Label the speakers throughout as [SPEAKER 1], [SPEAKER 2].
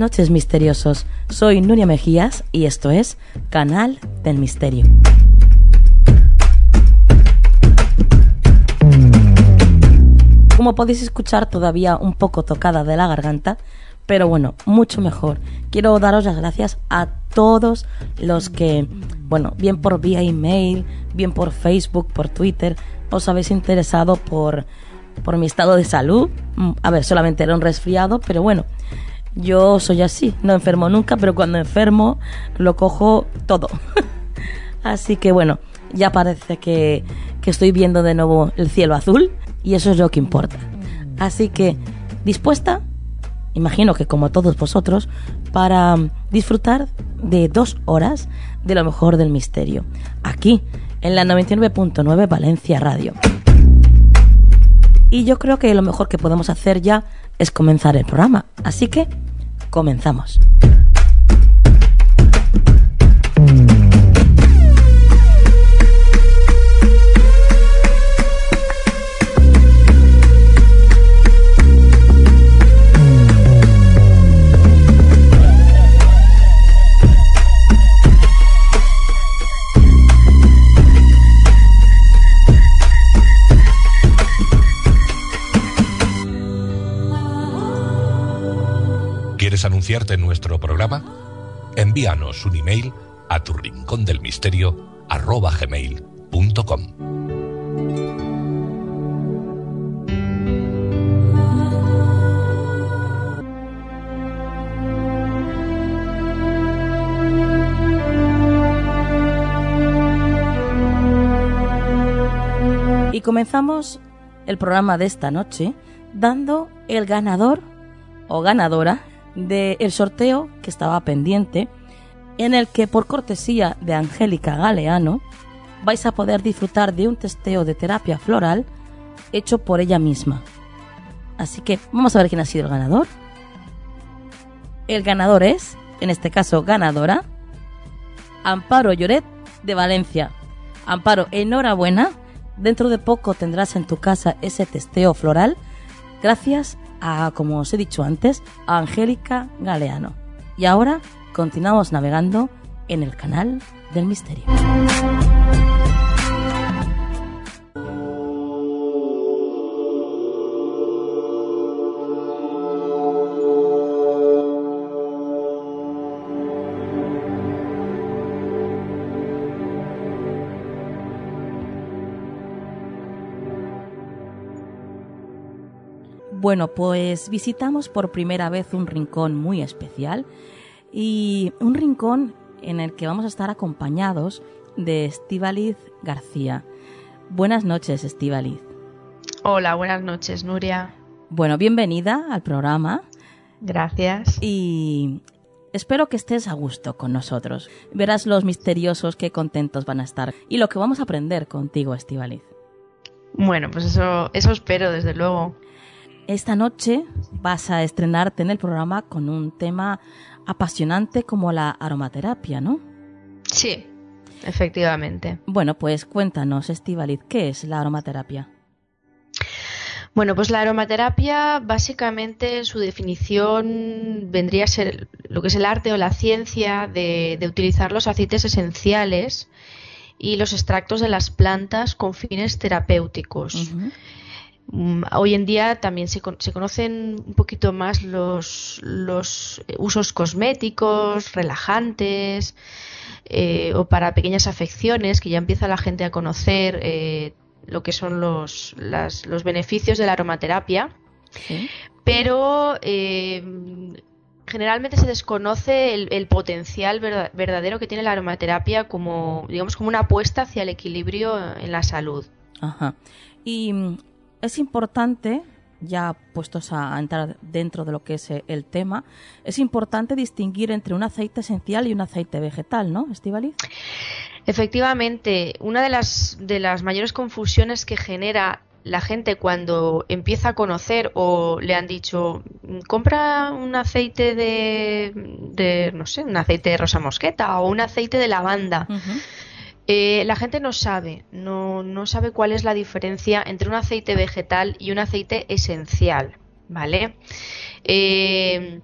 [SPEAKER 1] Noches misteriosos, soy Nuria Mejías y esto es Canal del Misterio. Como podéis escuchar todavía un poco tocada de la garganta, pero bueno, mucho mejor. Quiero daros las gracias a todos los que, bueno, bien por vía email, bien por Facebook, por Twitter, os habéis interesado por, por mi estado de salud. Mm, A ver, solamente era un resfriado, pero bueno, yo soy así, no enfermo nunca, pero cuando enfermo lo cojo todo. así que bueno, ya parece que, que estoy viendo de nuevo el cielo azul y eso es lo que importa. Así que, ¿dispuesta? Imagino que como todos vosotros, para disfrutar de dos horas de lo mejor del misterio. Aquí, en la 99.9 Valencia Radio. Y yo creo que lo mejor que podemos hacer ya es comenzar el programa. Así que, comenzamos.
[SPEAKER 2] ¿Quieres anunciarte en nuestro programa? Envíanos un email a tu rincón del misterio arroba gmail.com.
[SPEAKER 1] Y comenzamos el programa de esta noche dando el ganador o ganadora del sorteo que estaba pendiente, en el que por cortesía de Angélica Galeano vais a poder disfrutar de un testeo de terapia floral hecho por ella misma. Así que vamos a ver quién ha sido el ganador. El ganador es, en este caso ganadora, Amparo Lloret de Valencia. Amparo, enhorabuena. Dentro de poco tendrás en tu casa ese testeo floral gracias a, como os he dicho antes, a Angélica Galeano. Y ahora continuamos navegando en el canal del misterio. Bueno, pues visitamos por primera vez un rincón muy especial y un rincón en el que vamos a estar acompañados de Estíbaliz García. Buenas noches, Estíbaliz.
[SPEAKER 3] Hola, buenas noches, Nuria.
[SPEAKER 1] Bueno, bienvenida al programa
[SPEAKER 3] Gracias.
[SPEAKER 1] y espero que estés a gusto con nosotros. Verás los misteriosos qué contentos van a estar y lo que vamos a aprender contigo, Estíbaliz.
[SPEAKER 3] Bueno, pues eso, eso espero, desde luego.
[SPEAKER 1] Esta noche vas a estrenarte en el programa con un tema apasionante como la aromaterapia, ¿no?
[SPEAKER 3] Sí, efectivamente.
[SPEAKER 1] Bueno, pues cuéntanos, Estivaliz, ¿qué es la aromaterapia?
[SPEAKER 3] Bueno, pues la aromaterapia, básicamente, su definición vendría a ser lo que es el arte o la ciencia de, de utilizar los aceites esenciales y los extractos de las plantas con fines terapéuticos. Hoy en día también se, se conocen un poquito más los, los usos cosméticos, relajantes, eh, o para pequeñas afecciones, que ya empieza la gente a conocer eh, lo que son los, los beneficios de la aromaterapia. Pero eh, generalmente se desconoce el, potencial verdadero que tiene la aromaterapia como, digamos, como una apuesta hacia el equilibrio en la salud.
[SPEAKER 1] Ajá. Y mm, es importante, ya puestos a entrar dentro de lo que es eh, el tema, es importante distinguir entre un aceite esencial y un aceite vegetal, ¿no, Estivali?
[SPEAKER 3] Efectivamente, una de las, de las mayores confusiones que genera la gente cuando empieza a conocer o le han dicho compra un aceite de, de no sé, un aceite de rosa mosqueta o un aceite de lavanda. Eh, la gente no sabe, no, no sabe cuál es la diferencia entre un aceite vegetal y un aceite esencial, ¿vale? Eh,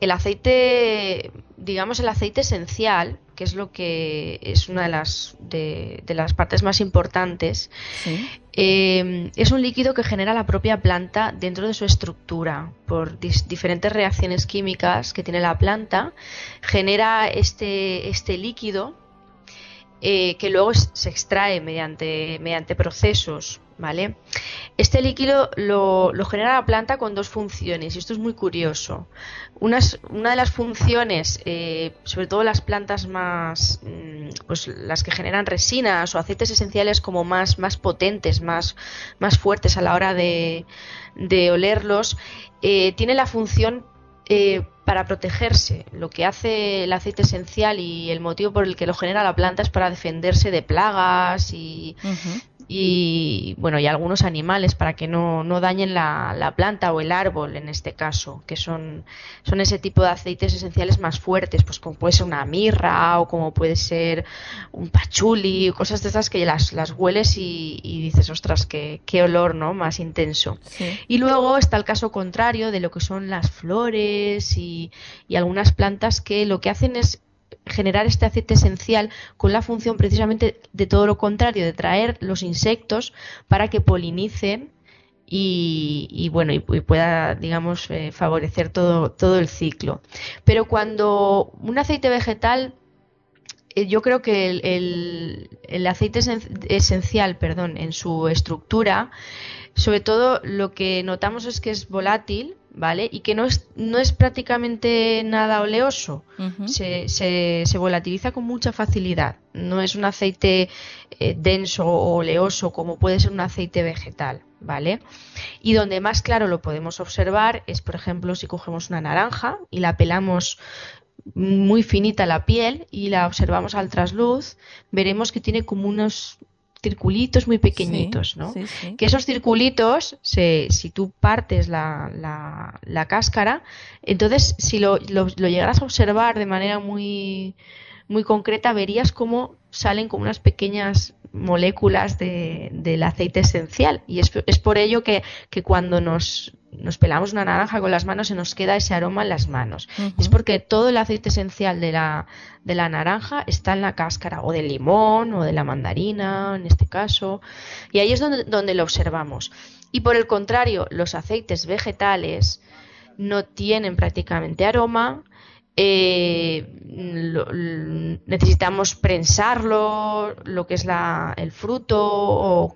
[SPEAKER 3] el aceite, digamos, el aceite esencial, que es lo que es una de las, de, las partes más importantes, eh, es un líquido que genera la propia planta dentro de su estructura. Por diferentes reacciones químicas que tiene la planta, genera este, este líquido eh, que luego se extrae mediante, mediante procesos ¿vale? Este líquido lo, genera la planta con dos funciones y esto es muy curioso. una de las funciones, eh, sobre todo las plantas más, mm, pues las que generan resinas o aceites esenciales como más, más potentes, más, más fuertes a la hora de, olerlos, eh, tiene la función para protegerse. Lo que hace el aceite esencial y el motivo por el que lo genera la planta es para defenderse de plagas y, y bueno y algunos animales para que no, no dañen la, la, planta o el árbol en este caso que son son ese tipo de aceites esenciales más fuertes pues como puede ser una mirra o como puede ser un pachuli cosas de esas que las, las hueles y, dices ostras qué, qué olor no más intenso y luego está el caso contrario de lo que son las flores y, y algunas plantas que lo que hacen es generar este aceite esencial con la función precisamente de todo lo contrario, de traer los insectos para que polinicen y, bueno y, pueda digamos eh, favorecer todo, todo el ciclo. Pero cuando un aceite vegetal eh, yo creo que el, el, aceite esencial, perdón, en su estructura, sobre todo lo que notamos es que es volátil, ¿vale? Y que no es, no es prácticamente nada oleoso. se, se, volatiliza con mucha facilidad. No es un aceite eh, denso o oleoso como puede ser un aceite vegetal, ¿vale? Y donde más claro lo podemos observar es, por ejemplo, si cogemos una naranja y la pelamos muy finita la piel y la observamos al trasluz, veremos que tiene como unos circulitos muy pequeñitos, ¿no? Que esos circulitos, si tú partes la, la, cáscara, entonces si lo, lo, llegaras a observar de manera muy, muy concreta, verías cómo salen como unas pequeñas moléculas de, del aceite esencial. Y es, es por ello que, que cuando nos, nos pelamos una naranja con las manos se nos queda ese aroma en las manos. Es porque todo el aceite esencial de la, de la naranja está en la cáscara, o del limón, o de la mandarina, en este caso. Y ahí es donde, donde lo observamos. Y por el contrario, los aceites vegetales no tienen prácticamente aroma, eh, necesitamos prensarlo, lo que es la, el fruto o,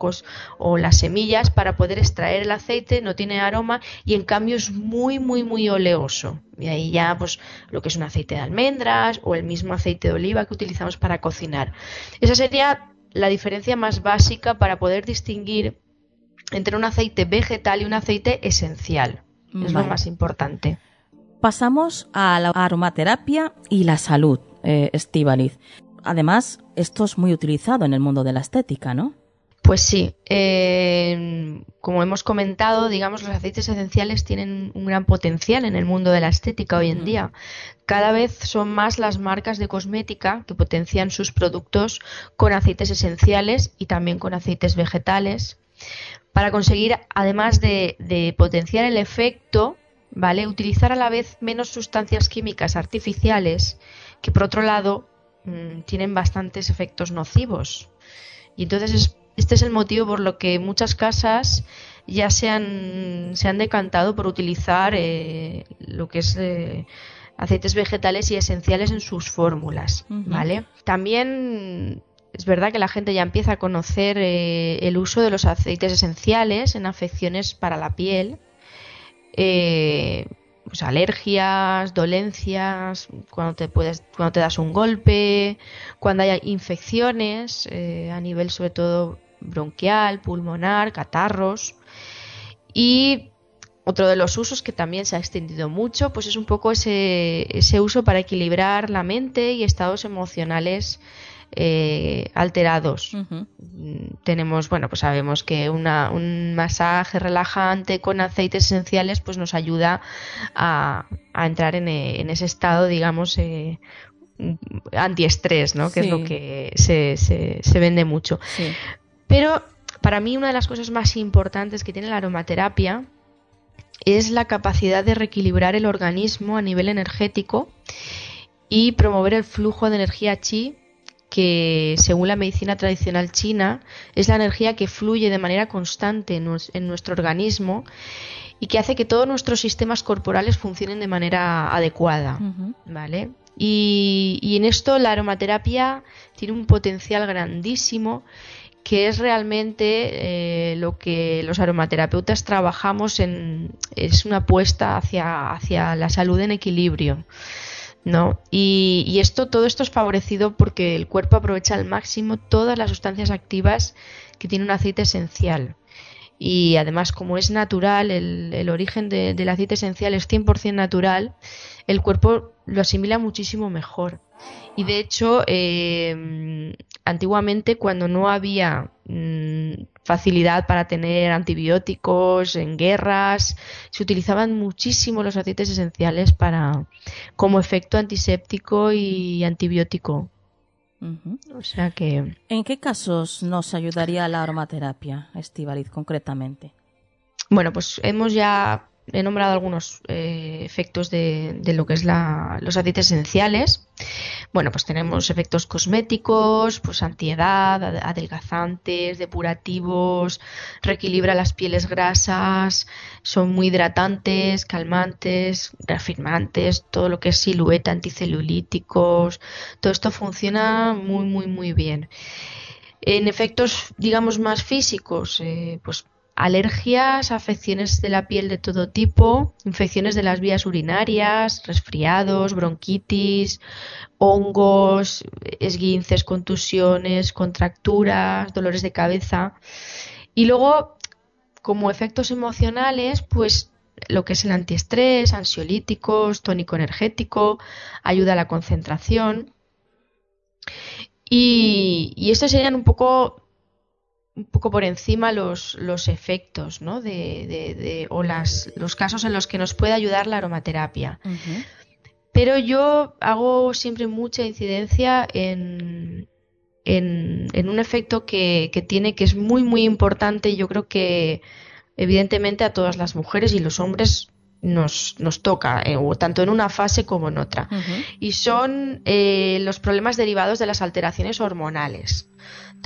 [SPEAKER 3] o, las semillas para poder extraer el aceite, no tiene aroma y en cambio es muy, muy, muy oleoso. Y ahí ya, pues, lo que es un aceite de almendras o el mismo aceite de oliva que utilizamos para cocinar. Esa sería la diferencia más básica para poder distinguir entre un aceite vegetal y un aceite esencial. Es lo más importante.
[SPEAKER 1] Pasamos a la aromaterapia y la salud, eh, Además, esto es muy utilizado en el mundo de la estética, ¿no?
[SPEAKER 3] Pues sí, eh, como hemos comentado, digamos, los aceites esenciales tienen un gran potencial en el mundo de la estética hoy en día. Cada vez son más las marcas de cosmética que potencian sus productos con aceites esenciales y también con aceites vegetales para conseguir, además de potenciar el efecto, ¿vale? Utilizar a la vez menos sustancias químicas artificiales que por otro lado mm, tienen bastantes efectos nocivos. Y entonces este es el motivo por lo que muchas casas ya se han, se han decantado por utilizar eh, lo que es eh, aceites vegetales y esenciales en sus fórmulas, ¿vale? También es verdad que la gente ya empieza a conocer eh, el uso de los aceites esenciales en afecciones para la piel, pues alergias, dolencias, cuando te puedes, cuando te das un golpe, cuando hay infecciones a nivel sobre todo bronquial, pulmonar, catarros. Y otro de los usos que también se ha extendido mucho, pues es un poco ese, ese uso para equilibrar la mente y estados emocionales eh, alterados. Mm, tenemos, bueno, pues sabemos que una, un masaje relajante con aceites esenciales pues nos ayuda a, a entrar en, en, ese estado, digamos, eh, antiestrés, ¿no? Que es lo que se, se, se vende mucho. Pero para mí una de las cosas más importantes que tiene la aromaterapia es la capacidad de reequilibrar el organismo a nivel energético y promover el flujo de energía chi que según la medicina tradicional china es la energía que fluye de manera constante en, nuestro organismo y que hace que todos nuestros sistemas corporales funcionen de manera adecuada, ¿vale? Y, y, en esto la aromaterapia tiene un potencial grandísimo que es realmente eh, lo que los aromaterapeutas trabajamos en es una apuesta hacia, hacia la salud en equilibrio. ¿No? Y, esto, todo esto es favorecido porque el cuerpo aprovecha al máximo todas las sustancias activas que tiene un aceite esencial. Y además, como es natural, el, origen de, del aceite esencial es 100% natural, el cuerpo lo asimila muchísimo mejor. Y de hecho, eh, antiguamente cuando no había facilidad para tener antibióticos en guerras, se utilizaban muchísimo los aceites esenciales para como efecto antiséptico y antibiótico. O sea que.
[SPEAKER 1] ¿En qué casos nos ayudaría la aromaterapia, Estivaliz, concretamente?
[SPEAKER 3] Bueno, pues hemos ya he nombrado algunos eh, efectos de, lo que es los aceites esenciales. Bueno, pues tenemos efectos cosméticos, pues antiedad, adelgazantes, depurativos, reequilibra las pieles grasas, son muy hidratantes, calmantes, reafirmantes, todo lo que es silueta, anticelulíticos, todo esto funciona muy, muy, muy bien. En efectos, digamos, más físicos, eh, pues alergias, afecciones de la piel de todo tipo, infecciones de las vías urinarias, resfriados, bronquitis, hongos, esguinces, contusiones, contracturas, dolores de cabeza. Y luego, como efectos emocionales, pues lo que es el antiestrés, ansiolíticos, tónico energético, ayuda a la concentración. Y, y estos serían un poco un poco por encima los, los efectos ¿no? de, de, o las, los casos en los que nos puede ayudar la aromaterapia. Pero yo hago siempre mucha incidencia en, en, en un efecto que, que, tiene que es muy muy importante yo creo que evidentemente a todas las mujeres y los hombres nos, nos toca, eh, tanto en una fase como en otra. Y son eh, los problemas derivados de las alteraciones hormonales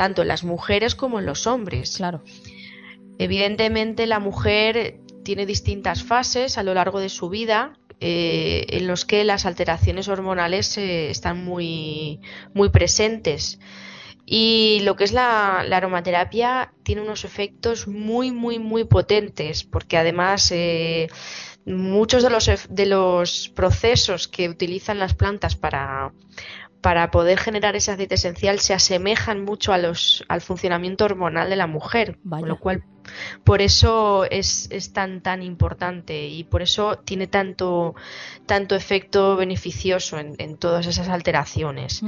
[SPEAKER 3] tanto en las mujeres como en los hombres.
[SPEAKER 1] Claro.
[SPEAKER 3] Evidentemente la mujer tiene distintas fases a lo largo de su vida eh, en los que las alteraciones hormonales eh, están muy, muy presentes. Y lo que es la, aromaterapia tiene unos efectos muy, muy, muy potentes, porque además eh, muchos de los, de los procesos que utilizan las plantas para, para poder generar ese aceite esencial se asemejan mucho a los, al funcionamiento hormonal de la mujer, con lo cual por eso es, es, tan tan importante y por eso tiene tanto tanto efecto beneficioso en, en todas esas alteraciones.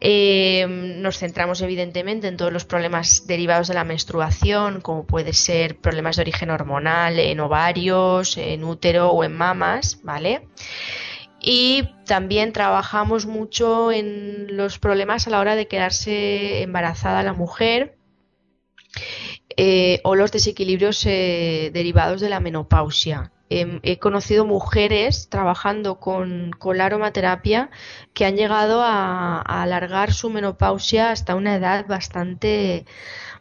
[SPEAKER 3] Eh, nos centramos evidentemente en todos los problemas derivados de la menstruación, como puede ser problemas de origen hormonal en ovarios, en útero o en mamas, ¿vale? Y también trabajamos mucho en los problemas a la hora de quedarse embarazada la mujer eh, o los desequilibrios eh, derivados de la menopausia. em, he conocido mujeres trabajando con, la aromaterapia que han llegado a, alargar su menopausia hasta una edad bastante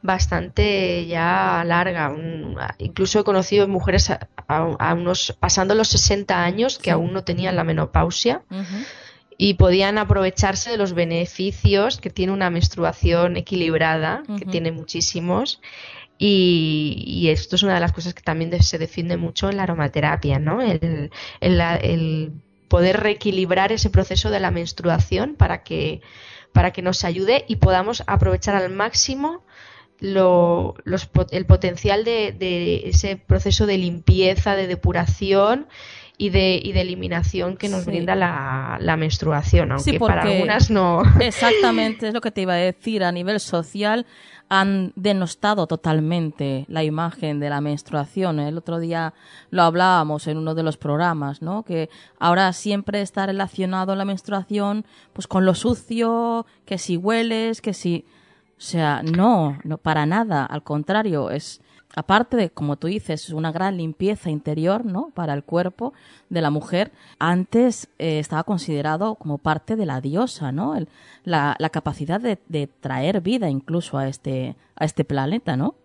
[SPEAKER 3] bastante ya larga. incluso he conocido mujeres a, unos pasando los 60 años que aún no tenían la menopausia y podían aprovecharse de los beneficios que tiene una menstruación equilibrada, que tiene muchísimos. Y, esto es una de las cosas que también se defiende mucho en la aromaterapia, ¿no? El, el, poder reequilibrar ese proceso de la menstruación para que, para que nos ayude y podamos aprovechar al máximo lo, el potencial de, de, ese proceso de limpieza, de depuración y de, y de eliminación que nos brinda la, la, menstruación, aunque para algunas no.
[SPEAKER 1] Exactamente, es lo que te iba a decir. A nivel social han denostado totalmente la imagen de la menstruación. El otro día lo hablábamos en uno de los programas, ¿no? Que ahora siempre está relacionado la menstruación pues con lo sucio, que si hueles, que si... O sea, no, no para nada, al contrario, es aparte de, como tú dices, una gran limpieza interior, ¿no? Para el cuerpo de la mujer, antes eh, estaba considerado como parte de la diosa, ¿no? la, la, capacidad de, de, traer vida incluso a este, a este planeta, ¿no?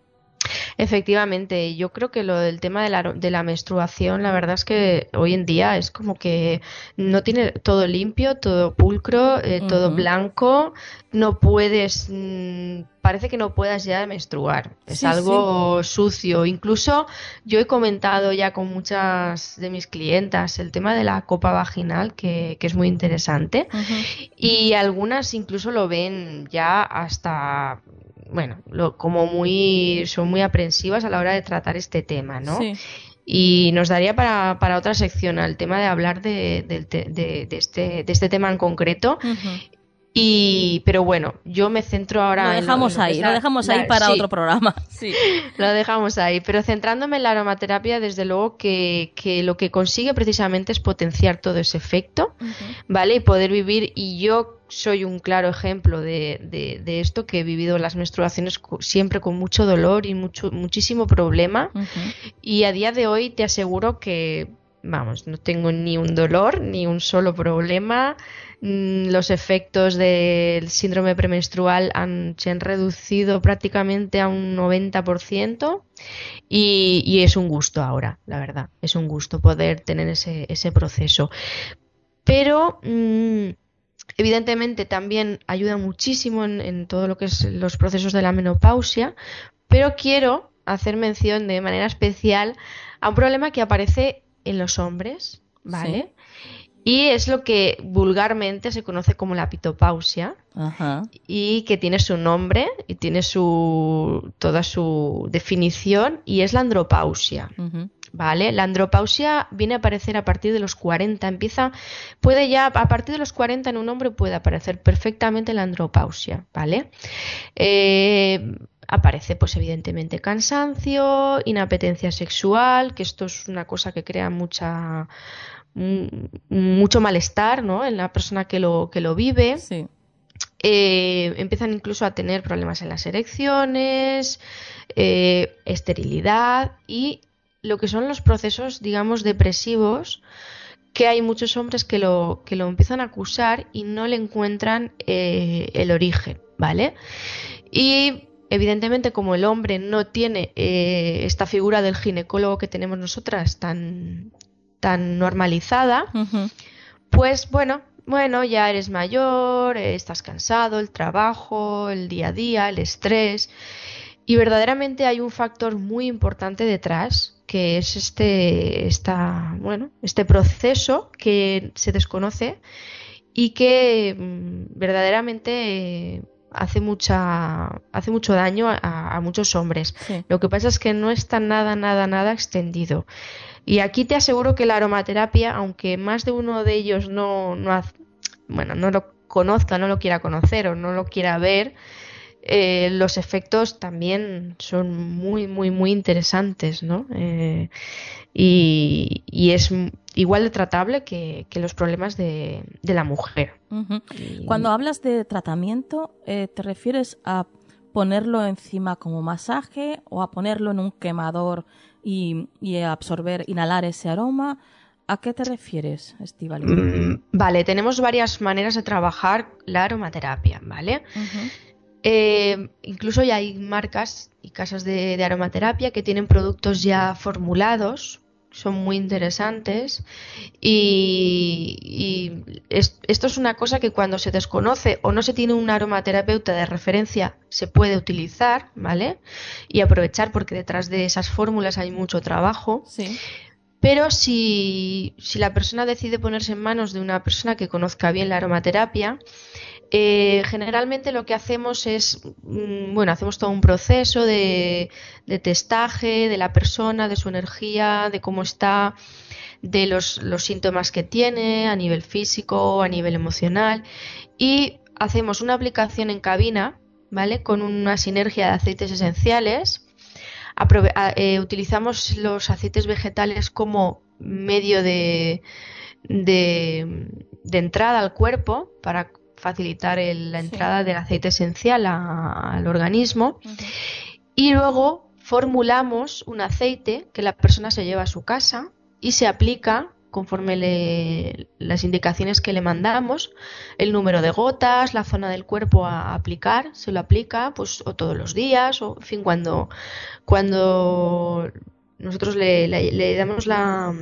[SPEAKER 3] Efectivamente, yo creo que lo del tema de la, de la menstruación, la verdad es que hoy en día es como que no tiene todo limpio, todo pulcro, eh, todo blanco, no puedes, mm, parece que no puedas ya menstruar, es algo sucio. Incluso yo he comentado ya con muchas de mis clientas el tema de la copa vaginal, que, que es muy interesante, y algunas incluso lo ven ya hasta bueno, lo, como muy, son muy aprensivas a la hora de tratar este tema, ¿no? Y nos daría para, para otra sección al tema de hablar de, de, este, de este tema en concreto. Y, pero bueno, yo me centro ahora.
[SPEAKER 1] Lo dejamos ahí, lo dejamos ahí para otro programa.
[SPEAKER 3] Sí. Lo dejamos ahí. Pero centrándome en la aromaterapia, desde luego que, que lo que consigue precisamente es potenciar todo ese efecto, ¿vale? Y poder vivir. Y yo soy un claro ejemplo de, de, esto, que he vivido las menstruaciones siempre con mucho dolor y mucho, muchísimo problema. Y a día de hoy te aseguro que, vamos, no tengo ni un dolor, ni un solo problema. Mm, los efectos del síndrome premenstrual han, se han reducido prácticamente a un 90% y, es un gusto ahora, la verdad. Es un gusto poder tener ese, proceso. Pero mm, evidentemente también ayuda muchísimo en, todo lo que es los procesos de la menopausia, pero quiero hacer mención de manera especial a un problema que aparece en los hombres, ¿vale? Y es lo que vulgarmente se conoce como la pitopausia y que tiene su nombre y tiene su toda su definición y es la andropausia. ¿Vale? La andropausia viene a aparecer a partir de los 40, empieza puede ya a partir de los 40 en un hombre puede aparecer perfectamente la andropausia, ¿vale? Eh, aparece pues evidentemente cansancio, inapetencia sexual, que esto es una cosa que crea mucha mucho malestar ¿no? en la persona que lo, que lo vive. Eh, empiezan incluso a tener problemas en las erecciones, eh, esterilidad y lo que son los procesos, digamos, depresivos, que hay muchos hombres que lo, que lo empiezan a acusar y no le encuentran eh, el origen, ¿vale? Y evidentemente como el hombre no tiene esta figura del ginecólogo que tenemos nosotras tan, tan normalizada, pues bueno, bueno, ya eres mayor, estás cansado, el trabajo, el día a día, el estrés. Y verdaderamente hay un factor muy importante detrás, que es este, esta, bueno, este proceso que se desconoce y que mm, verdaderamente hace mucha hace mucho daño a, muchos hombres. Lo que pasa es que no está nada, nada, nada extendido. Y aquí te aseguro que la aromaterapia, aunque más de uno de ellos no, no, bueno, no lo conozca, no lo quiera conocer o no lo quiera ver, eh, los efectos también son muy, muy, muy interesantes, ¿no? Eh, y, y, es igual de tratable que, que los problemas de, de la mujer.
[SPEAKER 1] Cuando hablas de tratamiento, eh, ¿te refieres a ponerlo encima como masaje o a ponerlo en un quemador y, y absorber, inhalar ese aroma. ¿A qué te refieres, Estivali?
[SPEAKER 3] Mm, vale, tenemos varias maneras de trabajar la aromaterapia, ¿vale? Eh, incluso ya hay marcas y casas de, aromaterapia que tienen productos ya formulados, son muy interesantes y, esto es una cosa que cuando se desconoce o no se tiene un aromaterapeuta de referencia se puede utilizar, ¿vale? Y aprovechar porque detrás de esas fórmulas hay mucho trabajo.
[SPEAKER 1] Sí.
[SPEAKER 3] Pero si, la persona decide ponerse en manos de una persona que conozca bien la aromaterapia, eh, generalmente lo que hacemos es, mm, bueno, hacemos todo un proceso de, testaje de la persona, de su energía, de cómo está, de los, síntomas que tiene a nivel físico, a nivel emocional y hacemos una aplicación en cabina, ¿vale? Con una sinergia de aceites esenciales eh, utilizamos los aceites vegetales como medio de, de, entrada al cuerpo para facilitar la entrada del aceite esencial al organismo. Y luego formulamos un aceite que la persona se lleva a su casa y se aplica conforme las indicaciones que le mandamos, el número de gotas, la zona del cuerpo a aplicar, se lo aplica pues o todos los días o en fin cuando cuando nosotros le, damos la,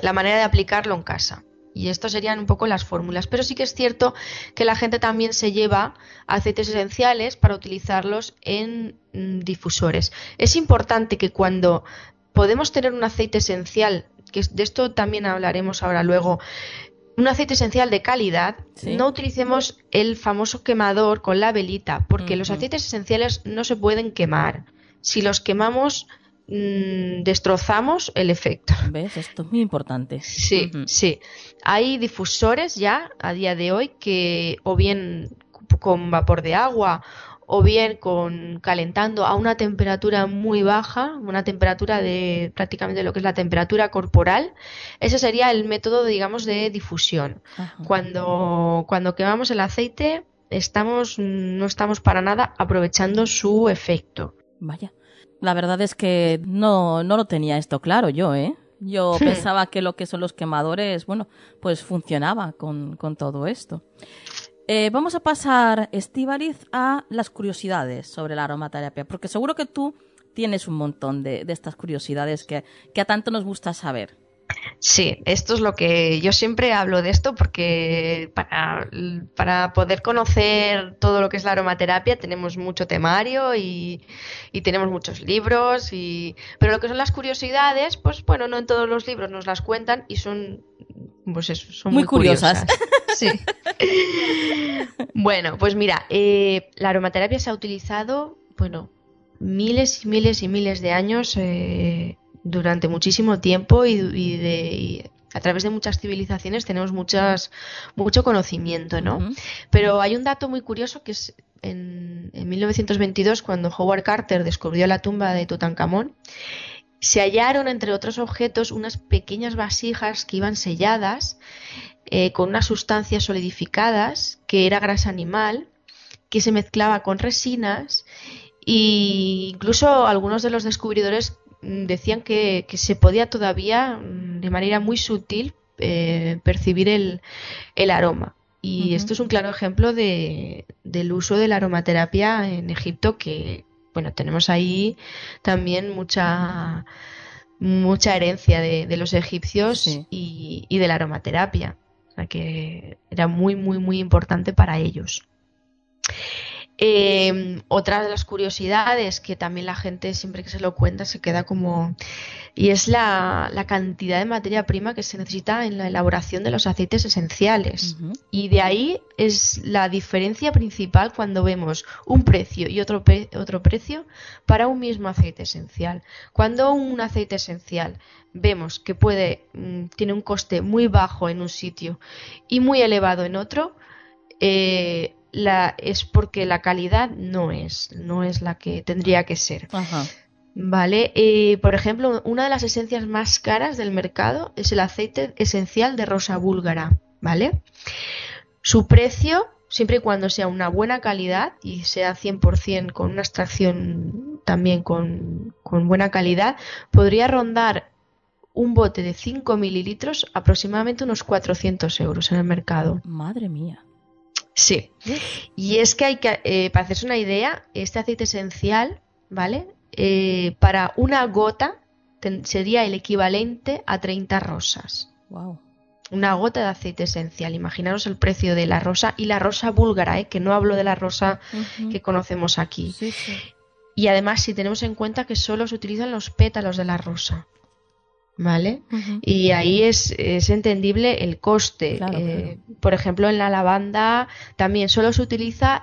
[SPEAKER 3] la manera de aplicarlo en casa. Y esto serían un poco las fórmulas. Pero sí que es cierto que la gente también se lleva aceites esenciales para utilizarlos en mm, difusores. Es importante que cuando podemos tener un aceite esencial que de esto también hablaremos ahora luego, un aceite esencial de calidad, no utilicemos el famoso quemador con la velita, porque los aceites esenciales no se pueden quemar. Si los quemamos, mm, destrozamos el efecto.
[SPEAKER 1] ¿Ves? Esto es muy importante.
[SPEAKER 3] Sí, sí. Hay difusores ya a día de hoy que o bien con vapor de agua o bien con calentando a una temperatura muy baja, una temperatura de prácticamente lo que es la temperatura corporal, ese sería el método, digamos, de difusión. Cuando, cuando quemamos el aceite, estamos, no estamos para nada aprovechando su efecto.
[SPEAKER 1] Vaya. La verdad es que no, no lo tenía esto claro yo, ¿eh? Yo pensaba que lo que son los quemadores, bueno, pues funcionaba con, con todo esto. Eh, vamos a pasar, Estivaliz, a las curiosidades sobre la aromaterapia, porque seguro que tú tienes un montón de, estas curiosidades que, a tanto nos gusta saber.
[SPEAKER 3] Sí, esto es lo que yo siempre hablo de esto porque para, para, poder conocer todo lo que es la aromaterapia tenemos mucho temario y, y, tenemos muchos libros, y, pero lo que son las curiosidades, pues bueno, no en todos los libros nos las cuentan y son pues son muy, curiosas. sí. bueno, pues mira, eh, la aromaterapia se ha utilizado, bueno, miles y miles y miles de años eh, durante muchísimo tiempo y, de, a través de muchas civilizaciones tenemos muchas, mucho conocimiento, ¿no? Pero hay un dato muy curioso que es en, en 1922 cuando Howard Carter descubrió la tumba de Tutankamón se hallaron, entre otros objetos, unas pequeñas vasijas que iban selladas eh, con unas sustancias solidificadas, que era grasa animal, que se mezclaba con resinas e incluso algunos de los descubridores decían que, se podía todavía, mm, de manera muy sutil, eh, percibir el, aroma. Y esto es un claro ejemplo de, del uso de la aromaterapia en Egipto que, bueno, tenemos ahí también mucha mucha herencia de, los egipcios y, y, de la aromaterapia. O sea que era muy, muy, muy importante para ellos. Eh, otra de las curiosidades que también la gente siempre que se lo cuenta se queda como... Y es la, cantidad de materia prima que se necesita en la elaboración de los aceites esenciales. Y de ahí es la diferencia principal cuando vemos un precio y otro, otro precio para un mismo aceite esencial. Cuando un aceite esencial vemos que puede, mm, tiene un coste muy bajo en un sitio y muy elevado en otro, eh, la, es porque la calidad no es, no es la que tendría que ser. Vale, eh, por ejemplo, una de las esencias más caras del mercado es el aceite esencial de rosa búlgara, ¿vale? Su precio siempre y cuando sea una buena calidad y sea 100% con una extracción también con, con buena calidad, podría rondar un bote de 5 mililitros aproximadamente unos 400 euros en el mercado.
[SPEAKER 1] Madre mía.
[SPEAKER 3] Sí. Y es que hay que, eh, para hacerse una idea, este aceite esencial, ¿vale? Eh, para una gota sería el equivalente a 30 rosas.
[SPEAKER 1] Wow.
[SPEAKER 3] Una gota de aceite esencial. Imaginaros el precio de la rosa y la rosa búlgara, ¿eh? que no hablo de la rosa que conocemos aquí.
[SPEAKER 1] Sí, sí.
[SPEAKER 3] Y además, si tenemos en cuenta que solo se utilizan los pétalos de la rosa. ¿Vale? Y ahí es, es entendible el coste.
[SPEAKER 1] Claro,
[SPEAKER 3] Eh, Por ejemplo, en la lavanda también solo se utiliza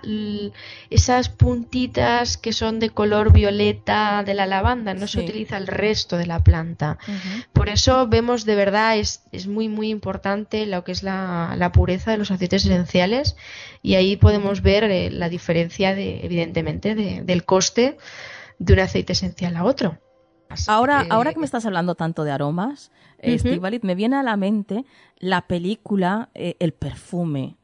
[SPEAKER 3] esas puntitas que son de color violeta de la lavanda, no se utiliza el resto de la planta. Por eso vemos de verdad, es, es muy muy importante lo que es la, la pureza de los aceites esenciales y ahí podemos ver eh, la diferencia de, evidentemente, de- del coste de un aceite esencial a otro. Así
[SPEAKER 1] Ahora,
[SPEAKER 3] que-
[SPEAKER 1] ahora que me estás hablando tanto de aromas. Estíbaliz, me viene a la mente la película eh, El perfume.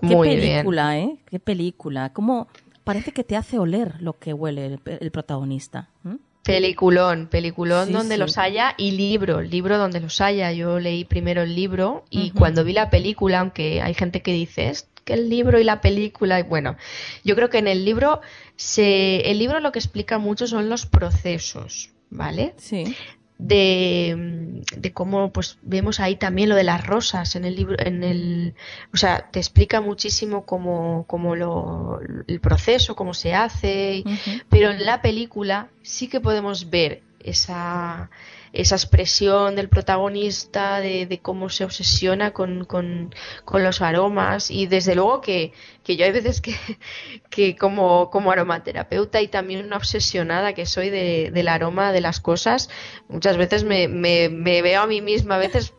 [SPEAKER 1] Qué
[SPEAKER 3] Muy bien.
[SPEAKER 1] película, ¿eh? Qué película. Cómo parece que te hace oler lo que huele el, el protagonista. ¿m?
[SPEAKER 3] Peliculón, peliculón
[SPEAKER 1] Sí,
[SPEAKER 3] donde
[SPEAKER 1] sí.
[SPEAKER 3] los haya y libro, libro donde los haya. Yo leí primero el libro y cuando vi la película, aunque hay gente que dice es que el libro y la película, y bueno, yo creo que en el libro se, el libro lo que explica mucho son los procesos, ¿vale?
[SPEAKER 1] Sí.
[SPEAKER 3] de, de cómo pues vemos ahí también lo de las rosas en el libro en el o sea te explica muchísimo cómo, cómo lo el proceso cómo se hace pero en la película sí que podemos ver esa, esa expresión del protagonista, de, de cómo se obsesiona con, con, con los aromas y desde luego que, que yo hay veces que, que como, como aromaterapeuta y también una obsesionada que soy de, del aroma de las cosas, muchas veces me, me, me veo a mí misma, a veces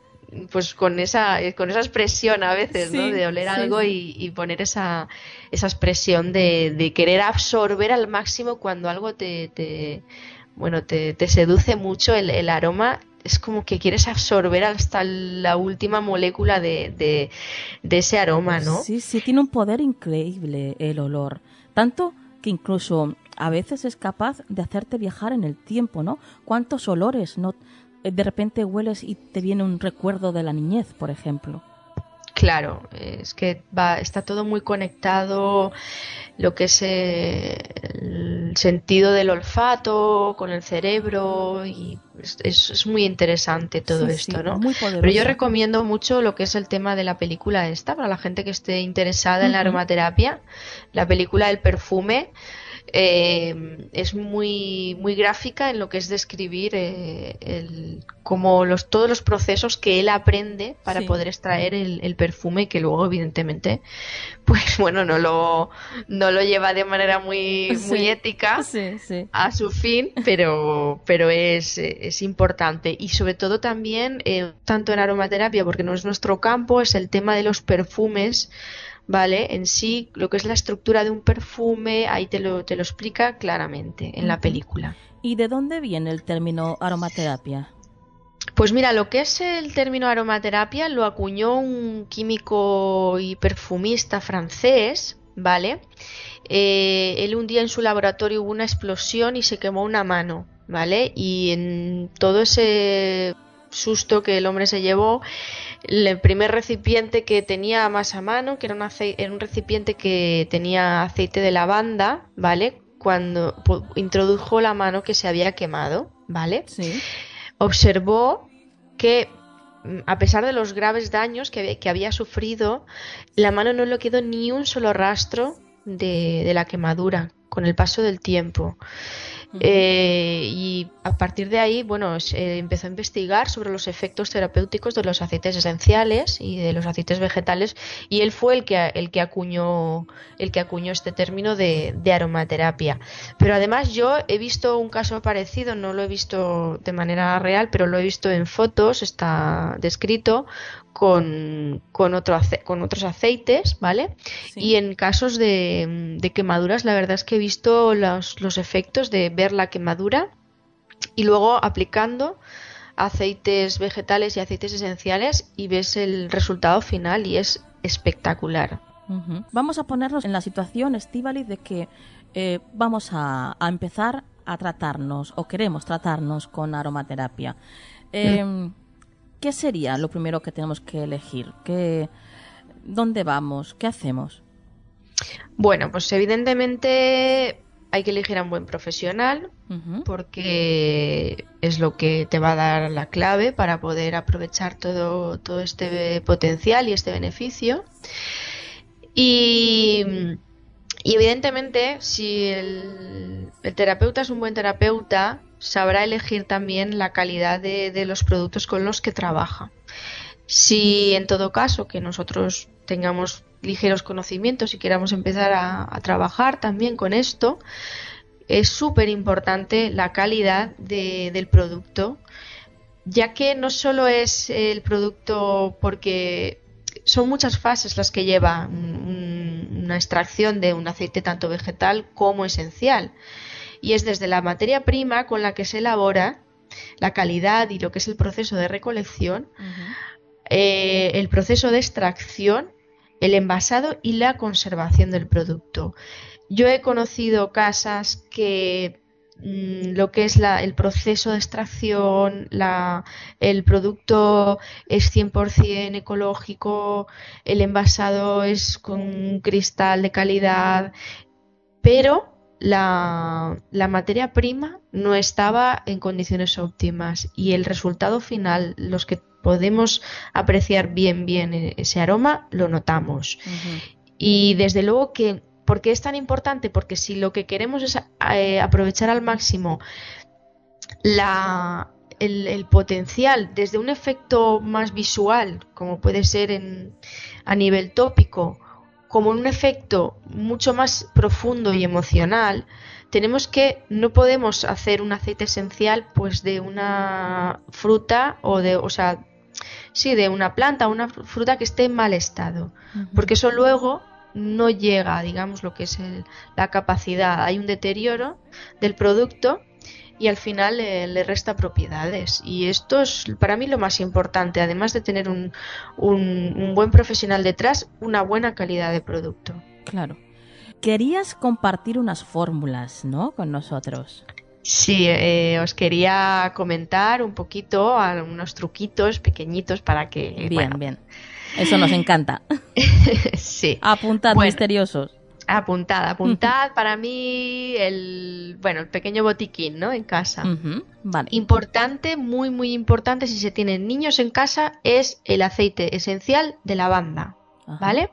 [SPEAKER 3] pues con esa con esa expresión a veces, ¿no? De oler
[SPEAKER 1] sí,
[SPEAKER 3] algo y, y poner esa, esa expresión de, de querer absorber al máximo cuando algo te, te bueno, te, te seduce mucho el, el aroma. Es como que quieres absorber hasta la última molécula de, de, de ese aroma, ¿no?
[SPEAKER 1] Sí, sí, tiene un poder increíble el olor. Tanto que incluso a veces es capaz de hacerte viajar en el tiempo, ¿no? ¿Cuántos olores no de repente hueles y te viene un recuerdo de la niñez, por ejemplo?
[SPEAKER 3] Claro, es que va, está todo muy conectado, lo que es eh, el sentido del olfato con el cerebro y es, muy interesante todo
[SPEAKER 1] Sí,
[SPEAKER 3] esto,
[SPEAKER 1] sí,
[SPEAKER 3] ¿no?
[SPEAKER 1] muy
[SPEAKER 3] Pero yo recomiendo mucho lo que es el tema de la película esta para la gente que esté interesada en la aromaterapia, la película El perfume. Eh, es muy muy gráfica en lo que es describir eh, el, como los todos los procesos que él aprende para
[SPEAKER 1] Sí.
[SPEAKER 3] poder extraer el, el perfume que luego evidentemente pues bueno no lo no lo lleva de manera muy muy ética
[SPEAKER 1] sí.
[SPEAKER 3] a su fin, pero, pero es, es importante. Y sobre todo también, eh, tanto en aromaterapia, porque no es nuestro campo, es el tema de los perfumes, ¿vale? En sí, lo que es la estructura de un perfume, ahí te lo, te lo explica claramente en la película.
[SPEAKER 1] ¿Y de dónde viene el término aromaterapia?
[SPEAKER 3] Pues mira, lo que es el término aromaterapia lo acuñó un químico y perfumista francés, ¿vale? Eh, él un día en su laboratorio hubo una explosión y se quemó una mano, ¿vale? Y en todo ese susto que el hombre se llevó, el primer recipiente que tenía más a mano, que era un, era un recipiente que tenía aceite de lavanda, ¿vale? Cuando introdujo la mano que se había quemado, ¿vale?
[SPEAKER 1] Sí.
[SPEAKER 3] observó que mm, a pesar de los graves daños que, había- que había sufrido, la mano no le quedó ni un solo rastro de, de la quemadura con el paso del tiempo. Eh, y a partir de ahí, bueno, se empezó a investigar sobre los efectos terapéuticos de los aceites esenciales y de los aceites vegetales y él fue el que, el que acuñó el que acuñó este término de, de aromaterapia. Pero además yo he visto un caso parecido, no lo he visto de manera real, pero lo he visto en fotos, está descrito con, con, otro ace- con otros aceites, ¿vale?
[SPEAKER 1] Sí.
[SPEAKER 3] Y en casos de, de quemaduras, la verdad es que he visto los, los efectos de ver la quemadura y luego aplicando aceites vegetales y aceites esenciales y ves el resultado final y es espectacular.
[SPEAKER 1] Vamos a ponernos en la situación, Estivali, de que eh, vamos a, empezar a tratarnos o queremos tratarnos con aromaterapia. Em, ¿Qué sería lo primero que tenemos que elegir? ¿Qué, ¿Dónde vamos? ¿Qué hacemos?
[SPEAKER 3] Bueno, pues evidentemente hay que elegir a un buen profesional porque es lo que te va a dar la clave para poder aprovechar todo, todo este potencial y este beneficio. Y, evidentemente, si el, terapeuta es un buen terapeuta, sabrá elegir también la calidad de, los productos con los que trabaja. Si en todo caso que nosotros tengamos ligeros conocimientos y queramos empezar a, trabajar también con esto, es súper importante la calidad del producto, ya que no solo es el producto porque son muchas fases las que lleva una extracción de un aceite tanto vegetal como esencial. Y es desde la materia prima con la que se elabora, la calidad y lo que es el proceso de recolección, eh, el proceso de extracción, el envasado y la conservación del producto. Yo he conocido casas que Mm, lo que es el proceso de extracción, el producto es 100% ecológico, el envasado es con cristal de calidad, pero la, materia prima no estaba en condiciones óptimas y el resultado final, los que podemos apreciar bien bien ese aroma, lo notamos. Y desde luego que ¿Por qué es tan importante? Porque si lo que queremos es eh, aprovechar al máximo el, potencial desde un efecto más visual, como puede ser a nivel tópico, como un efecto mucho más profundo y emocional, tenemos que no podemos hacer un aceite esencial pues de una fruta o de, o sea, sí, de una planta, una fruta que esté en mal estado, porque eso luego no llega, digamos, lo que es la capacidad. Hay un deterioro del producto y al final le, resta propiedades. Y esto es para mí lo más importante, además de tener un, un, buen profesional detrás, una buena calidad de producto.
[SPEAKER 1] Claro. Querías compartir unas fórmulas, ¿no? Con nosotros.
[SPEAKER 3] Sí, eh, os quería comentar un poquito, unos truquitos pequeñitos para que...
[SPEAKER 1] Bien, bien eso nos encanta.
[SPEAKER 3] sí.
[SPEAKER 1] Apuntad, misteriosos.
[SPEAKER 3] Apuntad, apuntad para mí el, bueno, el pequeño botiquín, ¿no? En casa.
[SPEAKER 1] vale.
[SPEAKER 3] Importante, muy, muy importante si se tienen niños en casa es el aceite esencial de lavanda, ¿vale?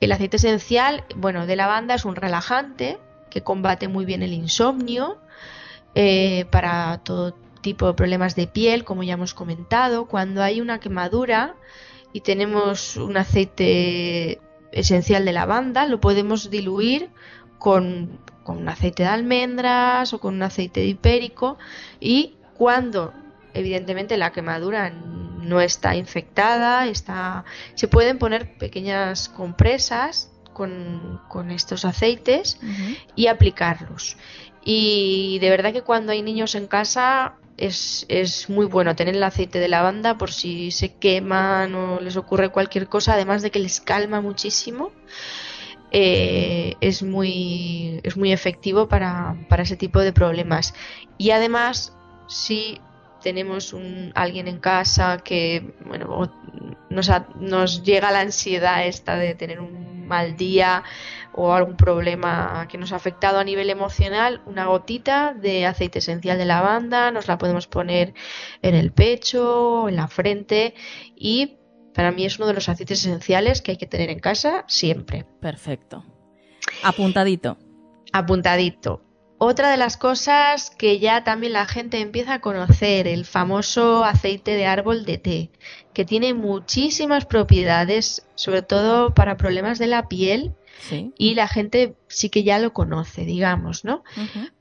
[SPEAKER 3] El aceite esencial, bueno, de lavanda es un relajante que combate muy bien el insomnio eh, para todo tipo de problemas de piel, como ya hemos comentado. Cuando hay una quemadura, y tenemos un aceite esencial de lavanda, lo podemos diluir con, un aceite de almendras o con un aceite de hipérico y cuando evidentemente la quemadura no está infectada, está, se pueden poner pequeñas compresas con, estos aceites y aplicarlos. Y de verdad que cuando hay niños en casa es, es, muy bueno tener el aceite de lavanda por si se queman o les ocurre cualquier cosa, además de que les calma muchísimo. Eh, es, muy, es muy efectivo para, para, ese tipo de problemas. Y además, si tenemos un, alguien en casa que bueno, nos, nos llega la ansiedad esta de tener un mal día o algún problema que nos ha afectado a nivel emocional, una gotita de aceite esencial de lavanda, nos la podemos poner en el pecho, en la frente y para mí es uno de los aceites esenciales que hay que tener en casa siempre.
[SPEAKER 1] Perfecto. Apuntadito.
[SPEAKER 3] Apuntadito. Otra de las cosas que ya también la gente empieza a conocer, el famoso aceite de árbol de té, que tiene muchísimas propiedades, sobre todo para problemas de la piel y la gente sí que ya lo conoce, digamos, ¿no?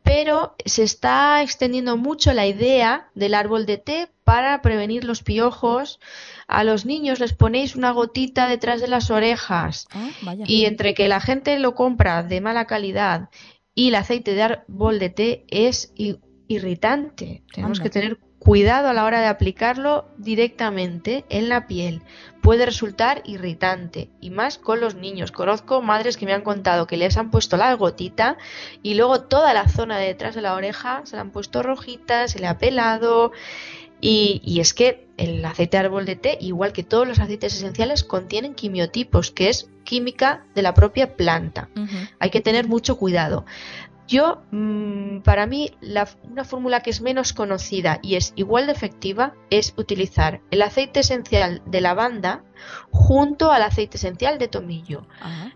[SPEAKER 3] Pero se está extendiendo mucho la idea del árbol de té para prevenir los piojos. A los niños les ponéis una gotita detrás de las orejas ah, y entre que la gente lo compra de mala calidad y el aceite de árbol de té es irritante. Tenemos que tener Cuidado a la hora de aplicarlo directamente en la piel. Puede resultar irritante y más con los niños. Conozco madres que me han contado que les han puesto la gotita y luego toda la zona de detrás de la oreja se la han puesto rojita, se le ha pelado. Y, es que el aceite de árbol de té, igual que todos los aceites esenciales, contienen quimiotipos, que es química de la propia planta. Hay que tener mucho cuidado. Yo, mm, para mí, una fórmula que es menos conocida y es igual de efectiva es utilizar el aceite esencial de lavanda junto al aceite esencial de tomillo.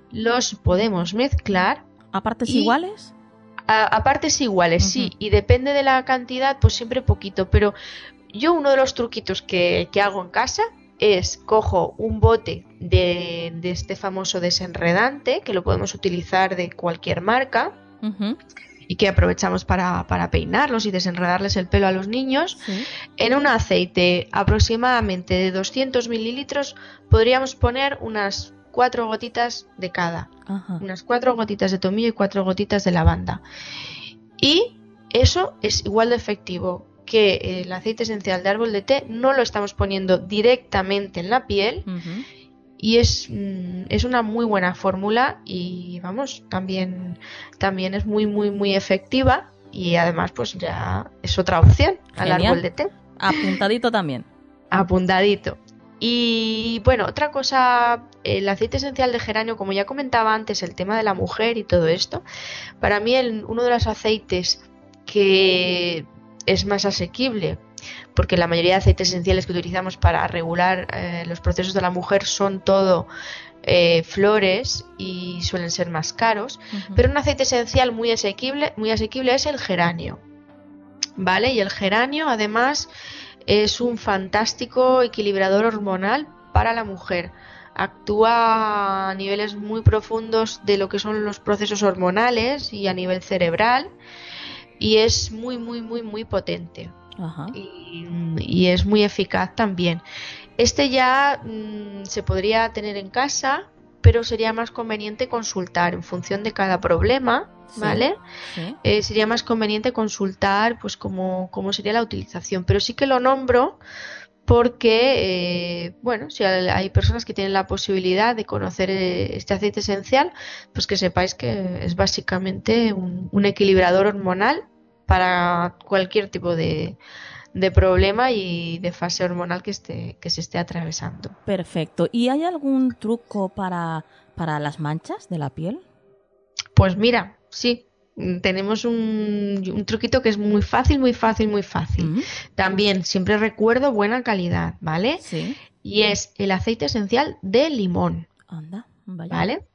[SPEAKER 3] Los podemos mezclar.
[SPEAKER 1] ¿A partes iguales?
[SPEAKER 3] A, partes iguales, sí. Y depende de la cantidad, pues siempre poquito. Pero yo uno de los truquitos que, hago en casa es cojo un bote de, de, este famoso desenredante que lo podemos utilizar de cualquier marca y que aprovechamos para, peinarlos y desenredarles el pelo a los niños. En un aceite aproximadamente de 200 mililitros podríamos poner unas cuatro gotitas de cada. Unas cuatro gotitas de tomillo y cuatro gotitas de lavanda. Y eso es igual de efectivo que el aceite esencial de árbol de té. No lo estamos poniendo directamente en la piel y es, mm, es una muy buena fórmula y vamos, también, también es muy, muy, muy efectiva y además pues ya es otra opción al árbol de té.
[SPEAKER 1] Apuntadito también.
[SPEAKER 3] Apuntadito. Y bueno, otra cosa, el aceite esencial de geranio, como ya comentaba antes, el tema de la mujer y todo esto, para mí el, uno de los aceites que es más asequible porque la mayoría de aceites esenciales que utilizamos para regular eh, los procesos de la mujer son todo eh, flores y suelen ser más caros, pero un aceite esencial muy asequible, muy asequible es el geranio. ¿Vale? Y el geranio además es un fantástico equilibrador hormonal para la mujer. Actúa a niveles muy profundos de lo que son los procesos hormonales y a nivel cerebral y es muy muy muy muy potente. Y, es muy eficaz también. Este ya mm, se podría tener en casa, pero sería más conveniente consultar en función de cada problema, ¿vale? Eh, sería más conveniente consultar, pues, cómo, cómo sería la utilización. Pero sí que lo nombro porque, eh, bueno, si hay personas que tienen la posibilidad de conocer eh, este aceite esencial, pues que sepáis que es básicamente un equilibrador hormonal para cualquier tipo de, problema y de fase hormonal que, esté, que se esté atravesando.
[SPEAKER 1] Perfecto. ¿Y hay algún truco para, para las manchas de la piel?
[SPEAKER 3] Pues mira, sí, tenemos un, un, truquito que es muy fácil, muy fácil, muy fácil. También siempre recuerdo buena calidad, ¿vale? Sí. Y es el aceite esencial de limón. Anda, ¿Vale?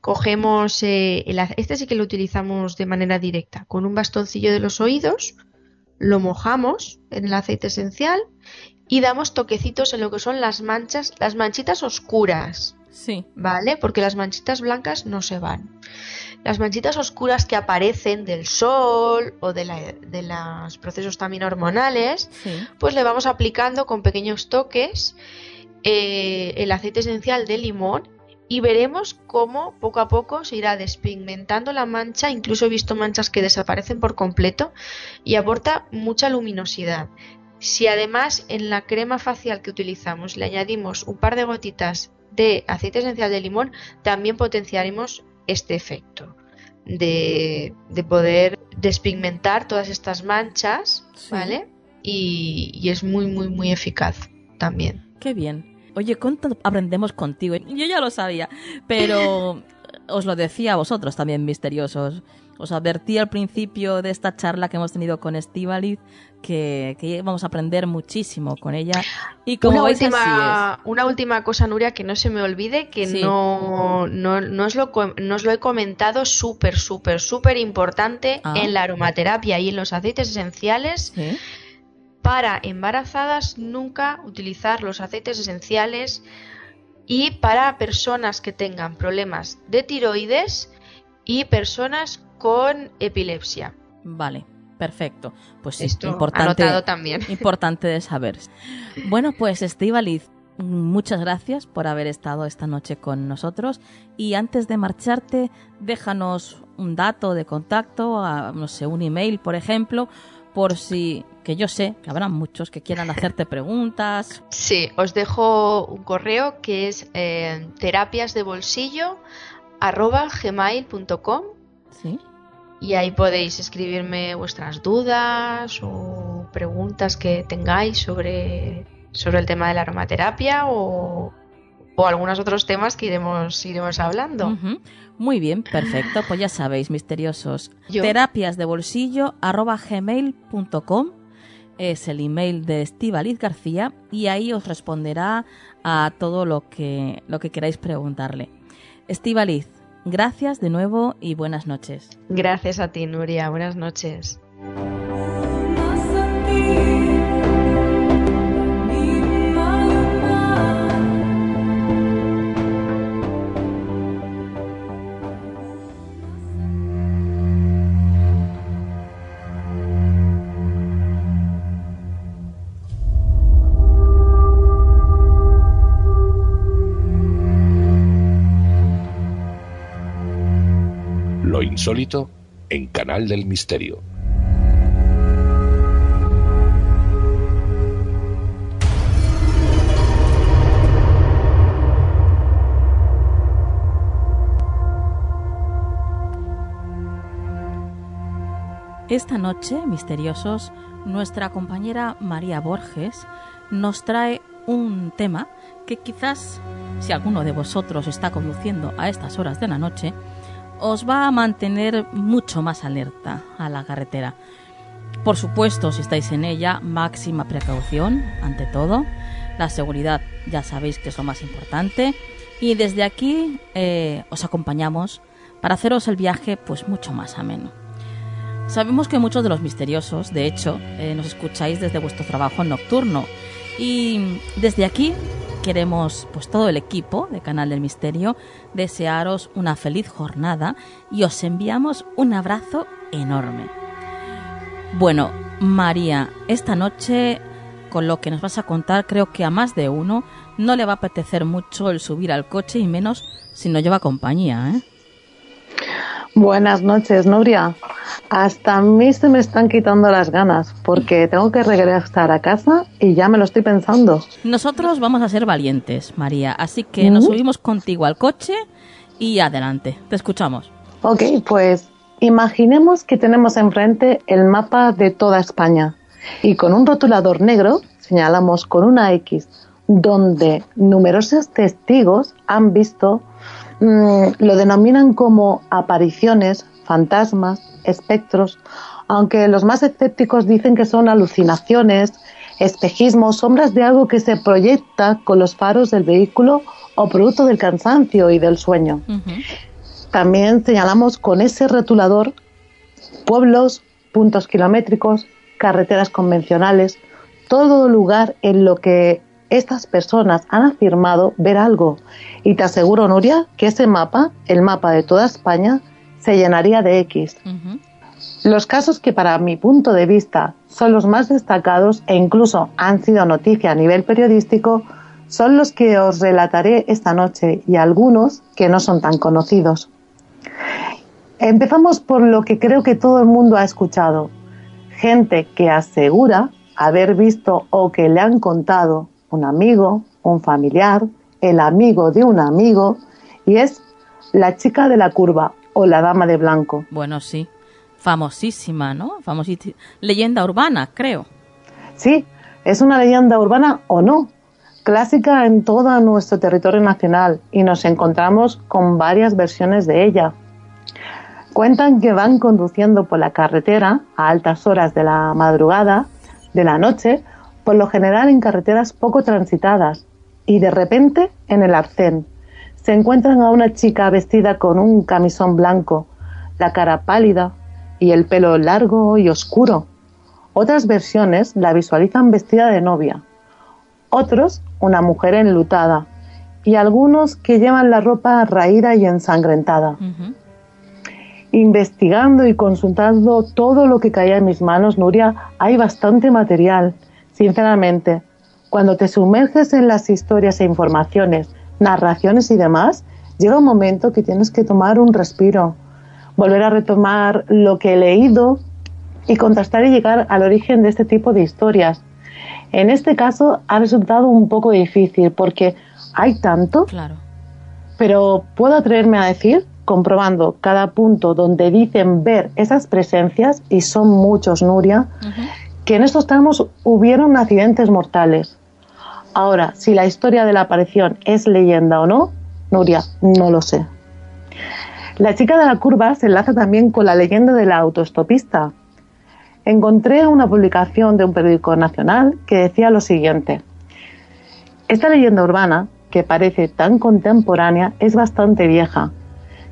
[SPEAKER 3] Cogemos, eh, este sí que lo utilizamos de manera directa, con un bastoncillo de los oídos, lo mojamos en el aceite esencial y damos toquecitos en lo que son las manchas, las manchitas oscuras.
[SPEAKER 1] Sí.
[SPEAKER 3] ¿Vale? Porque las manchitas blancas no se van. Las manchitas oscuras que aparecen del sol o de, los procesos también hormonales, pues le vamos aplicando con pequeños toques eh, el aceite esencial de limón y veremos cómo poco a poco se irá despigmentando la mancha, incluso he visto manchas que desaparecen por completo y aporta mucha luminosidad. Si además en la crema facial que utilizamos le añadimos un par de gotitas de aceite esencial de limón, también potenciaremos este efecto de, poder despigmentar todas estas manchas, ¿vale? Y, y es muy, muy, muy eficaz también.
[SPEAKER 1] Qué bien. Oye, ¿cuánto aprendemos contigo? Yo ya lo sabía, pero os lo decía a vosotros también, misteriosos. Os advertí al principio de esta charla que hemos tenido con Estivaliz que, que íbamos a aprender muchísimo con ella. Y como
[SPEAKER 3] una, última, una última cosa, Nuria, que no se me olvide, que no, no, no, os lo, no, os lo, he comentado súper, súper, súper importante ah. en la aromaterapia y en los aceites esenciales. ¿Sí? Para embarazadas nunca utilizar los aceites esenciales y para personas que tengan problemas de tiroides y personas con epilepsia.
[SPEAKER 1] Vale, perfecto. Pues Esto importante,
[SPEAKER 3] también.
[SPEAKER 1] importante de saber. Bueno, pues Estivaliz, muchas gracias por haber estado esta noche con nosotros y antes de marcharte, déjanos un dato de contacto, no sé, un email, por ejemplo, por si que yo sé que habrá muchos que quieran hacerte preguntas.
[SPEAKER 3] Sí, os dejo un correo que es eh, terapiasdebolsillo@gmail.com.
[SPEAKER 1] Sí.
[SPEAKER 3] Y ahí podéis escribirme vuestras dudas o preguntas que tengáis sobre, sobre el tema de la aromaterapia o, o algunos otros temas que iremos, iremos hablando.
[SPEAKER 1] Muy bien, perfecto. Pues ya sabéis, misteriosos.
[SPEAKER 3] Yo-
[SPEAKER 1] Terapias es el email de Estivaliz García y ahí os responderá a todo lo que, lo que queráis preguntarle. Estivaliz, gracias de nuevo y buenas noches.
[SPEAKER 3] Gracias a ti, Nuria. Buenas noches.
[SPEAKER 2] Insólito en Canal del Misterio.
[SPEAKER 1] Esta noche, misteriosos, nuestra compañera María Borges nos trae un tema que quizás, si alguno de vosotros está conduciendo a estas horas de la noche, os va a mantener mucho más alerta a la carretera. Por supuesto, si estáis en ella, máxima precaución, ante todo. La seguridad ya sabéis que es lo más importante. Y desde aquí eh, os acompañamos para haceros el viaje pues mucho más ameno. Sabemos que muchos de los misteriosos, de hecho, eh, nos escucháis desde vuestro trabajo nocturno. Y desde aquí queremos, pues todo el equipo de Canal del Misterio, desearos una feliz jornada y os enviamos un abrazo enorme. Bueno, María, esta noche, con lo que nos vas a contar, creo que a más de uno no le va a apetecer mucho el subir al coche y menos si no lleva compañía, ¿eh?
[SPEAKER 4] Buenas noches, Nuria. Hasta a mí se me están quitando las ganas porque tengo que regresar a casa y ya me lo estoy pensando.
[SPEAKER 1] Nosotros vamos a ser valientes, María, así que nos subimos contigo al coche y adelante. Te escuchamos.
[SPEAKER 4] Ok, pues imaginemos que tenemos enfrente el mapa de toda España y con un rotulador negro señalamos con una X donde numerosos testigos han visto, mm, lo denominan como apariciones, fantasmas, espectros, aunque los más escépticos dicen que son alucinaciones, espejismos, sombras de algo que se proyecta con los faros del vehículo o producto del cansancio y del sueño. También señalamos con ese rotulador pueblos, puntos kilométricos, carreteras convencionales, todo lugar en lo que estas personas han afirmado ver algo. Y te aseguro, Nuria, que ese mapa, el mapa de toda España, se llenaría de X. Los casos que para mi punto de vista son los más destacados e incluso han sido noticia a nivel periodístico son los que os relataré esta noche y algunos que no son tan conocidos. Empezamos por lo que creo que todo el mundo ha escuchado. Gente que asegura haber visto o que le han contado un amigo, un familiar, el amigo de un amigo, y es la chica de la curva o la dama de blanco.
[SPEAKER 1] Bueno, sí. Famosísima, ¿no? Famosísima. Leyenda urbana, creo.
[SPEAKER 4] Sí, es una leyenda urbana o no, clásica en todo nuestro territorio nacional y nos encontramos con varias versiones de ella. Cuentan que van conduciendo por la carretera a altas horas de la madrugada, de la noche, por lo general en carreteras poco transitadas, y de repente en el arcén se encuentran a una chica vestida con un camisón blanco, la cara pálida y el pelo largo y oscuro. Otras versiones la visualizan vestida de novia, otros una mujer enlutada y algunos que llevan la ropa raída y ensangrentada. Investigando y consultando todo lo que caía en mis manos, Nuria, hay bastante material, sinceramente. Cuando te sumerges en las historias e informaciones, narraciones y demás, llega un momento que tienes que tomar un respiro, volver a retomar lo que he leído y contrastar y llegar al origen de este tipo de historias. En este caso ha resultado un poco difícil porque hay tanto,
[SPEAKER 1] Claro.
[SPEAKER 4] pero puedo atreverme a decir, comprobando cada punto donde dicen ver esas presencias, y son muchos, Nuria, que en estos tramos hubieron accidentes mortales. Ahora, si la historia de la aparición es leyenda o no, Nuria, no lo sé. La chica de la curva se enlaza también con la leyenda de la autoestopista. Encontré una publicación de un periódico nacional que decía lo siguiente. Esta leyenda urbana, que parece tan contemporánea, es bastante vieja.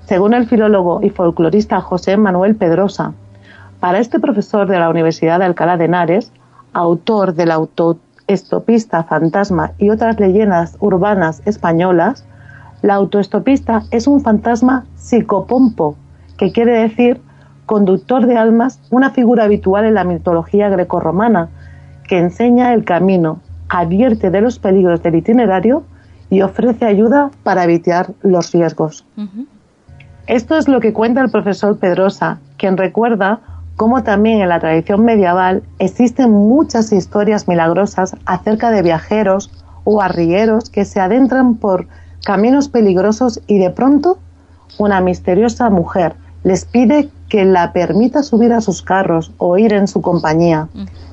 [SPEAKER 4] Según el filólogo y folclorista José Manuel Pedrosa, para este profesor de la Universidad de Alcalá de Henares, autor del autoestopista fantasma y otras leyendas urbanas españolas, la autoestopista es un fantasma psicopompo, que quiere decir conductor de almas, una figura habitual en la mitología grecorromana, que enseña el camino, advierte de los peligros del itinerario y ofrece ayuda para evitar los riesgos. Esto es lo que cuenta el profesor Pedrosa, quien recuerda cómo también en la tradición medieval existen muchas historias milagrosas acerca de viajeros o arrieros que se adentran por caminos peligrosos y de pronto una misteriosa mujer les pide que la permita subir a sus carros o ir en su compañía.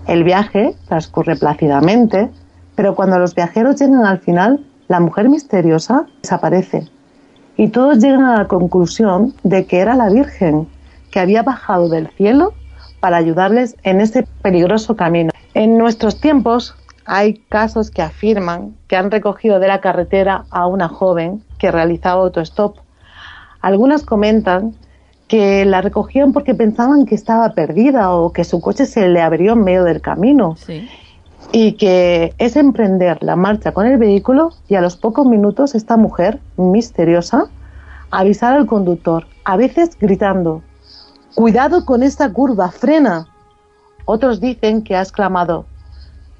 [SPEAKER 4] El viaje transcurre plácidamente, pero cuando los viajeros llegan al final, la mujer misteriosa desaparece y todos llegan a la conclusión de que era la Virgen que había bajado del cielo para ayudarles en este peligroso camino. En nuestros tiempos hay casos que afirman que han recogido de la carretera a una joven que realizaba autostop. Algunas comentan que la recogían porque pensaban que estaba perdida o que su coche se le abrió en medio del camino
[SPEAKER 1] Sí.
[SPEAKER 4] y que es emprender la marcha con el vehículo y a los pocos minutos esta mujer misteriosa avisar al conductor, a veces gritando, cuidado con esta curva, frena. Otros dicen que ha exclamado,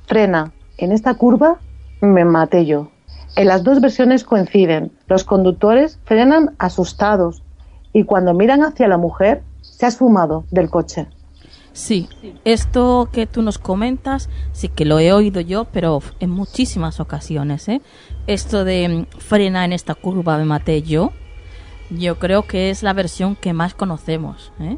[SPEAKER 4] frena, en esta curva me maté yo. En las dos versiones coinciden, los conductores frenan asustados y cuando miran hacia la mujer se ha esfumado del coche.
[SPEAKER 1] Sí, esto que tú nos comentas, sí que lo he oído yo, pero en muchísimas ocasiones, ¿eh? Esto de mm, frena en esta curva me maté yo, yo creo que es la versión que más conocemos, ¿eh?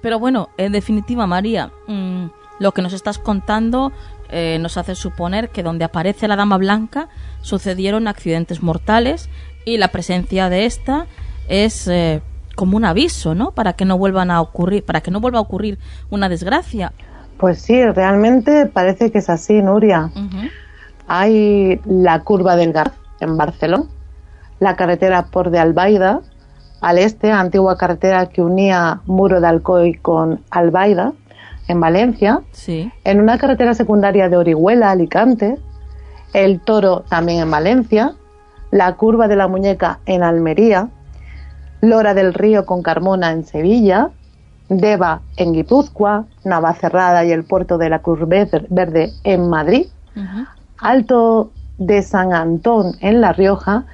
[SPEAKER 1] Pero bueno, en definitiva, María, mm, lo que nos estás contando eh, nos hace suponer que donde aparece la Dama Blanca sucedieron accidentes mortales y la presencia de esta es eh, como un aviso, ¿no? Para que no vuelvan a ocurrir, para que no vuelva a ocurrir una desgracia.
[SPEAKER 4] Pues sí, realmente parece que es así, Nuria. Hay la curva del Garraf en Barcelona, la carretera por de Albaida, al este, antigua carretera que unía Muro de Alcoy con Albaida, en Valencia,
[SPEAKER 1] Sí.
[SPEAKER 4] en una carretera secundaria de Orihuela, Alicante, el Toro también en Valencia, la curva de la Muñeca en Almería, Lora del Río con Carmona en Sevilla, Deva en Guipúzcoa, Navacerrada y el puerto de la Cruz Ver- Verde en Madrid. Alto de San Antón en La Rioja.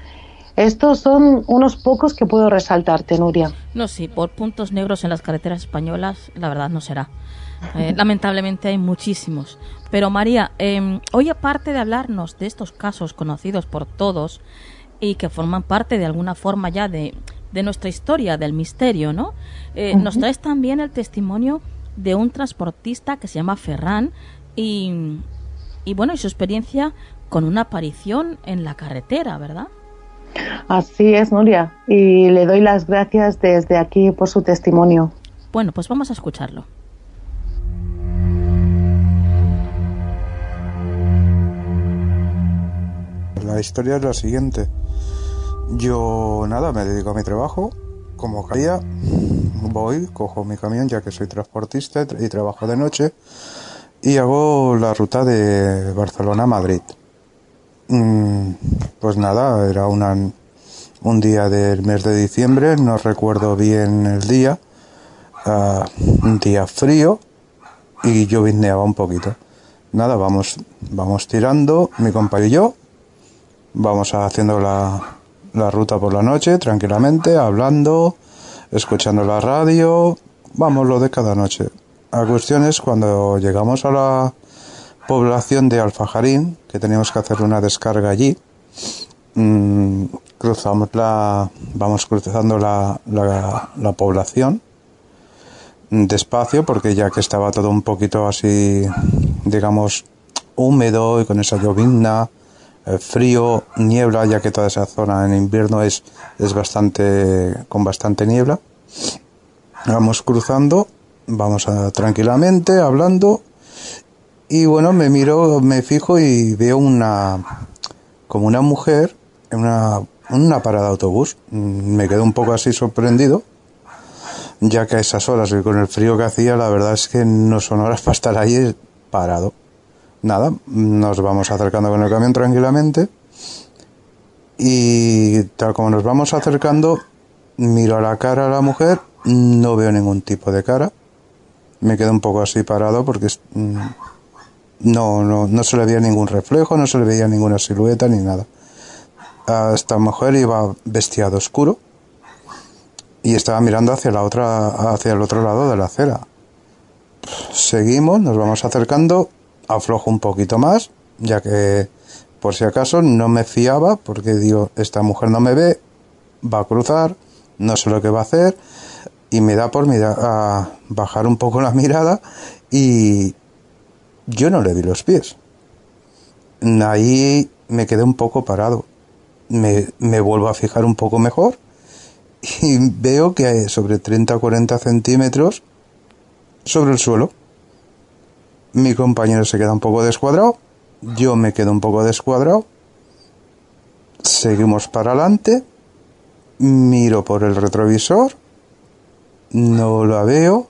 [SPEAKER 4] Estos son unos pocos que puedo resaltarte, Nuria.
[SPEAKER 1] No, sí, por puntos negros en las carreteras españolas, la verdad no será. Eh, lamentablemente hay muchísimos. Pero María, eh, hoy aparte de hablarnos de estos casos conocidos por todos y que forman parte de alguna forma ya de, de nuestra historia, del misterio, ¿no? Eh, Nos traes también el testimonio de un transportista que se llama Ferran y, y bueno, y su experiencia con una aparición en la carretera, ¿verdad?
[SPEAKER 4] Así es, Nuria. Y le doy las gracias desde aquí por su testimonio.
[SPEAKER 1] Bueno, pues vamos a escucharlo.
[SPEAKER 5] La historia es la siguiente. Yo, nada, me dedico a mi trabajo. Como cada día voy, cojo mi camión, ya que soy transportista y trabajo de noche, y hago la ruta de Barcelona a Madrid. Mm, Pues nada, era una, un día del mes de diciembre, no recuerdo bien el día, ah, un día frío y lloviznaba un poquito. Nada, vamos, vamos tirando, mi compañero y yo, vamos haciendo la, la ruta por la noche tranquilamente, hablando, escuchando la radio, vamos lo de cada noche. La cuestión es cuando llegamos a la población de Alfajarín, que teníamos que hacer una descarga allí, mm, cruzamos la, vamos cruzando la, la, la población despacio porque ya que estaba todo un poquito así, digamos, húmedo y con esa llovizna, eh, frío, niebla, ya que toda esa zona en invierno es, es bastante, con bastante niebla. Vamos cruzando, vamos tranquilamente, hablando, y bueno, me miro, me fijo y veo una, como una mujer en una, una parada de autobús. Mm, me quedo un poco así sorprendido ya que a esas horas y con el frío que hacía, la verdad es que no son horas para estar ahí parado. Nada, nos vamos acercando con el camión tranquilamente y tal como nos vamos acercando, miro a la cara a la mujer, no veo ningún tipo de cara. Me quedo un poco así parado porque mm, no, no, no se le veía ningún reflejo, no se le veía ninguna silueta ni nada. Esta mujer iba vestida oscuro y estaba mirando hacia la otra, hacia el otro lado de la acera. Seguimos, nos vamos acercando, aflojo un poquito más, ya que por si acaso no me fiaba, porque digo, esta mujer no me ve, va a cruzar, no sé lo que va a hacer, y me da por mirar, a bajar un poco la mirada, y yo no le vi los pies. Ahí me quedé un poco parado. Me, me vuelvo a fijar un poco mejor y veo que hay sobre 30 o 40 centímetros sobre el suelo. Mi compañero se queda un poco descuadrado, yo me quedo un poco descuadrado, seguimos para adelante, miro por el retrovisor, no la veo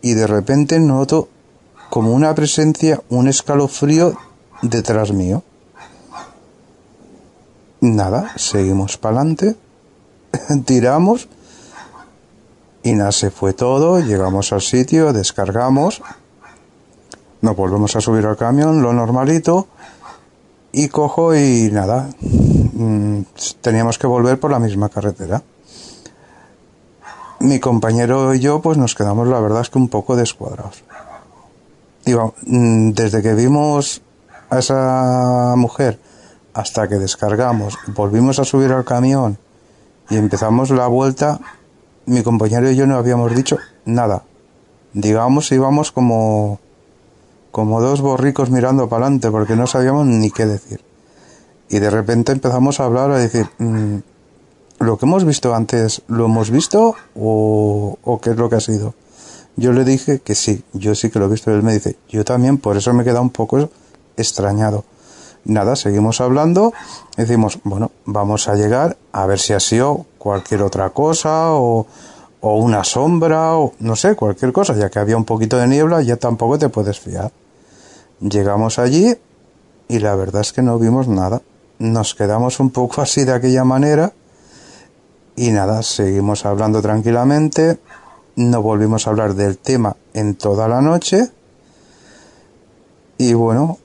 [SPEAKER 5] y de repente noto como una presencia, un escalofrío detrás mío. Nada, seguimos para adelante tiramos y nada, se fue todo, llegamos al sitio, descargamos, nos volvemos a subir al camión, lo normalito, y cojo y nada, mm, teníamos que volver por la misma carretera. Mi compañero y yo pues nos quedamos la verdad es que un poco descuadrados. Mm, desde que vimos a esa mujer hasta que descargamos, volvimos a subir al camión, y empezamos la vuelta, mi compañero y yo no habíamos dicho nada. Digamos, íbamos como, como dos borricos mirando para adelante porque no sabíamos ni qué decir. Y de repente empezamos a hablar, a decir, mm, ¿lo que hemos visto antes lo hemos visto o qué es lo que ha sido? Yo le dije que sí, yo sí que lo he visto. Él me dice, yo también, por eso me he quedado un poco extrañado nada, seguimos hablando. Decimos, bueno, vamos a llegar a ver si ha sido cualquier otra cosa o, o una sombra o no sé, cualquier cosa, ya que había un poquito de niebla, ya tampoco te puedes fiar. Llegamos allí y la verdad es que no vimos nada. Nos quedamos un poco así de aquella manera y nada, seguimos hablando tranquilamente. No volvimos a hablar del tema en toda la noche. Y bueno,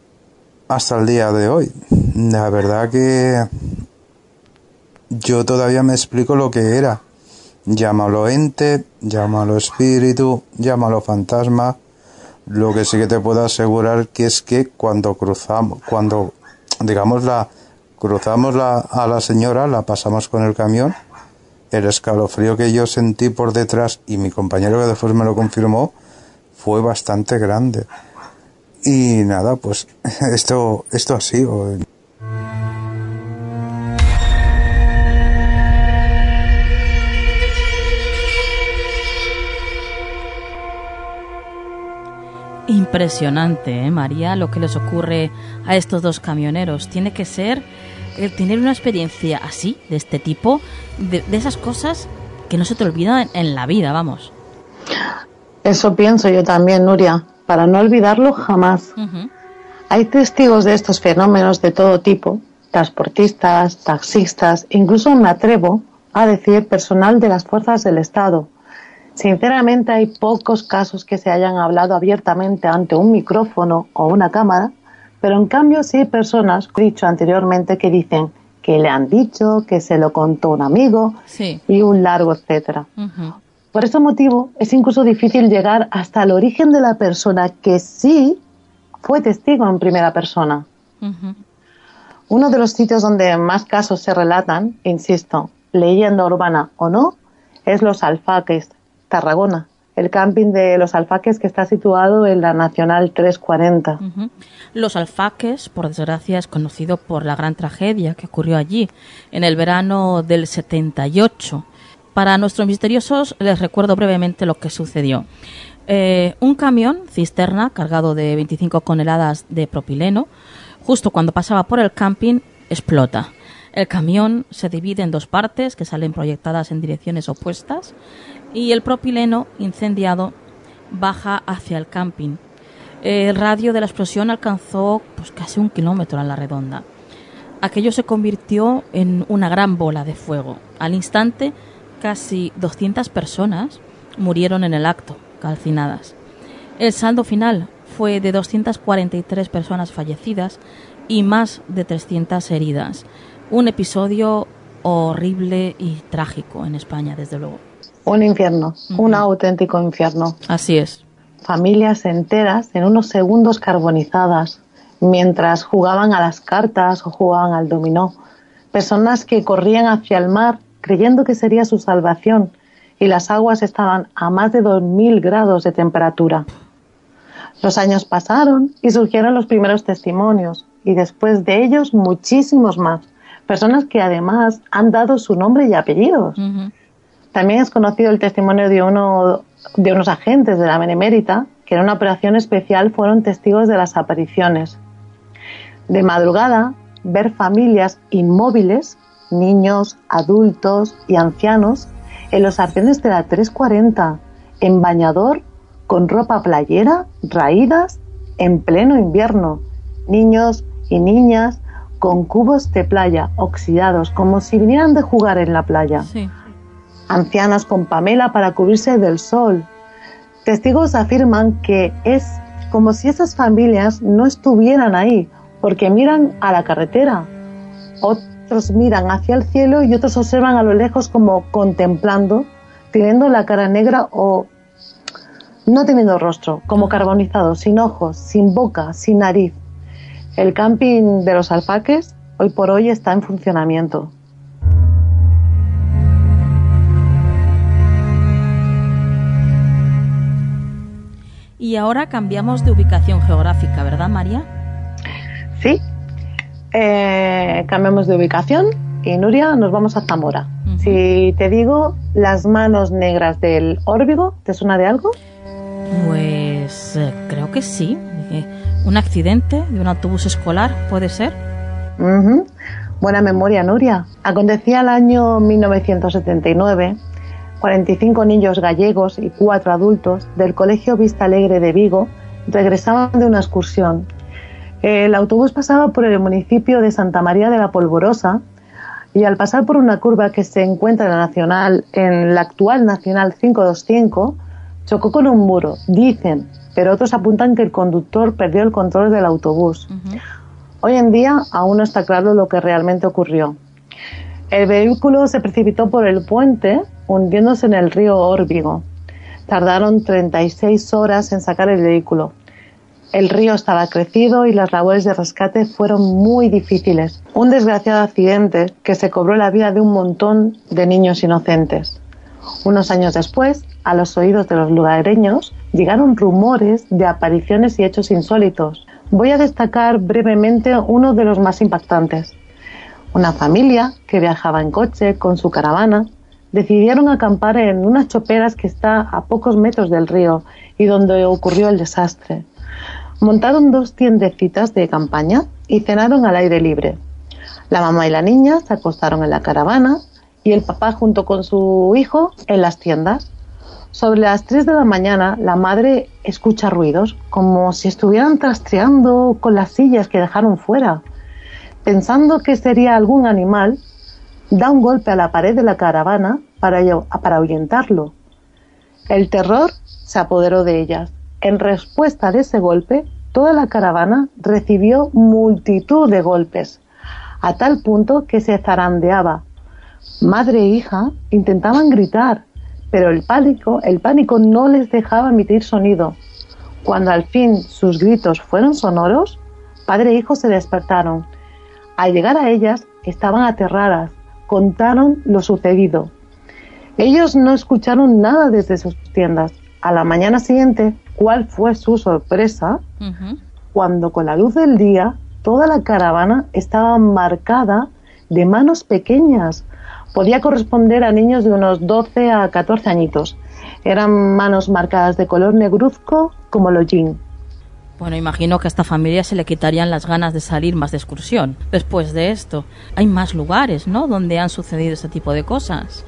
[SPEAKER 5] hasta el día de hoy. La verdad que yo todavía me explico lo que era. Llámalo ente, llámalo espíritu, llámalo fantasma. Lo que sí que te puedo asegurar que es que cuando cruzamos, cuando digamos la cruzamos la, a la señora, la pasamos con el camión, el escalofrío que yo sentí por detrás y mi compañero que después me lo confirmó fue bastante grande. Y nada, pues esto, esto ha sido.
[SPEAKER 1] Impresionante, ¿eh, María, lo que les ocurre a estos dos camioneros. Tiene que ser tener una experiencia así, de este tipo, de, esas cosas que no se te olvidan en la vida, vamos.
[SPEAKER 4] Eso pienso yo también, Nuria para no olvidarlo jamás. Hay testigos de estos fenómenos de todo tipo, transportistas, taxistas, incluso me atrevo a decir personal de las fuerzas del Estado. Sinceramente hay pocos casos que se hayan hablado abiertamente ante un micrófono o una cámara, pero en cambio sí hay personas, he dicho anteriormente, que dicen que le han dicho, que se lo contó un amigo y un largo etcétera. Por ese motivo es incluso difícil llegar hasta el origen de la persona que sí fue testigo en primera persona. Uno de los sitios donde más casos se relatan, insisto, leyenda urbana o no, es Los Alfaques, Tarragona, el camping de Los Alfaques que está situado en la Nacional 340.
[SPEAKER 1] Los Alfaques, por desgracia, es conocido por la gran tragedia que ocurrió allí en el verano del 78. Para nuestros misteriosos les recuerdo brevemente lo que sucedió. Eh, un camión cisterna cargado de 25 toneladas de propileno, justo cuando pasaba por el camping, explota. El camión se divide en dos partes que salen proyectadas en direcciones opuestas y el propileno incendiado baja hacia el camping. El radio de la explosión alcanzó pues, casi un kilómetro a la redonda. Aquello se convirtió en una gran bola de fuego. Al instante, casi 200 personas murieron en el acto, calcinadas. El saldo final fue de 243 personas fallecidas y más de 300 heridas. Un episodio horrible y trágico en España, desde luego.
[SPEAKER 4] Un infierno, un auténtico infierno.
[SPEAKER 1] Así es.
[SPEAKER 4] Familias enteras en unos segundos carbonizadas, mientras jugaban a las cartas o jugaban al dominó. Personas que corrían hacia el mar creyendo que sería su salvación y las aguas estaban a más de 2.000 grados de temperatura. Los años pasaron y surgieron los primeros testimonios y después de ellos muchísimos más. Personas que además han dado su nombre y apellidos. También es conocido el testimonio de, uno, de unos agentes de la Benemérita que en una operación especial fueron testigos de las apariciones. De madrugada, ver familias inmóviles, niños, adultos y ancianos, en los arcenes de la 340, en bañador, con ropa playera, raídas, en pleno invierno, niños y niñas con cubos de playa oxidados, como si vinieran de jugar en la playa. Sí ancianas con Pamela para cubrirse del sol. Testigos afirman que es como si esas familias no estuvieran ahí, porque miran a la carretera. Otros miran hacia el cielo y otros observan a lo lejos como contemplando, teniendo la cara negra o no teniendo rostro, como carbonizado, sin ojos, sin boca, sin nariz. El camping de los alfaques hoy por hoy está en funcionamiento.
[SPEAKER 1] Y ahora cambiamos de ubicación geográfica, ¿verdad, María?
[SPEAKER 4] Sí, eh, cambiamos de ubicación y Nuria nos vamos a Zamora. Si te digo las manos negras del Órbigo, ¿te suena de algo?
[SPEAKER 1] Pues eh, creo que sí. Eh, ¿Un accidente de un autobús escolar puede ser?
[SPEAKER 4] Buena memoria, Nuria. Acontecía el año 1979 45 niños gallegos y cuatro adultos del Colegio Vista Alegre de Vigo regresaban de una excursión. El autobús pasaba por el municipio de Santa María de la Polvorosa y al pasar por una curva que se encuentra en la, nacional, en la actual Nacional 525 chocó con un muro, dicen, pero otros apuntan que el conductor perdió el control del autobús. Hoy en día aún no está claro lo que realmente ocurrió. El vehículo se precipitó por el puente hundiéndose en el río Órbigo. Tardaron 36 horas en sacar el vehículo. El río estaba crecido y las labores de rescate fueron muy difíciles. Un desgraciado accidente que se cobró la vida de un montón de niños inocentes. Unos años después, a los oídos de los lugareños llegaron rumores de apariciones y hechos insólitos. Voy a destacar brevemente uno de los más impactantes. Una familia que viajaba en coche con su caravana decidieron acampar en unas choperas que está a pocos metros del río y donde ocurrió el desastre. Montaron dos tiendecitas de campaña y cenaron al aire libre. La mamá y la niña se acostaron en la caravana y el papá junto con su hijo en las tiendas. Sobre las 3 de la mañana la madre escucha ruidos como si estuvieran trastreando con las sillas que dejaron fuera. Pensando que sería algún animal, da un golpe a la pared de la caravana para, para ahuyentarlo. El terror se apoderó de ellas. En respuesta de ese golpe, toda la caravana recibió multitud de golpes, a tal punto que se zarandeaba. Madre e hija intentaban gritar, pero el pánico, el pánico no les dejaba emitir sonido. Cuando al fin sus gritos fueron sonoros, padre e hijo se despertaron. Al llegar a ellas, estaban aterradas, contaron lo sucedido. Ellos no escucharon nada desde sus tiendas. A la mañana siguiente, ¿cuál fue su sorpresa? Cuando con la luz del día, toda la caravana estaba marcada de manos pequeñas. Podía corresponder a niños de unos 12 a 14 añitos. Eran manos marcadas de color negruzco como el hollín.
[SPEAKER 1] Bueno, imagino que a esta familia se le quitarían las ganas de salir más de excursión. Después de esto, hay más lugares, ¿no? Donde han sucedido este tipo de cosas.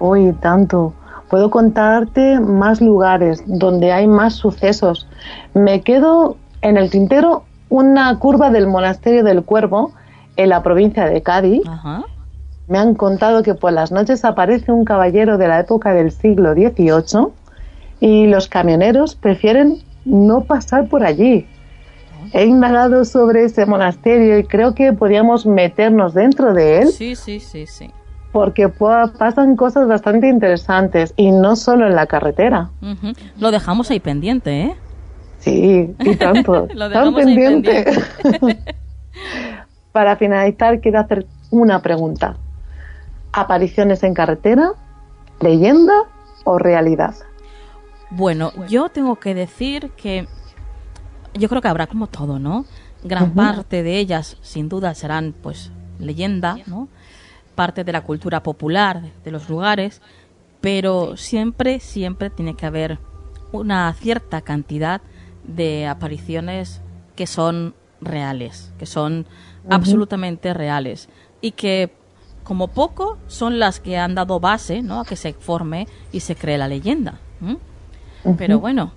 [SPEAKER 4] Uy, tanto. Puedo contarte más lugares donde hay más sucesos. Me quedo en el tintero una curva del monasterio del Cuervo en la provincia de Cádiz. Me han contado que por las noches aparece un caballero de la época del siglo XVIII y los camioneros prefieren no pasar por allí. He indagado sobre ese monasterio y creo que podríamos meternos dentro de él.
[SPEAKER 1] Sí, sí, sí, sí.
[SPEAKER 4] Porque pasan cosas bastante interesantes y no solo en la carretera.
[SPEAKER 1] Lo dejamos ahí pendiente, ¿eh?
[SPEAKER 4] Sí, y tanto.
[SPEAKER 1] Lo dejamos pendiente.
[SPEAKER 4] Para finalizar, quiero hacer una pregunta. ¿Apariciones en carretera? ¿Leyenda o realidad?
[SPEAKER 1] Bueno, yo tengo que decir que yo creo que habrá como todo, ¿no? Gran parte de ellas, sin duda, serán pues leyenda, ¿no? Parte de la cultura popular de los lugares, pero siempre, siempre tiene que haber una cierta cantidad de apariciones que son reales, que son absolutamente reales y que como poco son las que han dado base ¿no? a que se forme y se cree la leyenda. Pero bueno,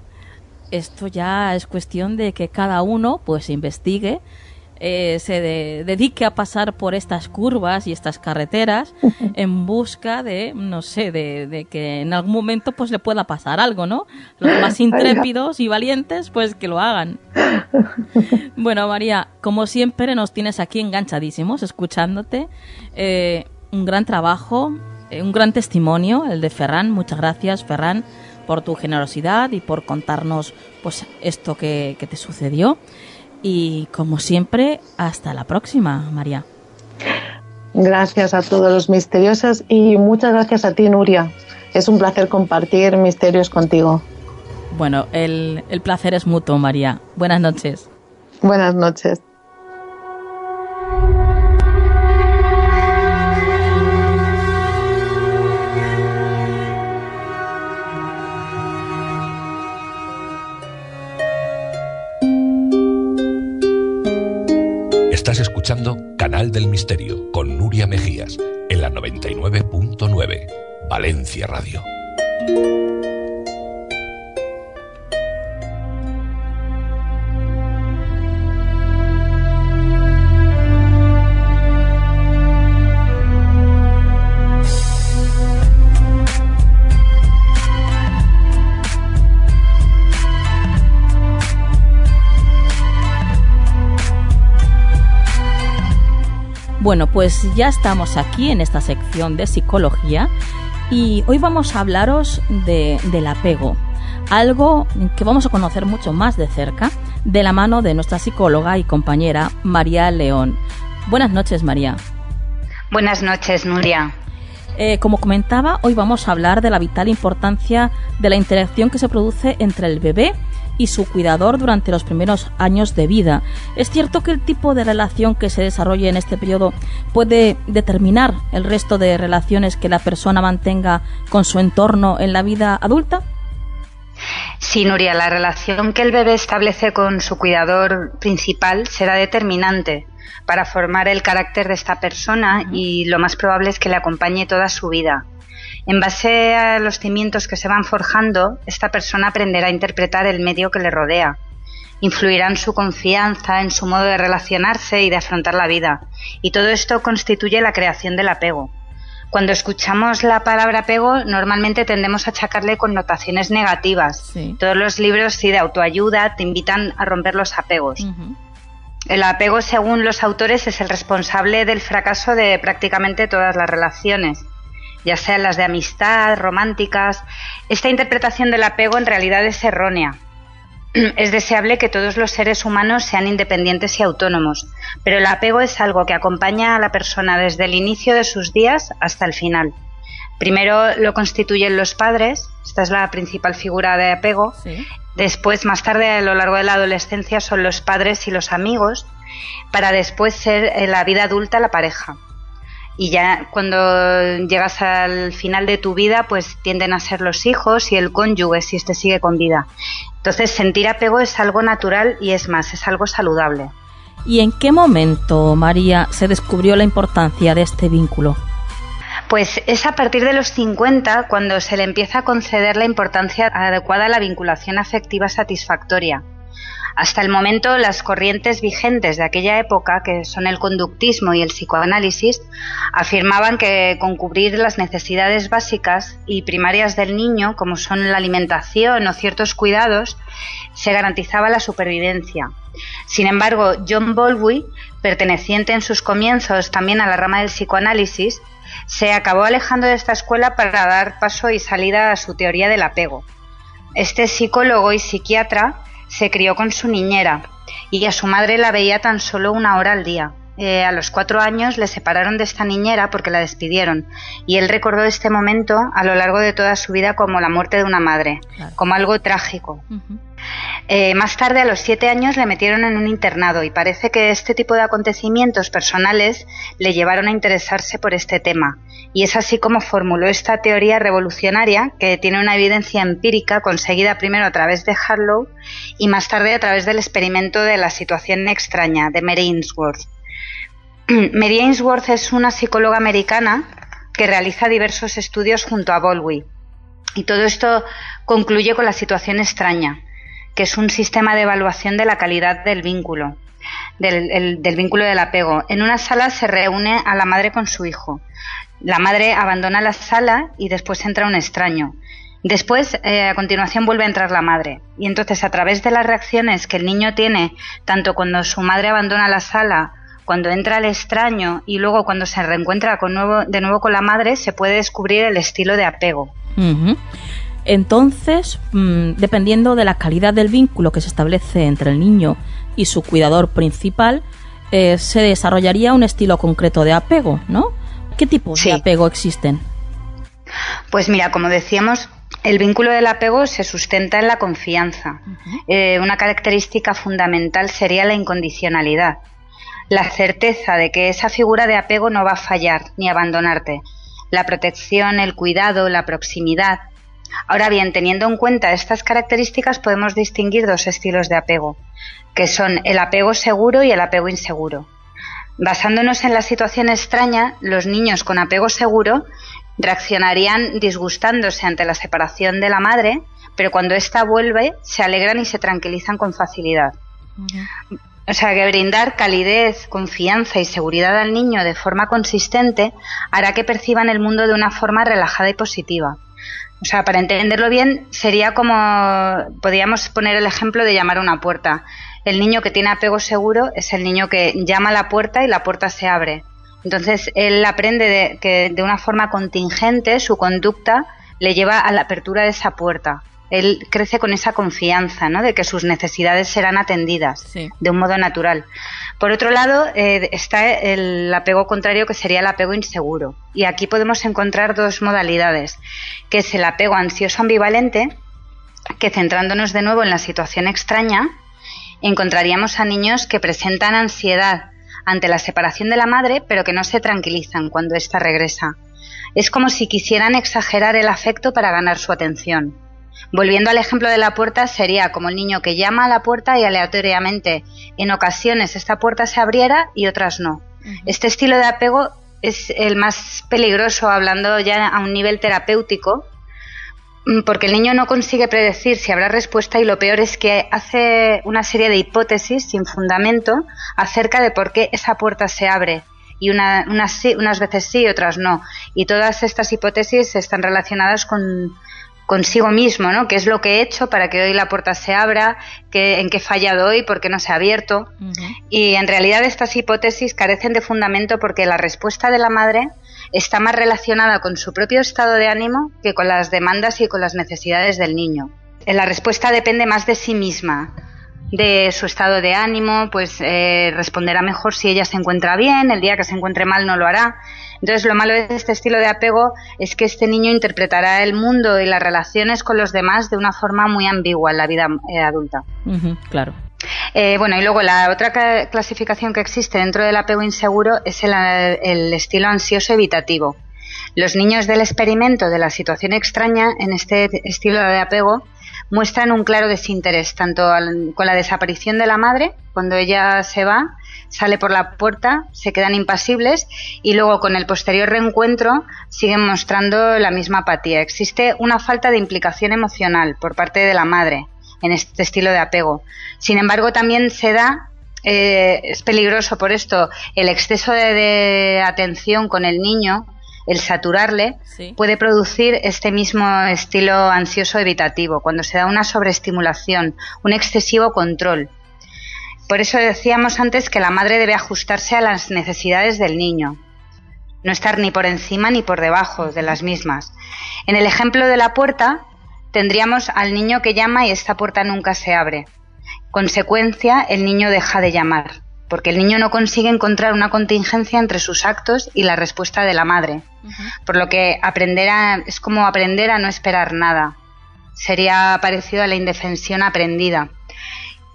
[SPEAKER 1] esto ya es cuestión de que cada uno pues investigue, eh, se dedique a pasar por estas curvas y estas carreteras en busca de, no sé, de, que en algún momento pues le pueda pasar algo, ¿no? Los más intrépidos y valientes pues que lo hagan. Bueno, María, como siempre nos tienes aquí enganchadísimos, escuchándote. Eh, un gran trabajo, eh, un gran testimonio, el de Ferran. Muchas gracias, Ferran por tu generosidad y por contarnos pues esto que, te sucedió. Y como siempre, hasta la próxima, María.
[SPEAKER 4] Gracias a todos los misteriosos y muchas gracias a ti, Nuria. Es un placer compartir misterios contigo.
[SPEAKER 1] Bueno, el, el placer es mutuo, María. Buenas noches.
[SPEAKER 4] Buenas noches.
[SPEAKER 2] Canal del Misterio con Nuria Mejías en la 99.9 Valencia Radio.
[SPEAKER 1] Bueno, pues ya estamos aquí en esta sección de psicología y hoy vamos a hablaros de, del apego, algo que vamos a conocer mucho más de cerca de la mano de nuestra psicóloga y compañera María León. Buenas noches, María.
[SPEAKER 6] Buenas noches, Nuria.
[SPEAKER 1] Eh, como comentaba, hoy vamos a hablar de la vital importancia de la interacción que se produce entre el bebé y su cuidador durante los primeros años de vida. Es cierto que el tipo de relación que se desarrolle en este periodo puede determinar el resto de relaciones que la persona mantenga con su entorno en la vida adulta.
[SPEAKER 6] Sí, Nuria, la relación que el bebé establece con su cuidador principal será determinante para formar el carácter de esta persona y lo más probable es que le acompañe toda su vida. En base a los cimientos que se van forjando, esta persona aprenderá a interpretar el medio que le rodea. Influirá en su confianza, en su modo de relacionarse y de afrontar la vida. Y todo esto constituye la creación del apego. Cuando escuchamos la palabra apego, normalmente tendemos a achacarle connotaciones negativas. Todos los libros de autoayuda te invitan a romper los apegos. El apego, según los autores, es el responsable del fracaso de prácticamente todas las relaciones ya sean las de amistad, románticas. Esta interpretación del apego en realidad es errónea. Es deseable que todos los seres humanos sean independientes y autónomos, pero el apego es algo que acompaña a la persona desde el inicio de sus días hasta el final. Primero lo constituyen los padres, esta es la principal figura de apego. Después, más tarde, a lo largo de la adolescencia, son los padres y los amigos, para después ser en la vida adulta la pareja. Y ya cuando llegas al final de tu vida, pues tienden a ser los hijos y el cónyuge si este sigue con vida. Entonces, sentir apego es algo natural y es más, es algo saludable.
[SPEAKER 1] ¿Y en qué momento, María, se descubrió la importancia de este vínculo?
[SPEAKER 6] Pues es a partir de los 50 cuando se le empieza a conceder la importancia adecuada a la vinculación afectiva satisfactoria. Hasta el momento, las corrientes vigentes de aquella época, que son el conductismo y el psicoanálisis, afirmaban que con cubrir las necesidades básicas y primarias del niño, como son la alimentación o ciertos cuidados, se garantizaba la supervivencia. Sin embargo, John Bowlby, perteneciente en sus comienzos también a la rama del psicoanálisis, se acabó alejando de esta escuela para dar paso y salida a su teoría del apego. Este psicólogo y psiquiatra se crió con su niñera y a su madre la veía tan solo una hora al día. Eh, a los cuatro años le separaron de esta niñera porque la despidieron y él recordó este momento a lo largo de toda su vida como la muerte de una madre, como algo trágico. Eh, más tarde, a los siete años, le metieron en un internado y parece que este tipo de acontecimientos personales le llevaron a interesarse por este tema. Y es así como formuló esta teoría revolucionaria que tiene una evidencia empírica conseguida primero a través de Harlow y más tarde a través del experimento de la situación extraña de Mary Ainsworth. Mary Ainsworth es una psicóloga americana que realiza diversos estudios junto a Bowlby. Y todo esto concluye con la situación extraña, que es un sistema de evaluación de la calidad del vínculo, del, vínculo del apego. En una sala se reúne a la madre con su hijo. La madre abandona la sala y después entra un extraño. Después, eh, a continuación, vuelve a entrar la madre. Y entonces, a través de las reacciones que el niño tiene, tanto cuando su madre abandona la sala, cuando entra el extraño y luego cuando se reencuentra con nuevo, de nuevo con la madre, se puede descubrir el estilo de apego.
[SPEAKER 1] Entonces, mm, dependiendo de la calidad del vínculo que se establece entre el niño y su cuidador principal, eh, se desarrollaría un estilo concreto de apego, ¿no? ¿Qué tipos de apego existen?
[SPEAKER 6] Pues mira, como decíamos, el vínculo del apego se sustenta en la confianza. Eh, una característica fundamental sería la incondicionalidad, la certeza de que esa figura de apego no va a fallar ni abandonarte. La protección, el cuidado, la proximidad, Ahora bien, teniendo en cuenta estas características, podemos distinguir dos estilos de apego, que son el apego seguro y el apego inseguro. Basándonos en la situación extraña, los niños con apego seguro reaccionarían disgustándose ante la separación de la madre, pero cuando ésta vuelve se alegran y se tranquilizan con facilidad. O sea que brindar calidez, confianza y seguridad al niño de forma consistente hará que perciban el mundo de una forma relajada y positiva. O sea, para entenderlo bien, sería como, podríamos poner el ejemplo de llamar a una puerta. El niño que tiene apego seguro es el niño que llama a la puerta y la puerta se abre. Entonces, él aprende de, que de una forma contingente su conducta le lleva a la apertura de esa puerta. Él crece con esa confianza, ¿no? De que sus necesidades serán atendidas de un modo natural. Por otro lado, eh, está el apego contrario que sería el apego inseguro. Y aquí podemos encontrar dos modalidades, que es el apego ansioso ambivalente, que centrándonos de nuevo en la situación extraña, encontraríamos a niños que presentan ansiedad ante la separación de la madre, pero que no se tranquilizan cuando ésta regresa. Es como si quisieran exagerar el afecto para ganar su atención. Volviendo al ejemplo de la puerta, sería como el niño que llama a la puerta y aleatoriamente en ocasiones esta puerta se abriera y otras no. Este estilo de apego es el más peligroso hablando ya a un nivel terapéutico, mm, porque el niño no consigue predecir si habrá respuesta y lo peor es que hace una serie de hipótesis sin fundamento acerca de por qué esa puerta se abre y una, unas veces sí y otras no. Y todas estas hipótesis están relacionadas con consigo mismo, ¿no? ¿Qué es lo que he hecho para que hoy la puerta se abra? ¿Qué, ¿En qué he fallado hoy? ¿Por qué no se ha abierto? Y en realidad estas hipótesis carecen de fundamento porque la respuesta de la madre está más relacionada con su propio estado de ánimo que con las demandas y con las necesidades del niño. La respuesta depende más de sí misma, de su estado de ánimo, pues eh, responderá mejor si ella se encuentra bien, el día que se encuentre mal no lo hará. Entonces, lo malo de este estilo de apego es que este niño interpretará el mundo y las relaciones con los demás de una forma muy ambigua en la vida eh, adulta.
[SPEAKER 1] claro.
[SPEAKER 6] Eh, bueno, y luego la otra clasificación que existe dentro del apego inseguro es el, el estilo ansioso evitativo. Los niños del experimento de la situación extraña en este estilo de apego muestran un claro desinterés, tanto con la desaparición de la madre, cuando ella se va, sale por la puerta, se quedan impasibles y luego con el posterior reencuentro siguen mostrando la misma apatía. Existe una falta de implicación emocional por parte de la madre en este estilo de apego. Sin embargo, también se da, eh, es peligroso por esto, el exceso de atención con el niño el saturarle puede producir este mismo estilo ansioso evitativo, cuando se da una sobreestimulación, un excesivo control. Por eso decíamos antes que la madre debe ajustarse a las necesidades del niño, no estar ni por encima ni por debajo de las mismas. En el ejemplo de la puerta, tendríamos al niño que llama y esta puerta nunca se abre. Consecuencia, el niño deja de llamar porque el niño no consigue encontrar una contingencia entre sus actos y la respuesta de la madre. Por lo que aprender es como aprender a no esperar nada. Sería parecido a la indefensión aprendida.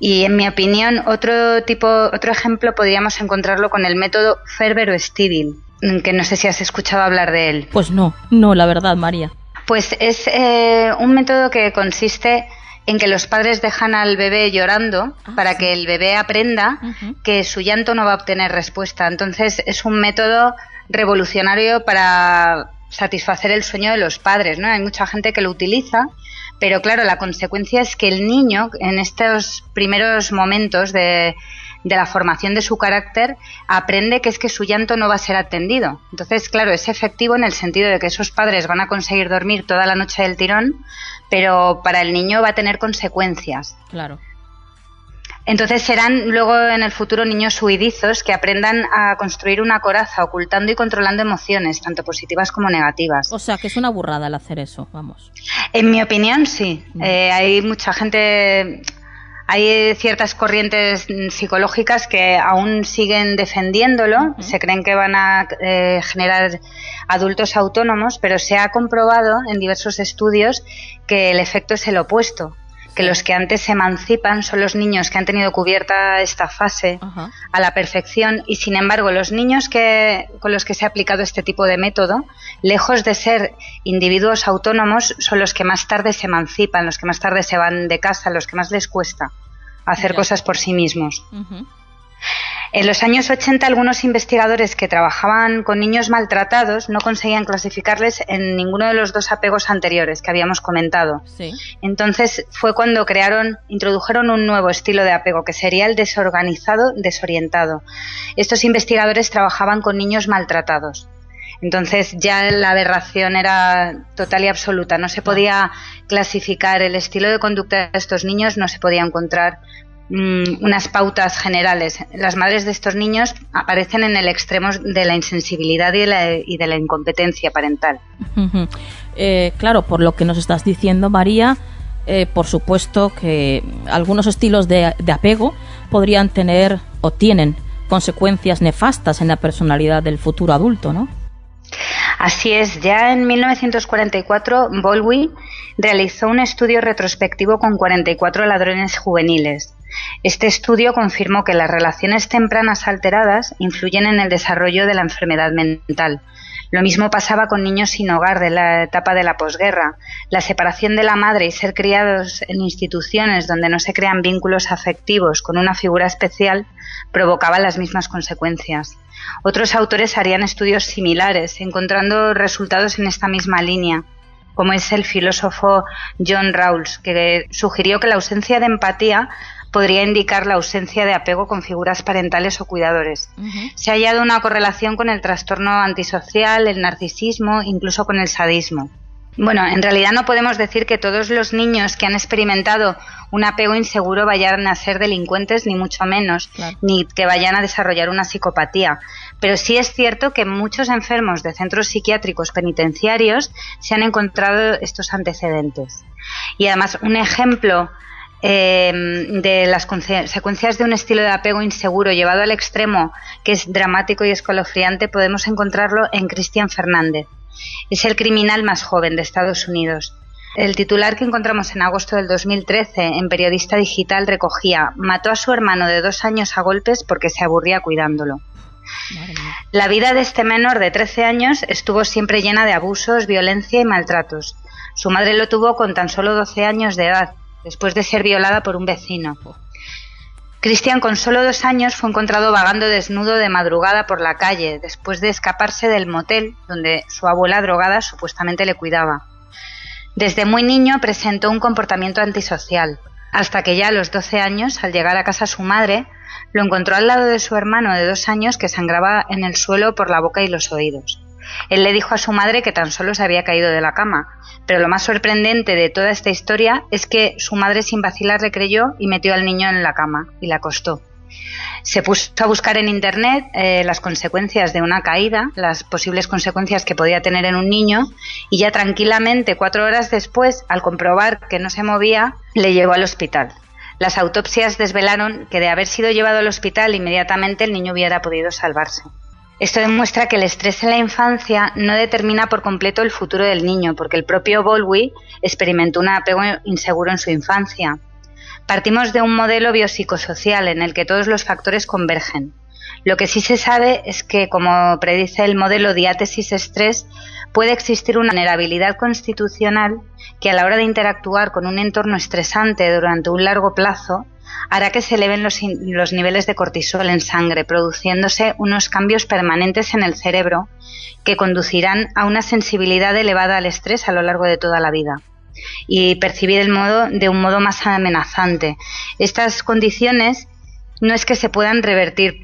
[SPEAKER 6] Y en mi opinión, otro tipo, otro ejemplo podríamos encontrarlo con el método Ferber o Stidil, que no sé si has escuchado hablar de él.
[SPEAKER 1] Pues no, no, la verdad, María.
[SPEAKER 6] Pues es eh, un método que consiste en que los padres dejan al bebé llorando ah, para que el bebé aprenda que su llanto no va a obtener respuesta. Entonces es un método revolucionario para satisfacer el sueño de los padres, ¿no? Hay mucha gente que lo utiliza, pero claro, la consecuencia es que el niño en estos primeros momentos de, la formación de su carácter aprende que es que su llanto no va a ser atendido. Entonces, claro, es efectivo en el sentido de que esos padres van a conseguir dormir toda la noche del tirón, pero para el niño va a tener consecuencias.
[SPEAKER 1] Claro.
[SPEAKER 6] Entonces serán luego en el futuro niños huidizos que aprendan a construir una coraza ocultando y controlando emociones, tanto positivas como negativas.
[SPEAKER 1] O sea, que es una burrada el hacer eso, vamos.
[SPEAKER 6] En mi opinión, sí. Eh, hay mucha gente, hay ciertas corrientes psicológicas que aún siguen defendiéndolo, se creen que van a eh, generar adultos autónomos, pero se ha comprobado en diversos estudios que el efecto es el opuesto que los que antes se emancipan son los niños que han tenido cubierta esta fase a la perfección y sin embargo los niños que, con los que se ha aplicado este tipo de método, lejos de ser individuos autónomos, son los que más tarde se emancipan, los que más tarde se van de casa, los que más les cuesta hacer cosas por sí mismos. En los años 80 algunos investigadores que trabajaban con niños maltratados no conseguían clasificarles en ninguno de los dos apegos anteriores que habíamos comentado. Entonces fue cuando crearon, introdujeron un nuevo estilo de apego que sería el desorganizado desorientado. Estos investigadores trabajaban con niños maltratados. Entonces ya la aberración era total y absoluta. No se podía clasificar el estilo de conducta de estos niños, no se podía encontrar unas pautas generales. Las madres de estos niños aparecen en el extremo de la insensibilidad y de la, incompetencia parental.
[SPEAKER 1] Eh, claro, por lo que nos estás diciendo, María, eh, por supuesto que algunos estilos de, de apego podrían tener o tienen consecuencias nefastas en la personalidad del futuro adulto, ¿no?
[SPEAKER 6] Así es, ya en 1944 Baldwin realizó un estudio retrospectivo con 44 ladrones juveniles. Este estudio confirmó que las relaciones tempranas alteradas influyen en el desarrollo de la enfermedad mental. Lo mismo pasaba con niños sin hogar de la etapa de la posguerra. La separación de la madre y ser criados en instituciones donde no se crean vínculos afectivos con una figura especial provocaba las mismas consecuencias. Otros autores harían estudios similares, encontrando resultados en esta misma línea como es el filósofo John Rawls, que sugirió que la ausencia de empatía podría indicar la ausencia de apego con figuras parentales o cuidadores. Se ha hallado una correlación con el trastorno antisocial, el narcisismo, incluso con el sadismo. Bueno, en realidad no podemos decir que todos los niños que han experimentado un apego inseguro vayan a ser delincuentes, ni mucho menos, ni que vayan a desarrollar una psicopatía. pero sí es cierto que muchos enfermos de centros psiquiátricos penitenciarios se han encontrado estos antecedentes. Y además, un ejemplo em, de las consecuencias de un estilo de apego inseguro llevado al extremo, que es dramático y escalofriante, podemos encontrarlo en Cristian Fernández. Es el criminal más joven de Estados Unidos. El titular que encontramos en agosto del 2013 en Periodista Digital recogía mató a su hermano de dos años a golpes porque se aburría cuidándolo. La vida de este menor de 13 años estuvo siempre llena de abusos, violencia y maltratos. Su madre lo tuvo con tan solo 12 años de edad, después de ser violada por un vecino. Cristian, con solo dos años, fue encontrado vagando desnudo de madrugada por la calle, después de escaparse del motel donde su abuela drogada supuestamente le cuidaba. Desde muy niño presentó un comportamiento antisocial, hasta que ya a los 12 años, al llegar a casa su madre, lo encontró al lado de su hermano de dos años que sangraba en el suelo por la boca y los oídos. Él le dijo a su madre que tan solo se había caído de la cama, pero lo más sorprendente de toda esta historia es que su madre sin vacilar le creyó y metió al niño en la cama y la acostó. Se puso a buscar en Internet eh, las consecuencias de una caída, las posibles consecuencias que podía tener en un niño, y ya tranquilamente, cuatro horas después, al comprobar que no se movía, le llevó al hospital. Las autopsias desvelaron que de haber sido llevado al hospital inmediatamente el niño hubiera podido salvarse. Esto demuestra que el estrés en la infancia no determina por completo el futuro del niño, porque el propio Bowlby experimentó un apego inseguro en su infancia. Partimos de un modelo biopsicosocial en el que todos los factores convergen. Lo que sí se sabe es que, como predice el modelo diátesis-estrés, puede existir una vulnerabilidad constitucional que a la hora de interactuar con un entorno estresante durante un largo plazo hará que se eleven los, los, niveles de cortisol en sangre, produciéndose unos cambios permanentes en el cerebro que conducirán a una sensibilidad elevada al estrés a lo largo de toda la vida y percibir el modo de un modo más amenazante. Estas condiciones no es que se puedan revertir,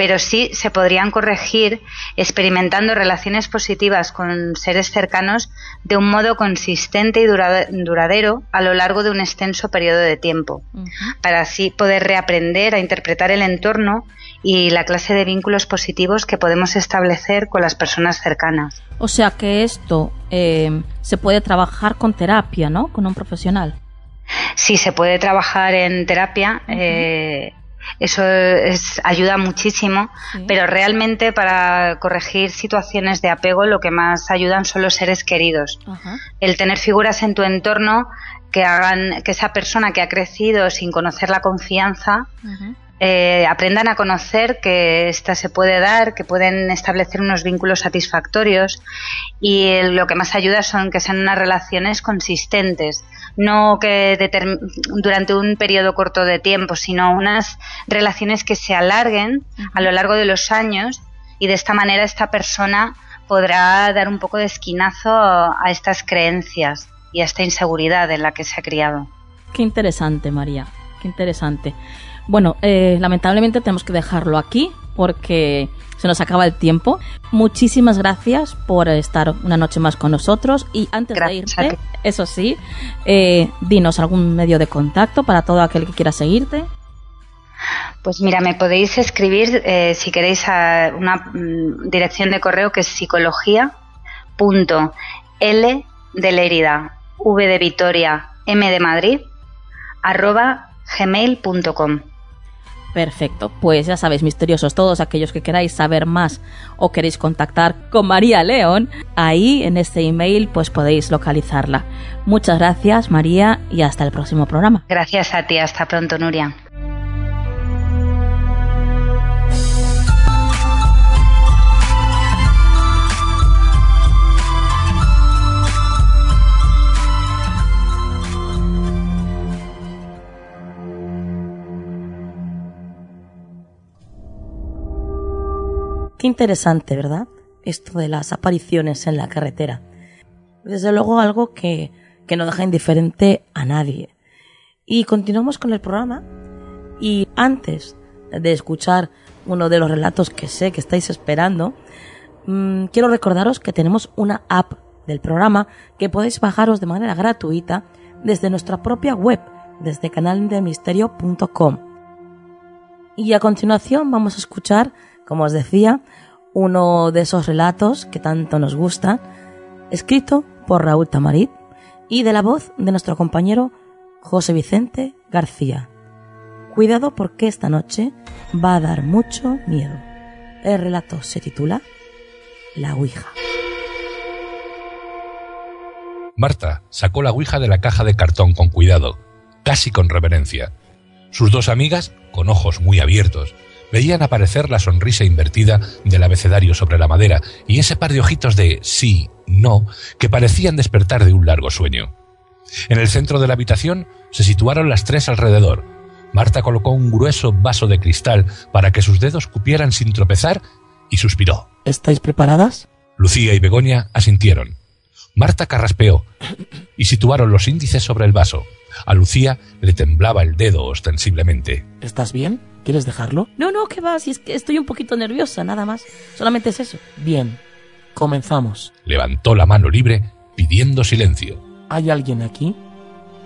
[SPEAKER 6] pero sí se podrían corregir experimentando relaciones positivas con seres cercanos de un modo consistente y duradero a lo largo de un extenso periodo de tiempo, para así poder reaprender a interpretar el entorno y la clase de vínculos positivos que podemos establecer con las personas cercanas.
[SPEAKER 1] O sea que esto eh, se puede trabajar con terapia, ¿no? Con un profesional.
[SPEAKER 6] Sí, se puede trabajar en terapia. eh, eso es, ayuda muchísimo, sí. pero realmente para corregir situaciones de apego lo que más ayudan son los seres queridos. Ajá. El tener figuras en tu entorno que hagan que esa persona que ha crecido sin conocer la confianza Ajá eh, aprendan a conocer que esta se puede dar, que pueden establecer unos vínculos satisfactorios y lo que más ayuda son que sean unas relaciones consistentes, no que durante un periodo corto de tiempo, sino unas relaciones que se alarguen a lo largo de los años y de esta manera esta persona podrá dar un poco de esquinazo a estas creencias y a esta inseguridad en la que se ha criado.
[SPEAKER 1] Qué interesante, María, qué interesante. Bueno, eh, lamentablemente tenemos que dejarlo aquí porque se nos acaba el tiempo. Muchísimas gracias por estar una noche más con nosotros y antes gracias de irte, eso sí, eh, dinos algún medio de contacto para todo aquel que quiera seguirte.
[SPEAKER 6] Pues mira, me podéis escribir eh, si queréis a una mm, dirección de correo que es psicología punto L de Lérida, V de Vitoria, M de Madrid, arroba gmail.com.
[SPEAKER 1] Perfecto, pues ya sabéis, misteriosos, todos aquellos que queráis saber más o queréis contactar con María León, ahí en este email pues podéis localizarla. Muchas gracias María y hasta el próximo programa.
[SPEAKER 6] Gracias a ti, hasta pronto Nuria.
[SPEAKER 1] Qué interesante, ¿verdad? Esto de las apariciones en la carretera. Desde luego algo que, que no deja indiferente a nadie. Y continuamos con el programa. Y antes de escuchar uno de los relatos que sé que estáis esperando, mmm, quiero recordaros que tenemos una app del programa que podéis bajaros de manera gratuita desde nuestra propia web, desde canaldemisterio.com. Y a continuación vamos a escuchar como os decía, uno de esos relatos que tanto nos gustan, escrito por Raúl Tamarit y de la voz de nuestro compañero José Vicente García. Cuidado porque esta noche va a dar mucho miedo. El relato se titula La Ouija.
[SPEAKER 2] Marta sacó la Ouija de la caja de cartón con cuidado, casi con reverencia. Sus dos amigas, con ojos muy abiertos, veían aparecer la sonrisa invertida del abecedario sobre la madera y ese par de ojitos de sí, no, que parecían despertar de un largo sueño. En el centro de la habitación se situaron las tres alrededor. Marta colocó un grueso vaso de cristal para que sus dedos cupieran sin tropezar y suspiró.
[SPEAKER 7] ¿Estáis preparadas?
[SPEAKER 2] Lucía y Begoña asintieron. Marta carraspeó y situaron los índices sobre el vaso. A Lucía le temblaba el dedo ostensiblemente.
[SPEAKER 7] ¿Estás bien? ¿Quieres dejarlo?
[SPEAKER 1] No, no, que va, si es que estoy un poquito nerviosa, nada más. Solamente es eso.
[SPEAKER 7] Bien, comenzamos.
[SPEAKER 2] Levantó la mano libre pidiendo silencio.
[SPEAKER 7] ¿Hay alguien aquí?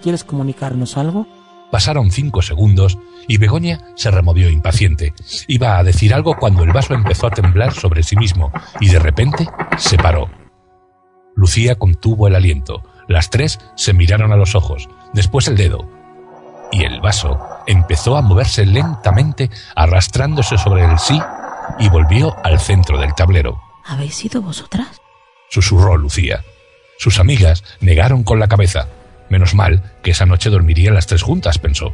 [SPEAKER 7] ¿Quieres comunicarnos algo?
[SPEAKER 2] Pasaron cinco segundos y Begoña se removió impaciente. Iba a decir algo cuando el vaso empezó a temblar sobre sí mismo y de repente se paró. Lucía contuvo el aliento. Las tres se miraron a los ojos, después el dedo. Y el vaso empezó a moverse lentamente, arrastrándose sobre el sí, y volvió al centro del tablero.
[SPEAKER 1] ¿Habéis sido vosotras?
[SPEAKER 2] Susurró Lucía. Sus amigas negaron con la cabeza. Menos mal que esa noche dormirían las tres juntas, pensó.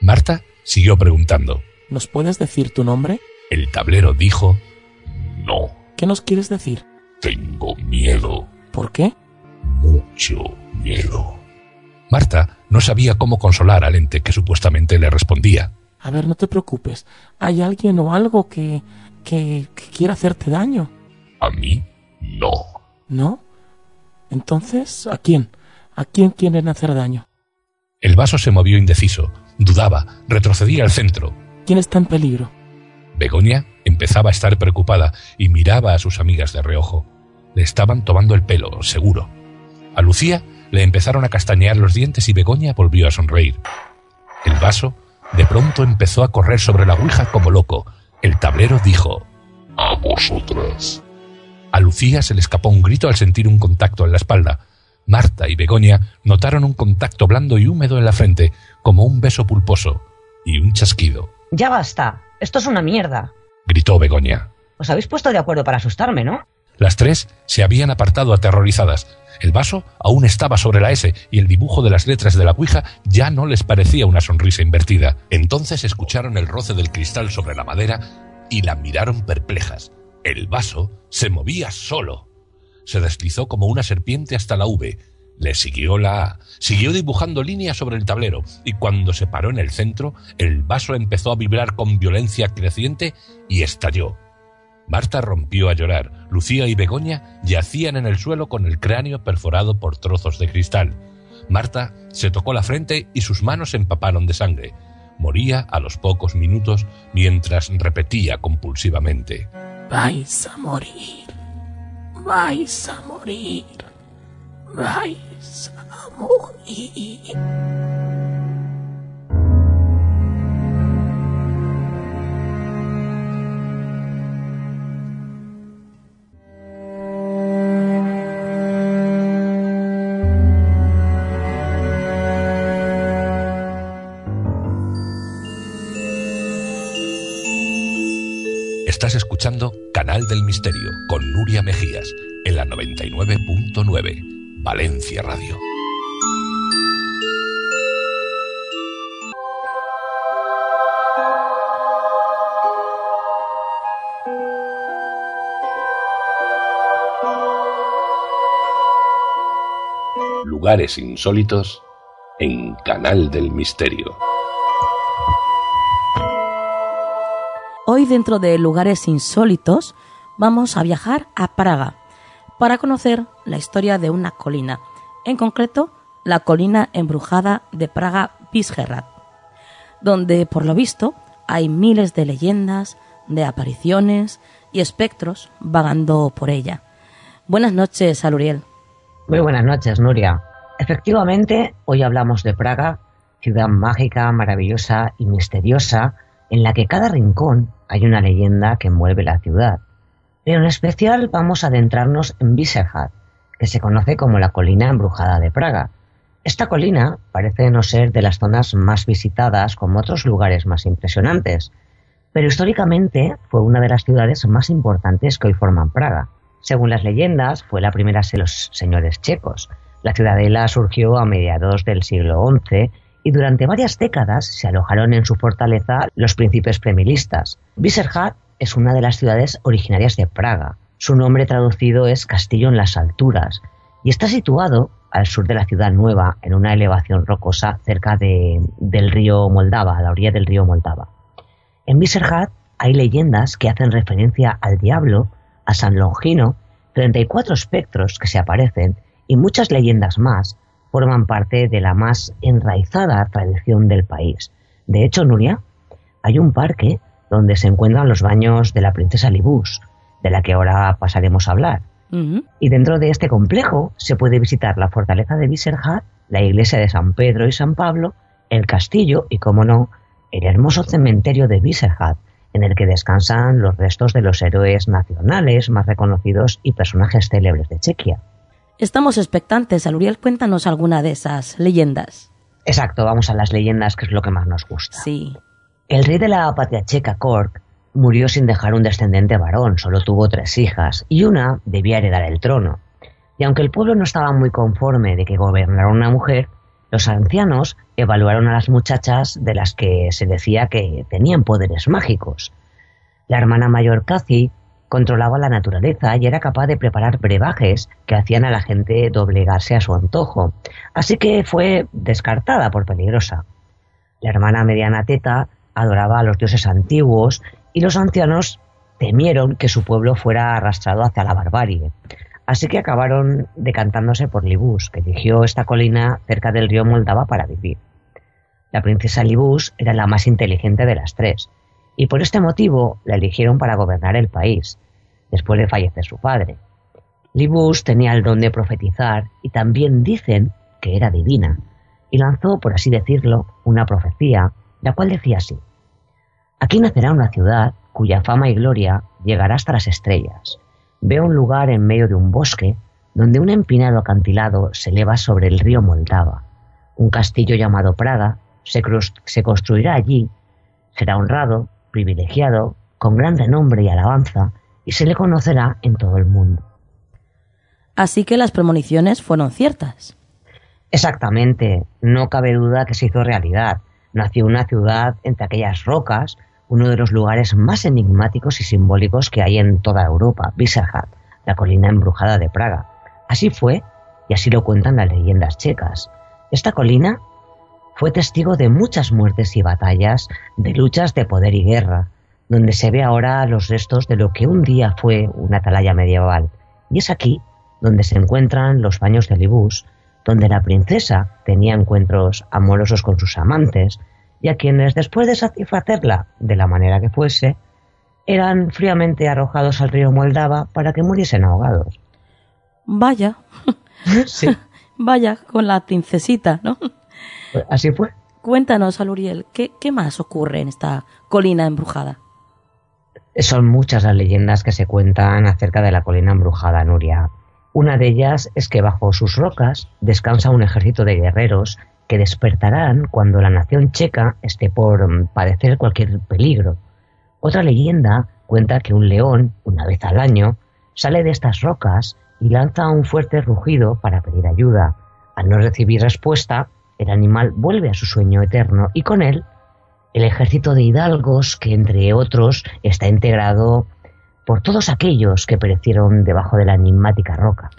[SPEAKER 2] Marta siguió preguntando.
[SPEAKER 7] ¿Nos puedes decir tu nombre?
[SPEAKER 2] El tablero dijo no.
[SPEAKER 7] ¿Qué nos quieres decir?
[SPEAKER 2] Tengo miedo.
[SPEAKER 7] ¿Por qué?
[SPEAKER 2] Mucho miedo. Marta no sabía cómo consolar al ente que supuestamente le respondía.
[SPEAKER 7] A ver, no te preocupes. ¿Hay alguien o algo que, que, que quiera hacerte daño?
[SPEAKER 2] A mí, no.
[SPEAKER 7] ¿No? Entonces, ¿a quién? ¿A quién quieren hacer daño?
[SPEAKER 2] El vaso se movió indeciso, dudaba, retrocedía al centro.
[SPEAKER 7] ¿Quién está en peligro?
[SPEAKER 2] Begoña empezaba a estar preocupada y miraba a sus amigas de reojo. Le estaban tomando el pelo, seguro. A Lucía le empezaron a castañear los dientes y Begoña volvió a sonreír. El vaso de pronto empezó a correr sobre la ouija como loco. El tablero dijo A vosotras. A Lucía se le escapó un grito al sentir un contacto en la espalda. Marta y Begoña notaron un contacto blando y húmedo en la frente, como un beso pulposo, y un chasquido.
[SPEAKER 8] Ya basta. Esto es una mierda.
[SPEAKER 2] Gritó Begoña.
[SPEAKER 8] Os habéis puesto de acuerdo para asustarme, ¿no?
[SPEAKER 2] Las tres se habían apartado aterrorizadas. El vaso aún estaba sobre la S y el dibujo de las letras de la cuija ya no les parecía una sonrisa invertida. Entonces escucharon el roce del cristal sobre la madera y la miraron perplejas. El vaso se movía solo. Se deslizó como una serpiente hasta la V. Le siguió la A. Siguió dibujando líneas sobre el tablero y cuando se paró en el centro, el vaso empezó a vibrar con violencia creciente y estalló. Marta rompió a llorar. Lucía y Begoña yacían en el suelo con el cráneo perforado por trozos de cristal. Marta se tocó la frente y sus manos se empaparon de sangre. Moría a los pocos minutos mientras repetía compulsivamente.
[SPEAKER 7] Vais a morir. Vais a morir. Vais a morir.
[SPEAKER 2] Estás escuchando Canal del Misterio con Nuria Mejías en la 99.9 Valencia Radio. Lugares insólitos en Canal del Misterio.
[SPEAKER 1] Hoy dentro de lugares insólitos vamos a viajar a Praga para conocer la historia de una colina, en concreto la colina embrujada de Praga Visgerad, donde por lo visto hay miles de leyendas, de apariciones y espectros vagando por ella. Buenas noches, Aluriel.
[SPEAKER 8] Muy buenas noches, Nuria. Efectivamente, hoy hablamos de Praga, ciudad mágica, maravillosa y misteriosa, en la que cada rincón hay una leyenda que envuelve la ciudad. Pero en especial vamos a adentrarnos en Viserhad, que se conoce como la colina embrujada de Praga. Esta colina parece no ser de las zonas más visitadas como otros lugares más impresionantes, pero históricamente fue una de las ciudades más importantes que hoy forman Praga. Según las leyendas, fue la primera de los señores checos. La ciudadela surgió a mediados del siglo XI y durante varias décadas se alojaron en su fortaleza los príncipes premilistas. Viserhad es una de las ciudades originarias de Praga. Su nombre traducido es Castillo en las Alturas y está situado al sur de la ciudad nueva, en una elevación rocosa cerca de, del río Moldava, a la orilla del río Moldava. En Viserhad hay leyendas que hacen referencia al diablo, a San Longino, 34 espectros que se aparecen y muchas leyendas más forman parte de la más enraizada tradición del país. De hecho, Nuria, hay un parque donde se encuentran los baños de la princesa Libus, de la que ahora pasaremos a hablar. Y dentro de este complejo se puede visitar la fortaleza de Viserhad, la iglesia de San Pedro y San Pablo, el castillo y, como no, el hermoso cementerio de Viserhad, en el que descansan los restos de los héroes nacionales más reconocidos y personajes célebres de Chequia.
[SPEAKER 1] Estamos expectantes. Aluriel, cuéntanos alguna de esas leyendas.
[SPEAKER 8] Exacto, vamos a las leyendas, que es lo que más nos gusta.
[SPEAKER 1] Sí.
[SPEAKER 8] El rey de la patria checa, Kork, murió sin dejar un descendiente varón, solo tuvo tres hijas, y una debía heredar el trono. Y aunque el pueblo no estaba muy conforme de que gobernara una mujer, los ancianos evaluaron a las muchachas de las que se decía que tenían poderes mágicos. La hermana mayor Cathy controlaba la naturaleza y era capaz de preparar brebajes que hacían a la gente doblegarse a su antojo, así que fue descartada por peligrosa. La hermana mediana Teta adoraba a los dioses antiguos y los ancianos temieron que su pueblo fuera arrastrado hacia la barbarie, así que acabaron decantándose por Libus, que eligió esta colina cerca del río Moldava para vivir. La princesa Libus era la más inteligente de las tres, y por este motivo la eligieron para gobernar el país, después de fallecer su padre. Libus tenía el don de profetizar y también dicen que era divina, y lanzó, por así decirlo, una profecía, la cual decía así, Aquí nacerá una ciudad cuya fama y gloria llegará hasta las estrellas. Veo un lugar en medio de un bosque donde un empinado acantilado se eleva sobre el río Moldava. Un castillo llamado Praga se, se construirá allí, será honrado privilegiado, con gran renombre y alabanza, y se le conocerá en todo el mundo.
[SPEAKER 1] Así que las premoniciones fueron ciertas.
[SPEAKER 8] Exactamente, no cabe duda que se hizo realidad. Nació una ciudad entre aquellas rocas, uno de los lugares más enigmáticos y simbólicos que hay en toda Europa, Viserhad, la colina embrujada de Praga. Así fue, y así lo cuentan las leyendas checas. Esta colina fue testigo de muchas muertes y batallas, de luchas de poder y guerra, donde se ve ahora los restos de lo que un día fue una atalaya medieval. Y es aquí donde se encuentran los baños de Libus, donde la princesa tenía encuentros amorosos con sus amantes, y a quienes, después de satisfacerla de la manera que fuese, eran fríamente arrojados al río Moldava para que muriesen ahogados.
[SPEAKER 1] Vaya. sí. Vaya con la princesita, ¿no?
[SPEAKER 8] Así fue.
[SPEAKER 1] Cuéntanos, Aluriel, ¿qué, ¿qué más ocurre en esta colina embrujada?
[SPEAKER 8] Son muchas las leyendas que se cuentan acerca de la colina embrujada, Nuria. Una de ellas es que bajo sus rocas descansa un ejército de guerreros que despertarán cuando la nación checa esté por padecer cualquier peligro. Otra leyenda cuenta que un león, una vez al año, sale de estas rocas y lanza un fuerte rugido para pedir ayuda. Al no recibir respuesta, el animal vuelve a su sueño eterno y con él el ejército de hidalgos que entre otros está integrado por todos aquellos que perecieron debajo de la enigmática roca.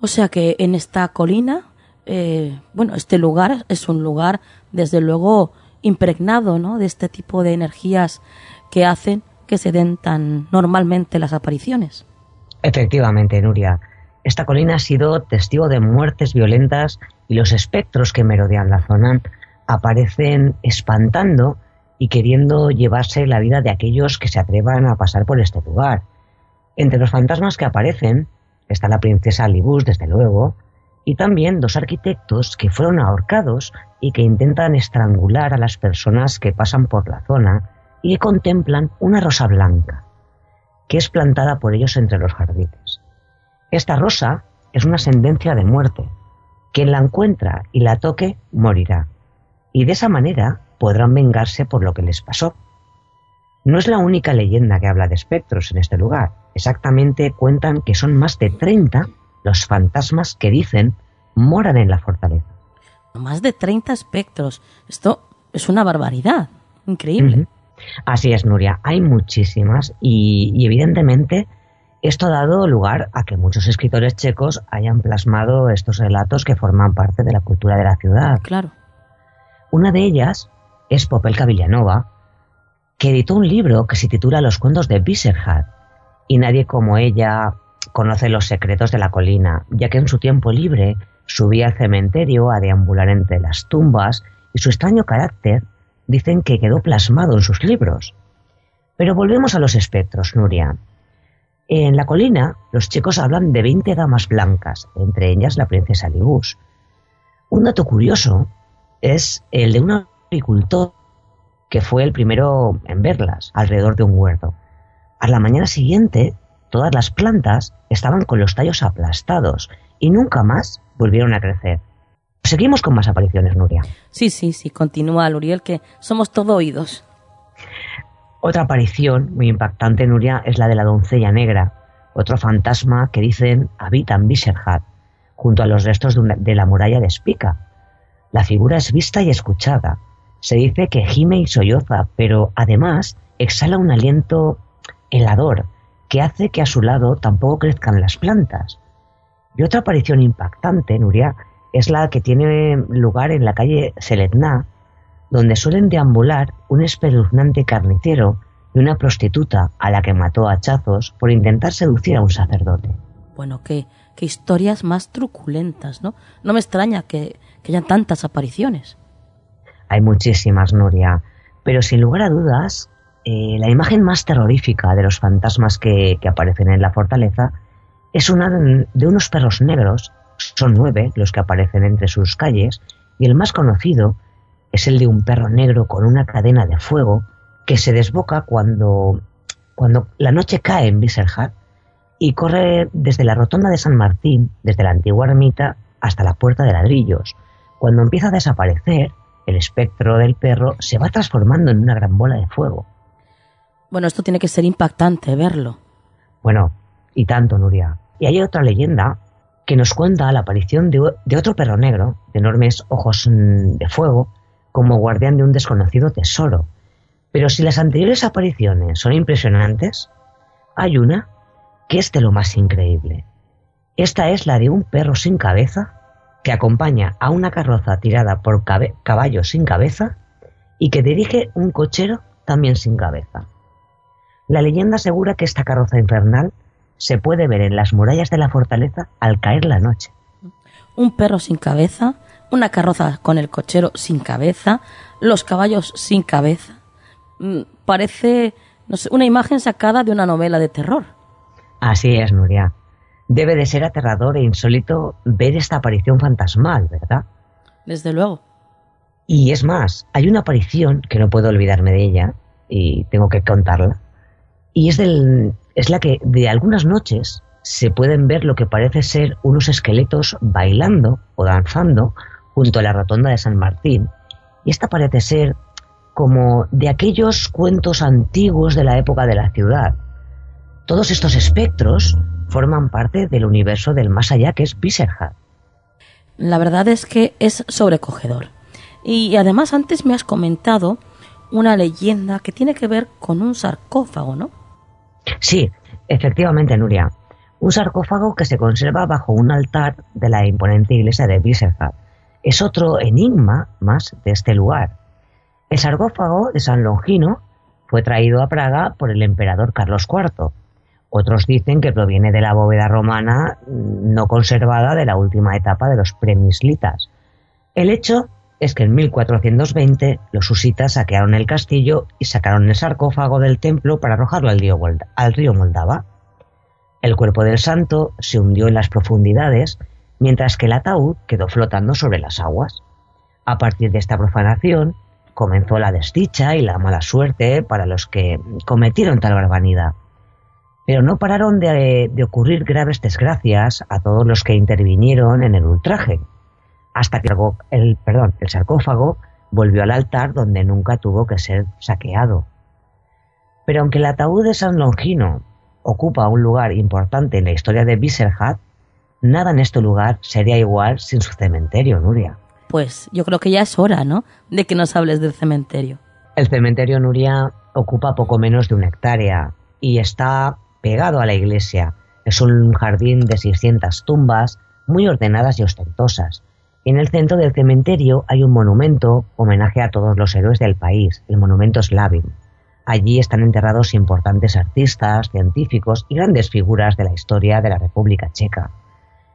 [SPEAKER 1] O sea que en esta colina, eh, bueno, este lugar es un lugar desde luego impregnado ¿no? de este tipo de energías que hacen que se den tan normalmente las apariciones.
[SPEAKER 8] Efectivamente, Nuria. Esta colina ha sido testigo de muertes violentas y los espectros que merodean la zona aparecen espantando y queriendo llevarse la vida de aquellos que se atrevan a pasar por este lugar. Entre los fantasmas que aparecen está la princesa Libus, desde luego, y también dos arquitectos que fueron ahorcados y que intentan estrangular a las personas que pasan por la zona y que contemplan una rosa blanca. que es plantada por ellos entre los jardines. Esta rosa es una sentencia de muerte. Quien la encuentra y la toque morirá. Y de esa manera podrán vengarse por lo que les pasó. No es la única leyenda que habla de espectros en este lugar. Exactamente cuentan que son más de 30 los fantasmas que dicen moran en la fortaleza.
[SPEAKER 1] Más de 30 espectros. Esto es una barbaridad. Increíble.
[SPEAKER 8] Así es, Nuria. Hay muchísimas y, y, evidentemente esto ha dado lugar a que muchos escritores checos hayan plasmado estos relatos que forman parte de la cultura de la ciudad.
[SPEAKER 1] Claro.
[SPEAKER 8] Una de ellas es Popelka Villanova, que editó un libro que se titula Los cuentos de Viserhat, y nadie como ella conoce los secretos de la colina, ya que en su tiempo libre subía al cementerio a deambular entre las tumbas y su extraño carácter dicen que quedó plasmado en sus libros. Pero volvemos a los espectros, Nuria. En la colina, los chicos hablan de 20 damas blancas, entre ellas la princesa Libus. Un dato curioso es el de un agricultor que fue el primero en verlas alrededor de un huerto. A la mañana siguiente, todas las plantas estaban con los tallos aplastados y nunca más volvieron a crecer. Seguimos con más apariciones, Nuria.
[SPEAKER 1] Sí, sí, sí, continúa, Luriel, que somos todo oídos.
[SPEAKER 8] Otra aparición muy impactante, Nuria, es la de la doncella negra, otro fantasma que dicen habita en Viserhat, junto a los restos de, la muralla de Spica. La figura es vista y escuchada. Se dice que gime y solloza, pero además exhala un aliento helador que hace que a su lado tampoco crezcan las plantas. Y otra aparición impactante, Nuria, es la que tiene lugar en la calle Celetná, donde suelen deambular un espeluznante carnicero y una prostituta a la que mató a hachazos por intentar seducir a un sacerdote.
[SPEAKER 1] Bueno, qué, qué historias más truculentas, ¿no? No me extraña que, que haya tantas apariciones.
[SPEAKER 8] Hay muchísimas, Nuria, pero sin lugar a dudas, eh, la imagen más terrorífica de los fantasmas que, que aparecen en la fortaleza es una de unos perros negros, son nueve los que aparecen entre sus calles, y el más conocido es el de un perro negro con una cadena de fuego que se desboca cuando, cuando la noche cae en Viserhat y corre desde la rotonda de San Martín, desde la antigua ermita, hasta la puerta de ladrillos. Cuando empieza a desaparecer, el espectro del perro se va transformando en una gran bola de fuego.
[SPEAKER 1] Bueno, esto tiene que ser impactante verlo.
[SPEAKER 8] Bueno, y tanto, Nuria. Y hay otra leyenda que nos cuenta la aparición de, de otro perro negro, de enormes ojos mm, de fuego, como guardián de un desconocido tesoro. Pero si las anteriores apariciones son impresionantes, hay una que es de lo más increíble. Esta es la de un perro sin cabeza que acompaña a una carroza tirada por caballos sin cabeza y que dirige un cochero también sin cabeza. La leyenda asegura que esta carroza infernal se puede ver en las murallas de la fortaleza al caer la noche.
[SPEAKER 1] Un perro sin cabeza, una carroza con el cochero sin cabeza, los caballos sin cabeza. Mm, parece, no sé, una imagen sacada de una novela de terror.
[SPEAKER 8] Así es, Nuria. Debe de ser aterrador e insólito ver esta aparición fantasmal, ¿verdad?
[SPEAKER 1] Desde luego.
[SPEAKER 8] Y es más, hay una aparición que no puedo olvidarme de ella y tengo que contarla. Y es, del, es la que de algunas noches se pueden ver lo que parece ser unos esqueletos bailando o danzando junto a la rotonda de San Martín. Y esta parece ser como de aquellos cuentos antiguos de la época de la ciudad. Todos estos espectros forman parte del universo del más allá que es Viserhat.
[SPEAKER 1] La verdad es que es sobrecogedor. Y además antes me has comentado una leyenda que tiene que ver con un sarcófago, ¿no?
[SPEAKER 8] Sí, efectivamente, Nuria. Un sarcófago que se conserva bajo un altar de la imponente iglesia de Viserhat. Es otro enigma más de este lugar. El sarcófago de San Longino fue traído a Praga por el emperador Carlos IV. Otros dicen que proviene de la bóveda romana no conservada de la última etapa de los premislitas. El hecho es que en 1420 los husitas saquearon el castillo y sacaron el sarcófago del templo para arrojarlo al río Moldava. El cuerpo del santo se hundió en las profundidades, mientras que el ataúd quedó flotando sobre las aguas. A partir de esta profanación, comenzó la desdicha y la mala suerte para los que cometieron tal barbaridad. Pero no pararon de, ocurrir graves desgracias a todos los que intervinieron en el ultraje, hasta que el, sarcófago volvió al altar donde nunca tuvo que ser saqueado. Pero aunque el ataúd de San Longino ocupa un lugar importante en la historia de Biserhat, nada en este lugar sería igual sin su cementerio, Nuria.
[SPEAKER 1] Pues yo creo que ya es hora, ¿no? De que nos hables del cementerio.
[SPEAKER 8] El cementerio Nuria ocupa poco menos de una hectárea y está pegado a la iglesia. Es un jardín de 600 tumbas muy ordenadas y ostentosas. En el centro del cementerio hay un monumento homenaje a todos los héroes del país, el monumento Slavin. Allí están enterrados importantes artistas, científicos y grandes figuras de la historia de la República Checa.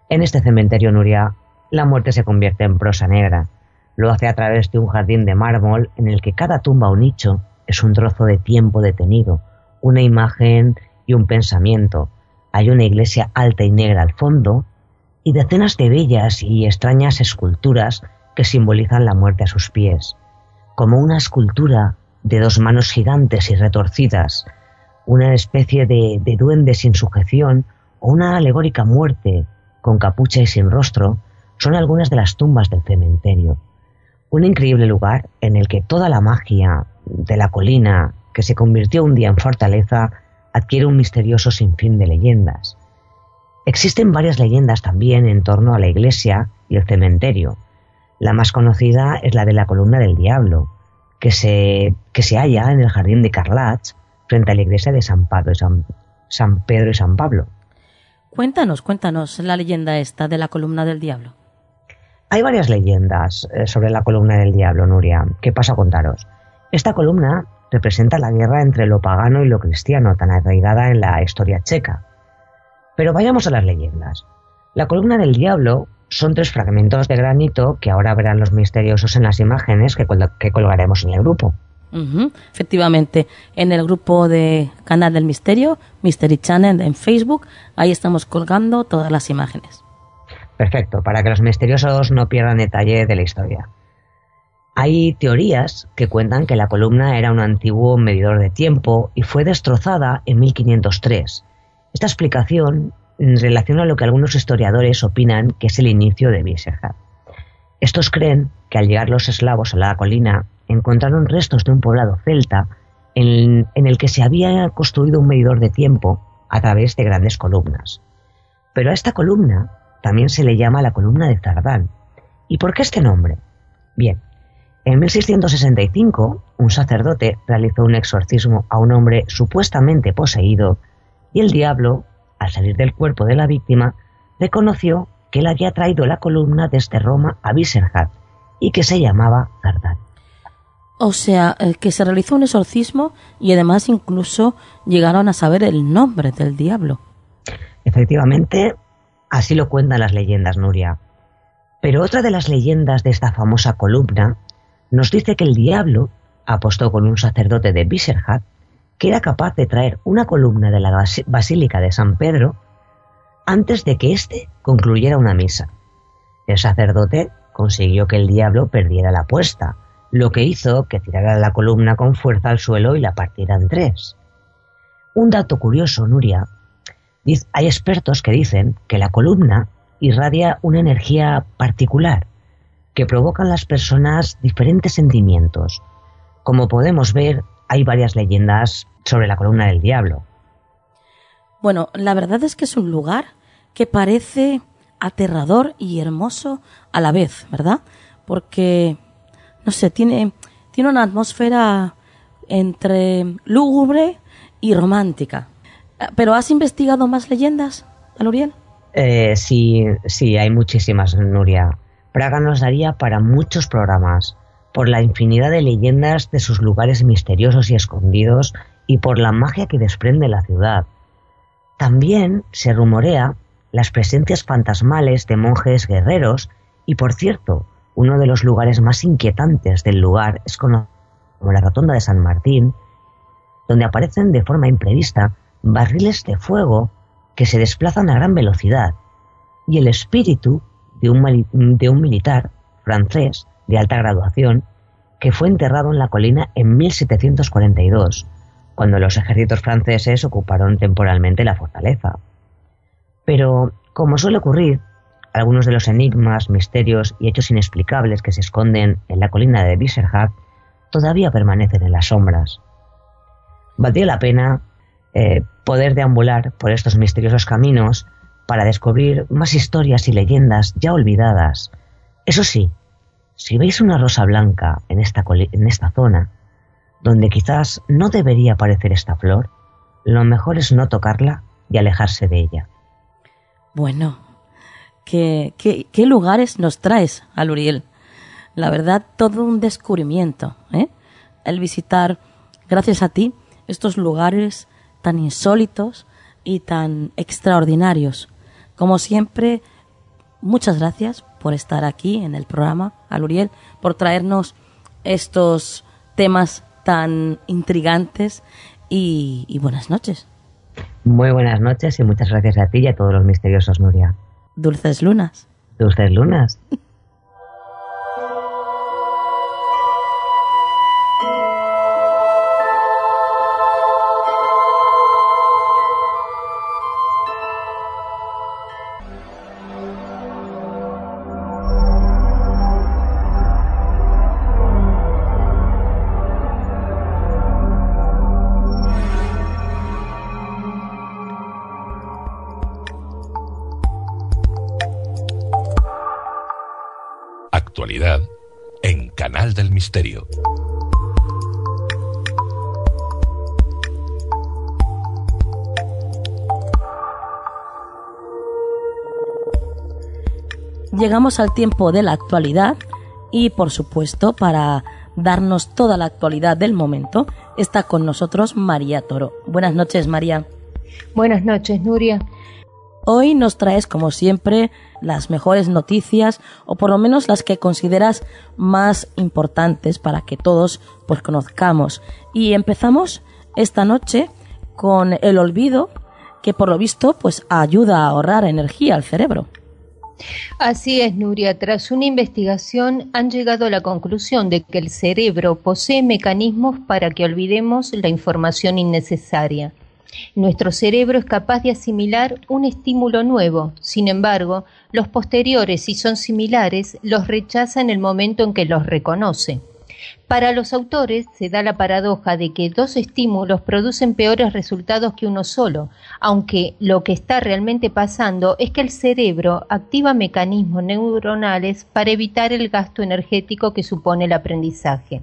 [SPEAKER 8] En este cementerio Nuria, la muerte se convierte en prosa negra. Lo hace a través de un jardín de mármol en el que cada tumba o nicho es un trozo de tiempo detenido, una imagen y un pensamiento. Hay una iglesia alta y negra al fondo y decenas de bellas y extrañas esculturas que simbolizan la muerte a sus pies. Como una escultura de dos manos gigantes y retorcidas, una especie de, duende sin sujeción o una alegórica muerte con capucha y sin rostro, son algunas de las tumbas del cementerio. Un increíble lugar en el que toda la magia de la colina, que se convirtió un día en fortaleza, adquiere un misterioso sinfín de leyendas. Existen varias leyendas también en torno a la iglesia y el cementerio. La más conocida es la de la columna del diablo, que se, que se halla en el jardín de Carlach, frente a la iglesia de San Pedro y San Pablo.
[SPEAKER 1] Cuéntanos, cuéntanos la leyenda esta de la columna del diablo.
[SPEAKER 8] Hay varias leyendas eh, sobre la columna del diablo, Nuria. ¿Qué pasa a contaros? Esta columna representa la guerra entre lo pagano y lo cristiano, tan arraigada en la historia checa. Pero vayamos a las leyendas. La columna del diablo son tres fragmentos de granito que ahora verán los misteriosos en las imágenes que, colgaremos en el grupo.
[SPEAKER 1] Efectivamente, en el grupo de Canal del Misterio, Mystery Channel en Facebook, ahí estamos colgando todas las imágenes.
[SPEAKER 8] Perfecto, para que los misteriosos no pierdan detalle de la historia. Hay teorías que cuentan que la columna era un antiguo medidor de tiempo y fue destrozada en 1503. Esta explicación relaciona lo que algunos historiadores opinan que es el inicio de Visegrad. Estos creen que al llegar los eslavos a la colina encontraron restos de un poblado celta en, el que se había construido un medidor de tiempo a través de grandes columnas. Pero a esta columna también se le llama la columna de Zardán. ¿Y por qué este nombre? Bien, en 1665 un sacerdote realizó un exorcismo a un hombre supuestamente poseído y el diablo al salir del cuerpo de la víctima, reconoció que él había traído la columna desde Roma a Viserhat y que se llamaba Zardán.
[SPEAKER 1] O sea, eh, que se realizó un exorcismo y además incluso llegaron a saber el nombre del diablo.
[SPEAKER 8] Efectivamente, así lo cuentan las leyendas, Nuria. Pero otra de las leyendas de esta famosa columna nos dice que el diablo apostó con un sacerdote de Viserhat que era capaz de traer una columna de la Basílica de San Pedro antes de que éste concluyera una misa. El sacerdote consiguió que el diablo perdiera la apuesta, lo que hizo que tirara la columna con fuerza al suelo y la partiera en tres. Un dato curioso, Nuria, hay expertos que dicen que la columna irradia una energía particular que provoca en las personas diferentes sentimientos. Como podemos ver, hay varias leyendas sobre la columna del diablo.
[SPEAKER 1] Bueno, la verdad es que es un lugar que parece aterrador y hermoso a la vez, ¿verdad? Porque, no sé, tiene, tiene una atmósfera entre lúgubre y romántica. ¿Pero has investigado más leyendas, Aluriel?
[SPEAKER 8] Eh, sí, sí, hay muchísimas, Nuria. Praga nos daría para muchos programas por la infinidad de leyendas de sus lugares misteriosos y escondidos y por la magia que desprende la ciudad. También se rumorea las presencias fantasmales de monjes guerreros y, por cierto, uno de los lugares más inquietantes del lugar es como la Rotonda de San Martín, donde aparecen de forma imprevista barriles de fuego que se desplazan a gran velocidad y el espíritu de un, de un militar francés de alta graduación, que fue enterrado en la colina en 1742, cuando los ejércitos franceses ocuparon temporalmente la fortaleza. Pero, como suele ocurrir, algunos de los enigmas, misterios y hechos inexplicables que se esconden en la colina de Biserhat todavía permanecen en las sombras. Valdría la pena eh, poder deambular por estos misteriosos caminos para descubrir más historias y leyendas ya olvidadas. Eso sí, si veis una rosa blanca en esta, en esta zona, donde quizás no debería aparecer esta flor, lo mejor es no tocarla y alejarse de ella.
[SPEAKER 1] Bueno, ¿qué, lugares nos traes, Aluriel? La verdad, todo un descubrimiento, ¿eh? El visitar, gracias a ti, estos lugares tan insólitos y tan extraordinarios. Como siempre, muchas gracias por estar aquí en el programa, Aluriel, por traernos estos temas tan intrigantes y buenas noches.
[SPEAKER 8] Muy buenas noches y muchas gracias a ti y a todos los misteriosos, Nuria.
[SPEAKER 1] Dulces lunas.
[SPEAKER 8] Dulces lunas.
[SPEAKER 1] Llegamos al tiempo de la actualidad y por supuesto para darnos toda la actualidad del momento está con nosotros María Toro. Buenas noches María.
[SPEAKER 9] Buenas noches Nuria.
[SPEAKER 1] Hoy nos traes, como siempre, las mejores noticias o por lo menos las que consideras más importantes para que todos pues conozcamos. Y empezamos esta noche con el olvido que por lo visto pues ayuda a ahorrar energía al cerebro.
[SPEAKER 9] Así es, Nuria. Tras una investigación han llegado a la conclusión de que el cerebro posee mecanismos para que olvidemos la información innecesaria. Nuestro cerebro es capaz de asimilar un estímulo nuevo, sin embargo, los posteriores, si son similares, los rechaza en el momento en que los reconoce. Para los autores se da la paradoja de que dos estímulos producen peores resultados que uno solo, aunque lo que está realmente pasando es que el cerebro activa mecanismos neuronales para evitar el gasto energético que supone el aprendizaje.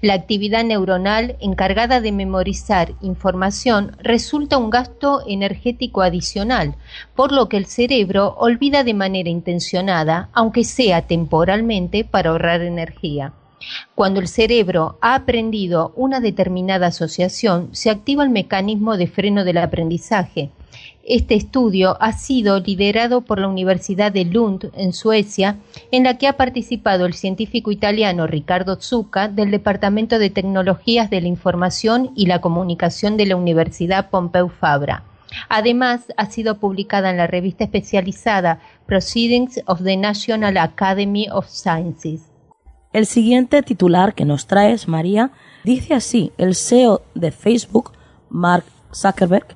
[SPEAKER 9] La actividad neuronal encargada de memorizar información resulta un gasto energético adicional, por lo que el cerebro olvida de manera intencionada, aunque sea temporalmente, para ahorrar energía. Cuando el cerebro ha aprendido una determinada asociación, se activa el mecanismo de freno del aprendizaje, este estudio ha sido liderado por la Universidad de Lund, en Suecia, en la que ha participado el científico italiano Riccardo Zucca del Departamento de Tecnologías de la Información y la Comunicación de la Universidad Pompeu Fabra. Además, ha sido publicada en la revista especializada Proceedings of the National Academy of Sciences.
[SPEAKER 1] El siguiente titular que nos traes, María, dice así, el CEO de Facebook, Mark Zuckerberg,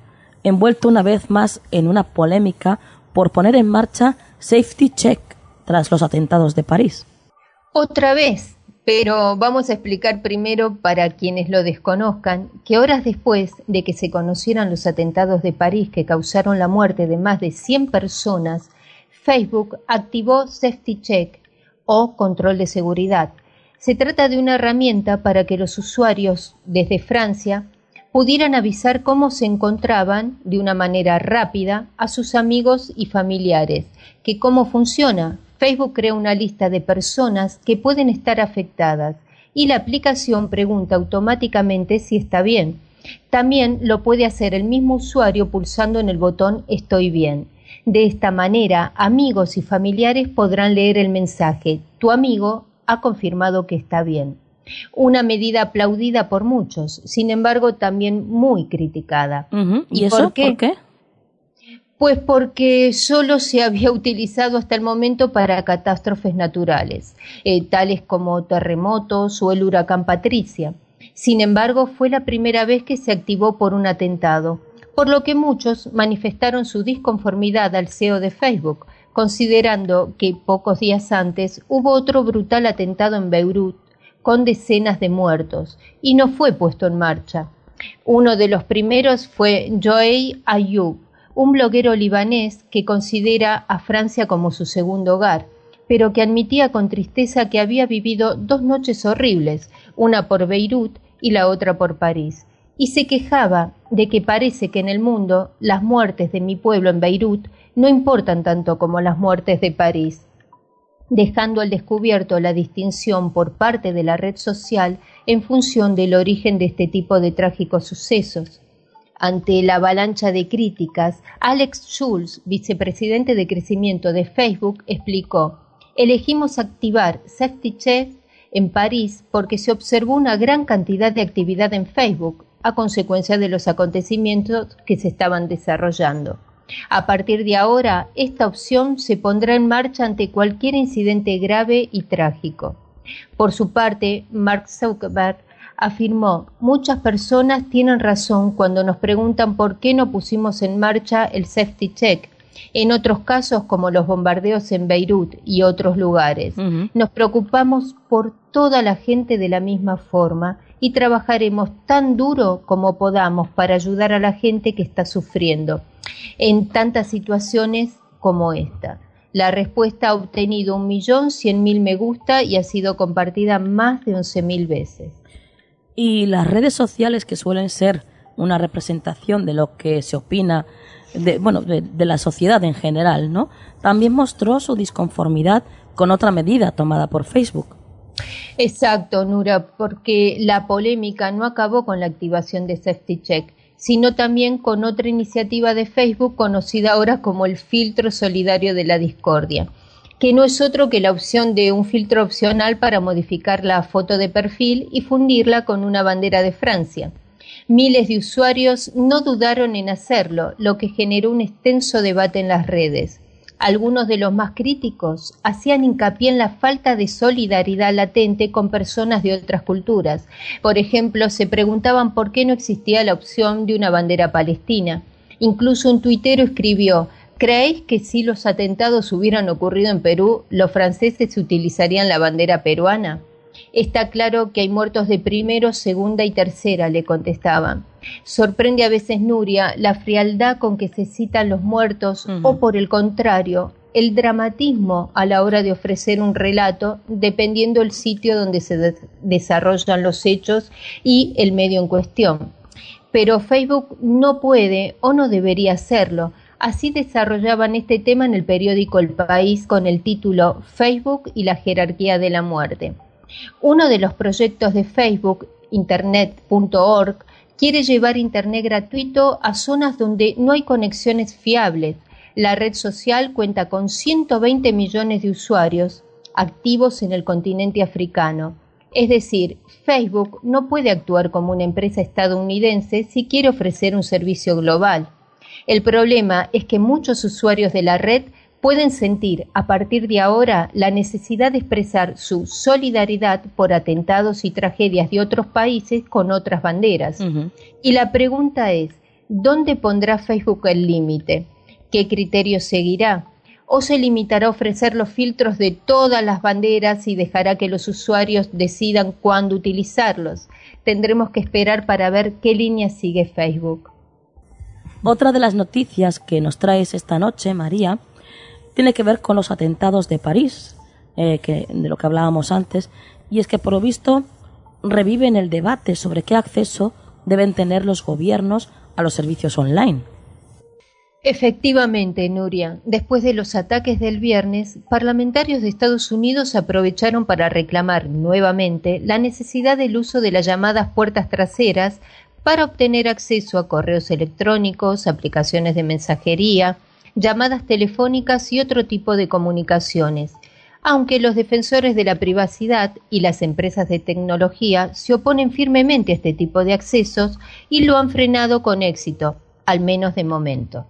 [SPEAKER 1] envuelto una vez más en una polémica por poner en marcha Safety Check tras los atentados de París.
[SPEAKER 9] Otra vez, pero vamos a explicar primero para quienes lo desconozcan que horas después de que se conocieran los atentados de París que causaron la muerte de más de 100 personas, Facebook activó Safety Check o control de seguridad. Se trata de una herramienta para que los usuarios desde Francia pudieran avisar cómo se encontraban de una manera rápida a sus amigos y familiares. Que cómo funciona. Facebook crea una lista de personas que pueden estar afectadas y la aplicación pregunta automáticamente si está bien. También lo puede hacer el mismo usuario pulsando en el botón Estoy bien. De esta manera, amigos y familiares podrán leer el mensaje Tu amigo ha confirmado que está bien una medida aplaudida por muchos, sin embargo también muy criticada.
[SPEAKER 1] ¿Y, eso por qué?
[SPEAKER 9] Pues porque solo se había utilizado hasta el momento para catástrofes naturales, eh, tales como terremotos o el huracán Patricia. Sin embargo, fue la primera vez que se activó por un atentado, por lo que muchos manifestaron su disconformidad al CEO de Facebook, considerando que pocos días antes hubo otro brutal atentado en Beirut con decenas de muertos y no fue puesto en marcha. Uno de los primeros fue Joey Ayoub, un bloguero libanés que considera a Francia como su segundo hogar, pero que admitía con tristeza que había vivido dos noches horribles, una por Beirut y la otra por París, y se quejaba de que parece que en el mundo las muertes de mi pueblo en Beirut no importan tanto como las muertes de París, dejando al descubierto la distinción por parte de la red social en función del origen de este tipo de trágicos sucesos. Ante la avalancha de críticas, Alex Schulz, vicepresidente de crecimiento de Facebook, explicó Elegimos activar Safety Check en París porque se observó una gran cantidad de actividad en Facebook a consecuencia de los acontecimientos que se estaban desarrollando. A partir de ahora, esta opción se pondrá en marcha ante cualquier incidente grave y trágico. Por su parte, Mark Zuckerberg afirmó, muchas personas tienen razón cuando nos preguntan por qué no pusimos en marcha el safety check. En otros casos, como los bombardeos en Beirut y otros lugares, nos preocupamos por toda la gente de la misma forma y trabajaremos tan duro como podamos para ayudar a la gente que está sufriendo en tantas situaciones como esta. La respuesta ha obtenido un millón cien mil me gusta y ha sido compartida más de once mil veces.
[SPEAKER 1] Y las redes sociales que suelen ser una representación de lo que se opina de, bueno, de, de, la sociedad en general, ¿no? También mostró su disconformidad con otra medida tomada por Facebook.
[SPEAKER 9] Exacto, Nura, porque la polémica no acabó con la activación de Safety Check, sino también con otra iniciativa de Facebook conocida ahora como el filtro solidario de la discordia, que no es otro que la opción de un filtro opcional para modificar la foto de perfil y fundirla con una bandera de Francia. Miles de usuarios no dudaron en hacerlo, lo que generó un extenso debate en las redes. Algunos de los más críticos hacían hincapié en la falta de solidaridad latente con personas de otras culturas. Por ejemplo, se preguntaban por qué no existía la opción de una bandera palestina. Incluso un tuitero escribió ¿Creéis que si los atentados hubieran ocurrido en Perú, los franceses utilizarían la bandera peruana? Está claro que hay muertos de primero, segunda y tercera, le contestaban. Sorprende a veces Nuria la frialdad con que se citan los muertos o por el contrario, el dramatismo a la hora de ofrecer un relato dependiendo el sitio donde se desarrollan los hechos y el medio en cuestión. Pero Facebook no puede o no debería hacerlo. Así desarrollaban este tema en el periódico El País con el título Facebook y la jerarquía de la muerte. Uno de los proyectos de Facebook, internet.org, quiere llevar Internet gratuito a zonas donde no hay conexiones fiables. La red social cuenta con 120 millones de usuarios activos en el continente africano. Es decir, Facebook no puede actuar como una empresa estadounidense si quiere ofrecer un servicio global. El problema es que muchos usuarios de la red pueden sentir a partir de ahora la necesidad de expresar su solidaridad por atentados y tragedias de otros países con otras banderas. Y la pregunta es, ¿dónde pondrá Facebook el límite? ¿Qué criterio seguirá? ¿O se limitará a ofrecer los filtros de todas las banderas y dejará que los usuarios decidan cuándo utilizarlos? Tendremos que esperar para ver qué línea sigue Facebook.
[SPEAKER 1] Otra de las noticias que nos traes esta noche, María, tiene que ver con los atentados de París, eh, de lo que hablábamos antes, y es que por lo visto reviven el debate sobre qué acceso deben tener los gobiernos a los servicios online.
[SPEAKER 9] Efectivamente, Nuria, después de los ataques del viernes, parlamentarios de Estados Unidos aprovecharon para reclamar nuevamente la necesidad del uso de las llamadas puertas traseras para obtener acceso a correos electrónicos, aplicaciones de mensajería, llamadas telefónicas y otro tipo de comunicaciones, aunque los defensores de la privacidad y las empresas de tecnología se oponen firmemente a este tipo de accesos y lo han frenado con éxito, al menos de momento.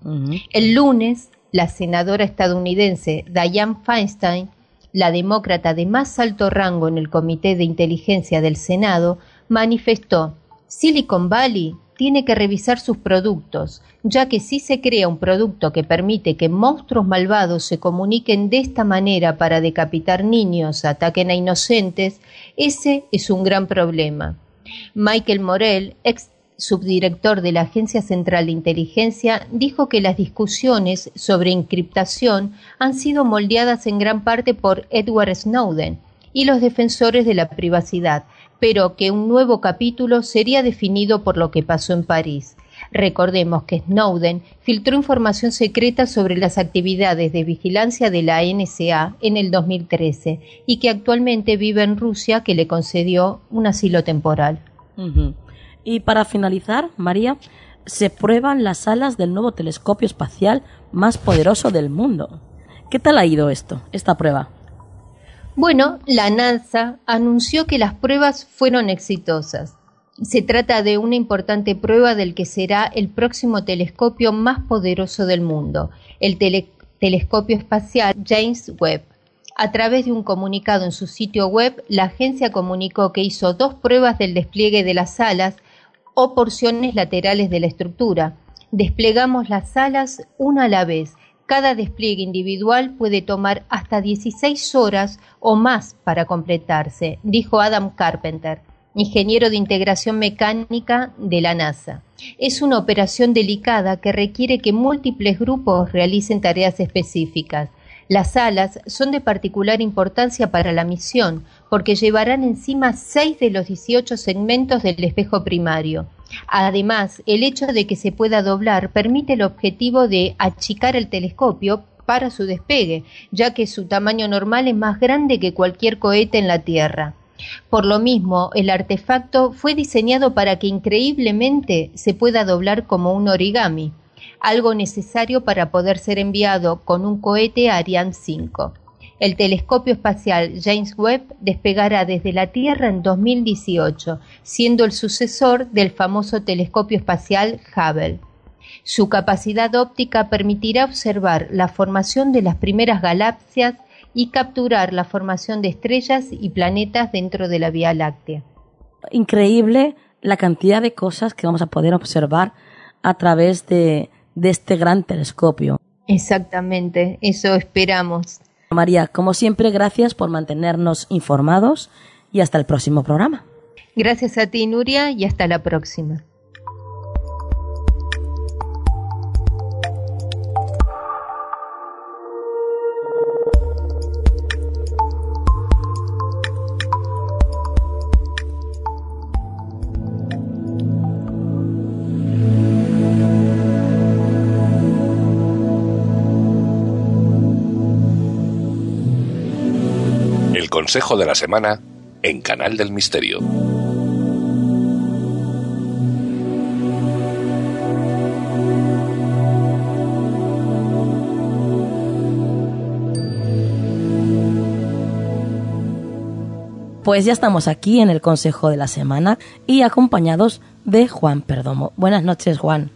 [SPEAKER 9] El lunes, la senadora estadounidense Dianne Feinstein, la demócrata de más alto rango en el Comité de Inteligencia del Senado, manifestó, Silicon Valley tiene que revisar sus productos, ya que si se crea un producto que permite que monstruos malvados se comuniquen de esta manera para decapitar niños, ataquen a inocentes, ese es un gran problema. Michael Morel, ex subdirector de la Agencia Central de Inteligencia, dijo que las discusiones sobre encriptación han sido moldeadas en gran parte por Edward Snowden y los defensores de la privacidad, pero que un nuevo capítulo sería definido por lo que pasó en París. Recordemos que Snowden filtró información secreta sobre las actividades de vigilancia de la NSA en el 2013 y que actualmente vive en Rusia que le concedió un asilo temporal.
[SPEAKER 1] Y para finalizar, María, se prueban las alas del nuevo telescopio espacial más poderoso del mundo. ¿Qué tal ha ido esto, esta prueba?
[SPEAKER 9] Bueno, la NASA anunció que las pruebas fueron exitosas. Se trata de una importante prueba del que será el próximo telescopio más poderoso del mundo, el telescopio espacial James Webb. A través de un comunicado en su sitio web, la agencia comunicó que hizo dos pruebas del despliegue de las alas o porciones laterales de la estructura. Desplegamos las alas una a la vez cada despliegue individual puede tomar hasta 16 horas o más para completarse, dijo Adam Carpenter, ingeniero de integración mecánica de la NASA. Es una operación delicada que requiere que múltiples grupos realicen tareas específicas. Las alas son de particular importancia para la misión porque llevarán encima seis de los 18 segmentos del espejo primario. Además, el hecho de que se pueda doblar permite el objetivo de achicar el telescopio para su despegue, ya que su tamaño normal es más grande que cualquier cohete en la Tierra. Por lo mismo, el artefacto fue diseñado para que increíblemente se pueda doblar como un origami, algo necesario para poder ser enviado con un cohete Ariane 5. El telescopio espacial James Webb despegará desde la Tierra en 2018, siendo el sucesor del famoso telescopio espacial Hubble. Su capacidad óptica permitirá observar la formación de las primeras galaxias y capturar la formación de estrellas y planetas dentro de la Vía Láctea.
[SPEAKER 1] Increíble la cantidad de cosas que vamos a poder observar a través de, de este gran telescopio.
[SPEAKER 9] Exactamente, eso esperamos.
[SPEAKER 1] María, como siempre, gracias por mantenernos informados y hasta el próximo programa.
[SPEAKER 9] Gracias a ti, Nuria, y hasta la próxima.
[SPEAKER 2] Consejo de la semana en Canal del Misterio.
[SPEAKER 1] Pues ya estamos aquí en el Consejo de la Semana y acompañados de Juan Perdomo. Buenas noches, Juan.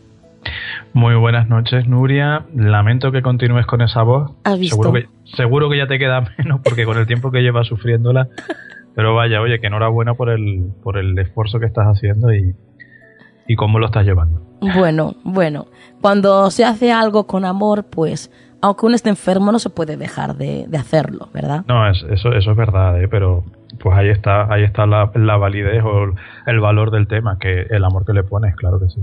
[SPEAKER 10] Muy buenas noches, Nuria. Lamento que continúes con esa voz.
[SPEAKER 1] ¿Has visto?
[SPEAKER 10] Seguro que, ya te queda menos porque con el tiempo que llevas sufriéndola. Pero vaya, oye, que enhorabuena por el, por el esfuerzo que estás haciendo y, y cómo lo estás llevando.
[SPEAKER 1] Bueno, bueno. Cuando se hace algo con amor, pues aunque uno esté enfermo no se puede dejar de, hacerlo, ¿verdad?
[SPEAKER 10] No, eso, eso es verdad, ¿eh? pero pues ahí está, ahí está la, la validez o el valor del tema, que el amor que le pones, claro que sí.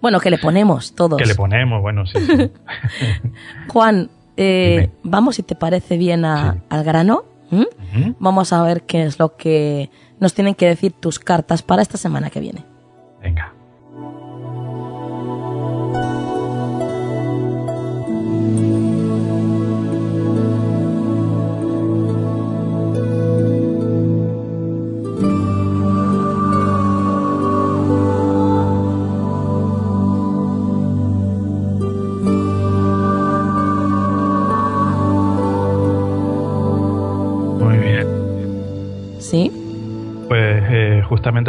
[SPEAKER 1] Bueno, que le ponemos todos.
[SPEAKER 10] Que le ponemos, bueno, sí.
[SPEAKER 1] Juan, eh, vamos, si te parece bien, al grano. Vamos a ver qué es lo que nos tienen que decir tus cartas para esta semana que viene.
[SPEAKER 10] Venga.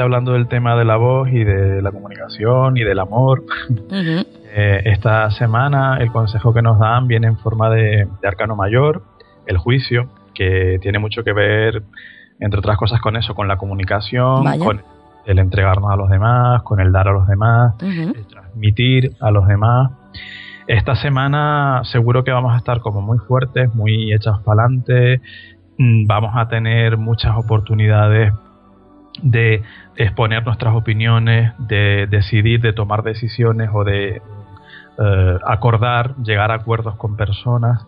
[SPEAKER 10] Hablando del tema de la voz y de la comunicación y del amor, eh, esta semana el consejo que nos dan viene en forma de, arcano mayor, el juicio, que tiene mucho que ver, entre otras cosas, con eso, con la comunicación, el entregarnos a los demás, con el dar a los demás, el transmitir a los demás. Esta semana seguro que vamos a estar como muy fuertes, muy hechas para adelante, mm, vamos a tener muchas oportunidades de exponer nuestras opiniones, de decidir, de tomar decisiones o de eh, acordar, llegar a acuerdos con personas.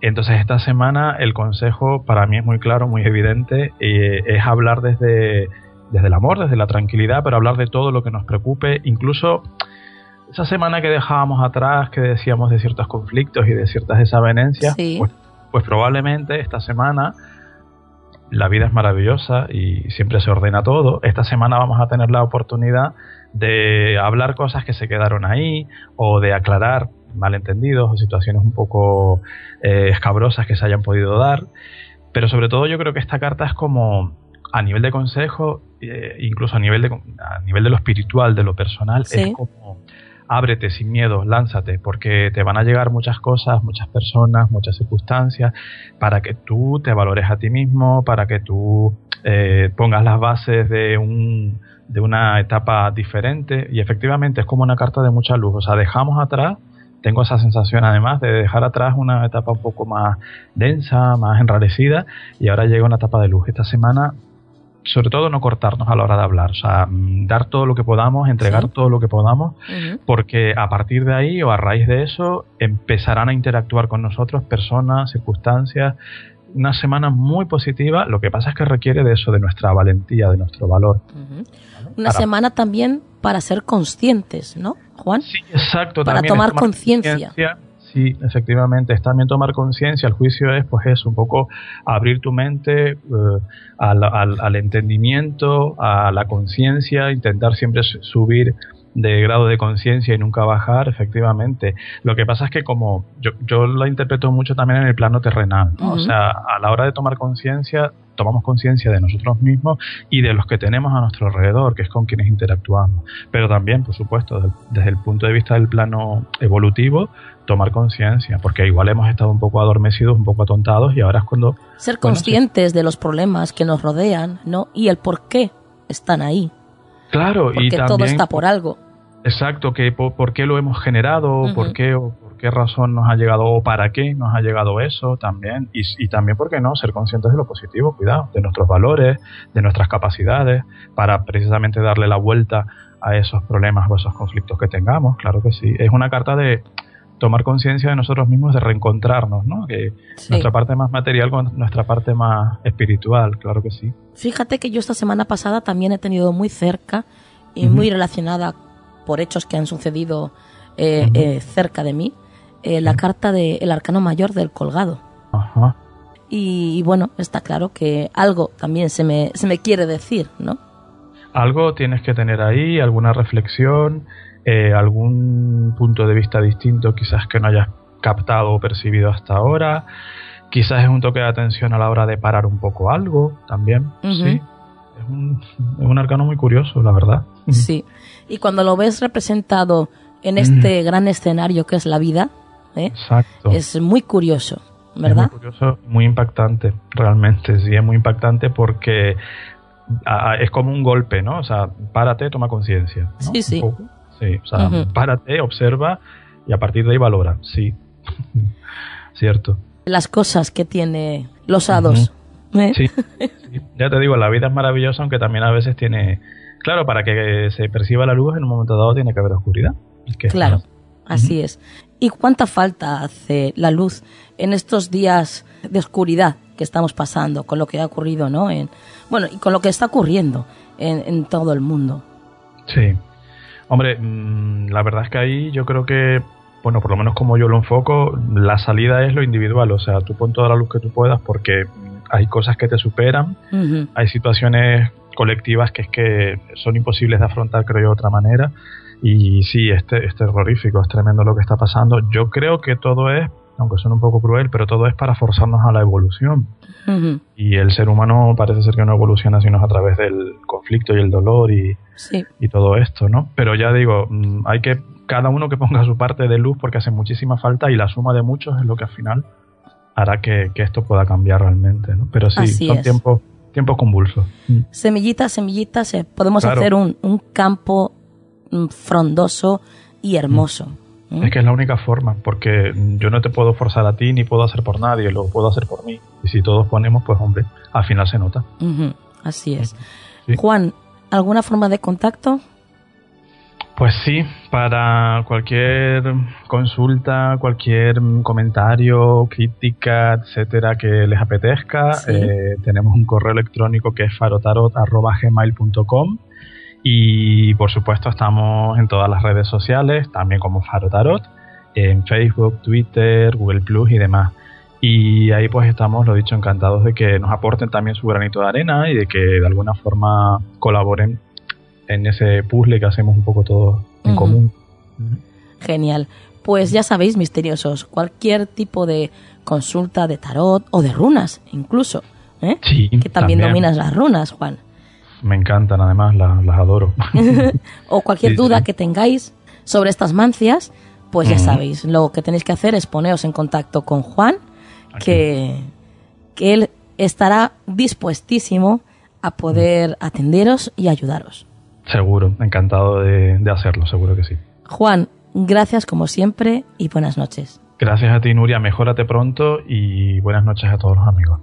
[SPEAKER 10] Entonces esta semana el consejo para mí es muy claro, muy evidente, eh, es hablar desde, desde el amor, desde la tranquilidad, pero hablar de todo lo que nos preocupe, incluso esa semana que dejábamos atrás, que decíamos de ciertos conflictos y de ciertas desavenencias, pues, pues probablemente esta semana la vida es maravillosa y siempre se ordena todo. Esta semana vamos a tener la oportunidad de hablar cosas que se quedaron ahí o de aclarar malentendidos o situaciones un poco eh, escabrosas que se hayan podido dar. Pero sobre todo yo creo que esta carta es como a nivel de consejo, eh, incluso a nivel de, a nivel de lo espiritual, de lo personal, es como ábrete sin miedo, lánzate, porque te van a llegar muchas cosas, muchas personas, muchas circunstancias, para que tú te valores a ti mismo, para que tú eh, pongas las bases de un de una etapa diferente y efectivamente es como una carta de mucha luz, o sea, dejamos atrás, tengo esa sensación además de dejar atrás una etapa un poco más densa, más enrarecida y ahora llega una etapa de luz. Esta semana sobre todo no cortarnos a la hora de hablar, o sea, mm, dar todo lo que podamos, entregar todo lo que podamos, porque a partir de ahí o a raíz de eso empezarán a interactuar con nosotros personas, circunstancias, una semana muy positiva, lo que pasa es que requiere de eso, de nuestra valentía, de nuestro valor.
[SPEAKER 1] Una semana también para ser conscientes, ¿no, Juan?
[SPEAKER 10] Sí, exacto.
[SPEAKER 1] Para tomar, conciencia.
[SPEAKER 10] Sí, efectivamente, es también tomar conciencia. El juicio es, pues, es un poco abrir tu mente eh, al, al, entendimiento, a la conciencia, intentar siempre subir de grado de conciencia y nunca bajar, efectivamente. Lo que pasa es que como yo, yo lo interpreto mucho también en el plano terrenal, o sea, a la hora de tomar conciencia, tomamos conciencia de nosotros mismos y de los que tenemos a nuestro alrededor, que es con quienes interactuamos. Pero también, por supuesto, desde, el punto de vista del plano evolutivo, tomar conciencia, porque igual hemos estado un poco adormecidos, un poco atontados y ahora es cuando...
[SPEAKER 1] Ser conscientes de los problemas que nos rodean, ¿no? Y el por qué están ahí.
[SPEAKER 10] Claro,
[SPEAKER 1] y también, todo está por algo.
[SPEAKER 10] Exacto, que por, qué lo hemos generado, por qué o por qué razón nos ha llegado o para qué nos ha llegado eso también. Y, y también, ¿por qué no? Ser conscientes de lo positivo, cuidado, de nuestros valores, de nuestras capacidades, para precisamente darle la vuelta a esos problemas o esos conflictos que tengamos, claro que sí. Es una carta de tomar conciencia de nosotros mismos, de reencontrarnos, ¿no? Que nuestra parte más material con nuestra parte más espiritual, claro que sí.
[SPEAKER 1] Fíjate que yo esta semana pasada también he tenido muy cerca y muy relacionada por hechos que han sucedido eh, eh, cerca de mí, eh, la carta del arcano mayor del colgado. Y, bueno, está claro que algo también se me, se me quiere decir, ¿no?
[SPEAKER 10] Algo tienes que tener ahí, alguna reflexión, algún punto de vista distinto quizás que no hayas captado o percibido hasta ahora. Quizás es un toque de atención a la hora de parar un poco algo también, ¿sí? Es un, es un arcano muy curioso, la verdad.
[SPEAKER 1] Sí. Y cuando lo ves representado en este gran escenario que es la vida, ¿eh? es muy curioso, ¿verdad?
[SPEAKER 10] muy curioso, muy impactante, realmente. Sí, es muy impactante porque es como un golpe, ¿no? O sea, párate, toma conciencia.
[SPEAKER 1] Sí, sí.
[SPEAKER 10] Sí, o sea, párate, observa y a partir de ahí valora. Sí. Cierto.
[SPEAKER 1] Las cosas que tiene los hados. ¿eh?
[SPEAKER 10] sí, ya te digo, la vida es maravillosa, aunque también a veces tiene Claro, para que se perciba la luz en un momento dado tiene que haber oscuridad.
[SPEAKER 1] claro, así es. ¿Y cuánta falta hace la luz en estos días de oscuridad que estamos pasando con lo que ha ocurrido, ¿no? En, bueno, y con lo que está ocurriendo en, todo el mundo.
[SPEAKER 10] Sí. Hombre, mm, la verdad es que ahí yo creo que, bueno, por lo menos como yo lo enfoco, la salida es lo individual. O sea, tú pon toda la luz que tú puedas porque hay cosas que te superan, hay situaciones colectivas que es que son imposibles de afrontar, creo yo, de otra manera. Y sí, este, es terrorífico, es tremendo lo que está pasando. Yo creo que todo es, aunque suene un poco cruel, pero todo es para forzarnos a la evolución. Y el ser humano parece ser que no evoluciona sino a través del conflicto y el dolor y, y todo esto, ¿no? Pero ya digo, mm, hay que cada uno que ponga su parte de luz porque hace muchísima falta y la suma de muchos es lo que al final hará que, esto pueda cambiar realmente, ¿no? Pero sí, son tiempos tiempos convulsos.
[SPEAKER 1] Semillitas, semillitas, eh, podemos hacer un, un campo mm, frondoso y hermoso.
[SPEAKER 10] Es que es la única forma, porque yo no te puedo forzar a ti ni puedo hacer por nadie, lo puedo hacer por mí. Y si todos ponemos, pues hombre, al final se nota.
[SPEAKER 1] Así es. Juan, ¿alguna forma de contacto?
[SPEAKER 10] Pues sí, para cualquier consulta, cualquier comentario, crítica, etcétera, que les apetezca, eh, tenemos un correo electrónico que es farotarot.gmail.com y por supuesto estamos en todas las redes sociales, también como Farotarot, en Facebook, Twitter, Google Plus y demás. Y ahí pues estamos, lo dicho, encantados de que nos aporten también su granito de arena y de que de alguna forma colaboren en ese puzzle que hacemos un poco todos en común.
[SPEAKER 1] Genial. Pues ya sabéis, misteriosos, cualquier tipo de consulta de tarot o de runas, incluso. ¿eh? que también, dominas las runas, Juan.
[SPEAKER 10] Me encantan, además, las, adoro.
[SPEAKER 1] o cualquier duda que tengáis sobre estas mancias, pues ya sabéis, lo que tenéis que hacer es poneros en contacto con Juan, que, que él estará dispuestísimo a poder atenderos y ayudaros.
[SPEAKER 10] Seguro, encantado de, hacerlo, seguro que sí.
[SPEAKER 1] Juan, gracias como siempre y buenas noches.
[SPEAKER 10] Gracias a ti, Nuria. Mejórate pronto y buenas noches a todos los amigos.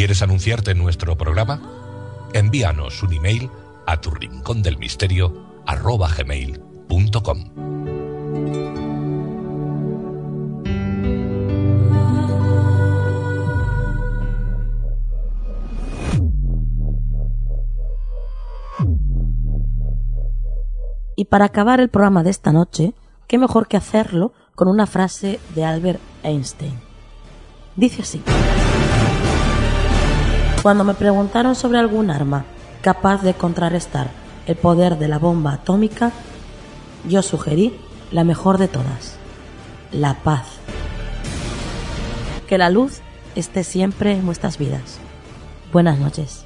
[SPEAKER 2] ¿Quieres anunciarte en nuestro programa? envíanos un email a tu rincón del misterio arroba gmail.com.
[SPEAKER 1] Y para acabar el programa de esta noche, qué mejor que hacerlo con una frase de Albert Einstein. Dice así. Cuando me preguntaron sobre algún arma capaz de contrarrestar el poder de la bomba atómica, yo sugerí la mejor de todas, la paz. Que la luz esté siempre en nuestras vidas. Buenas noches.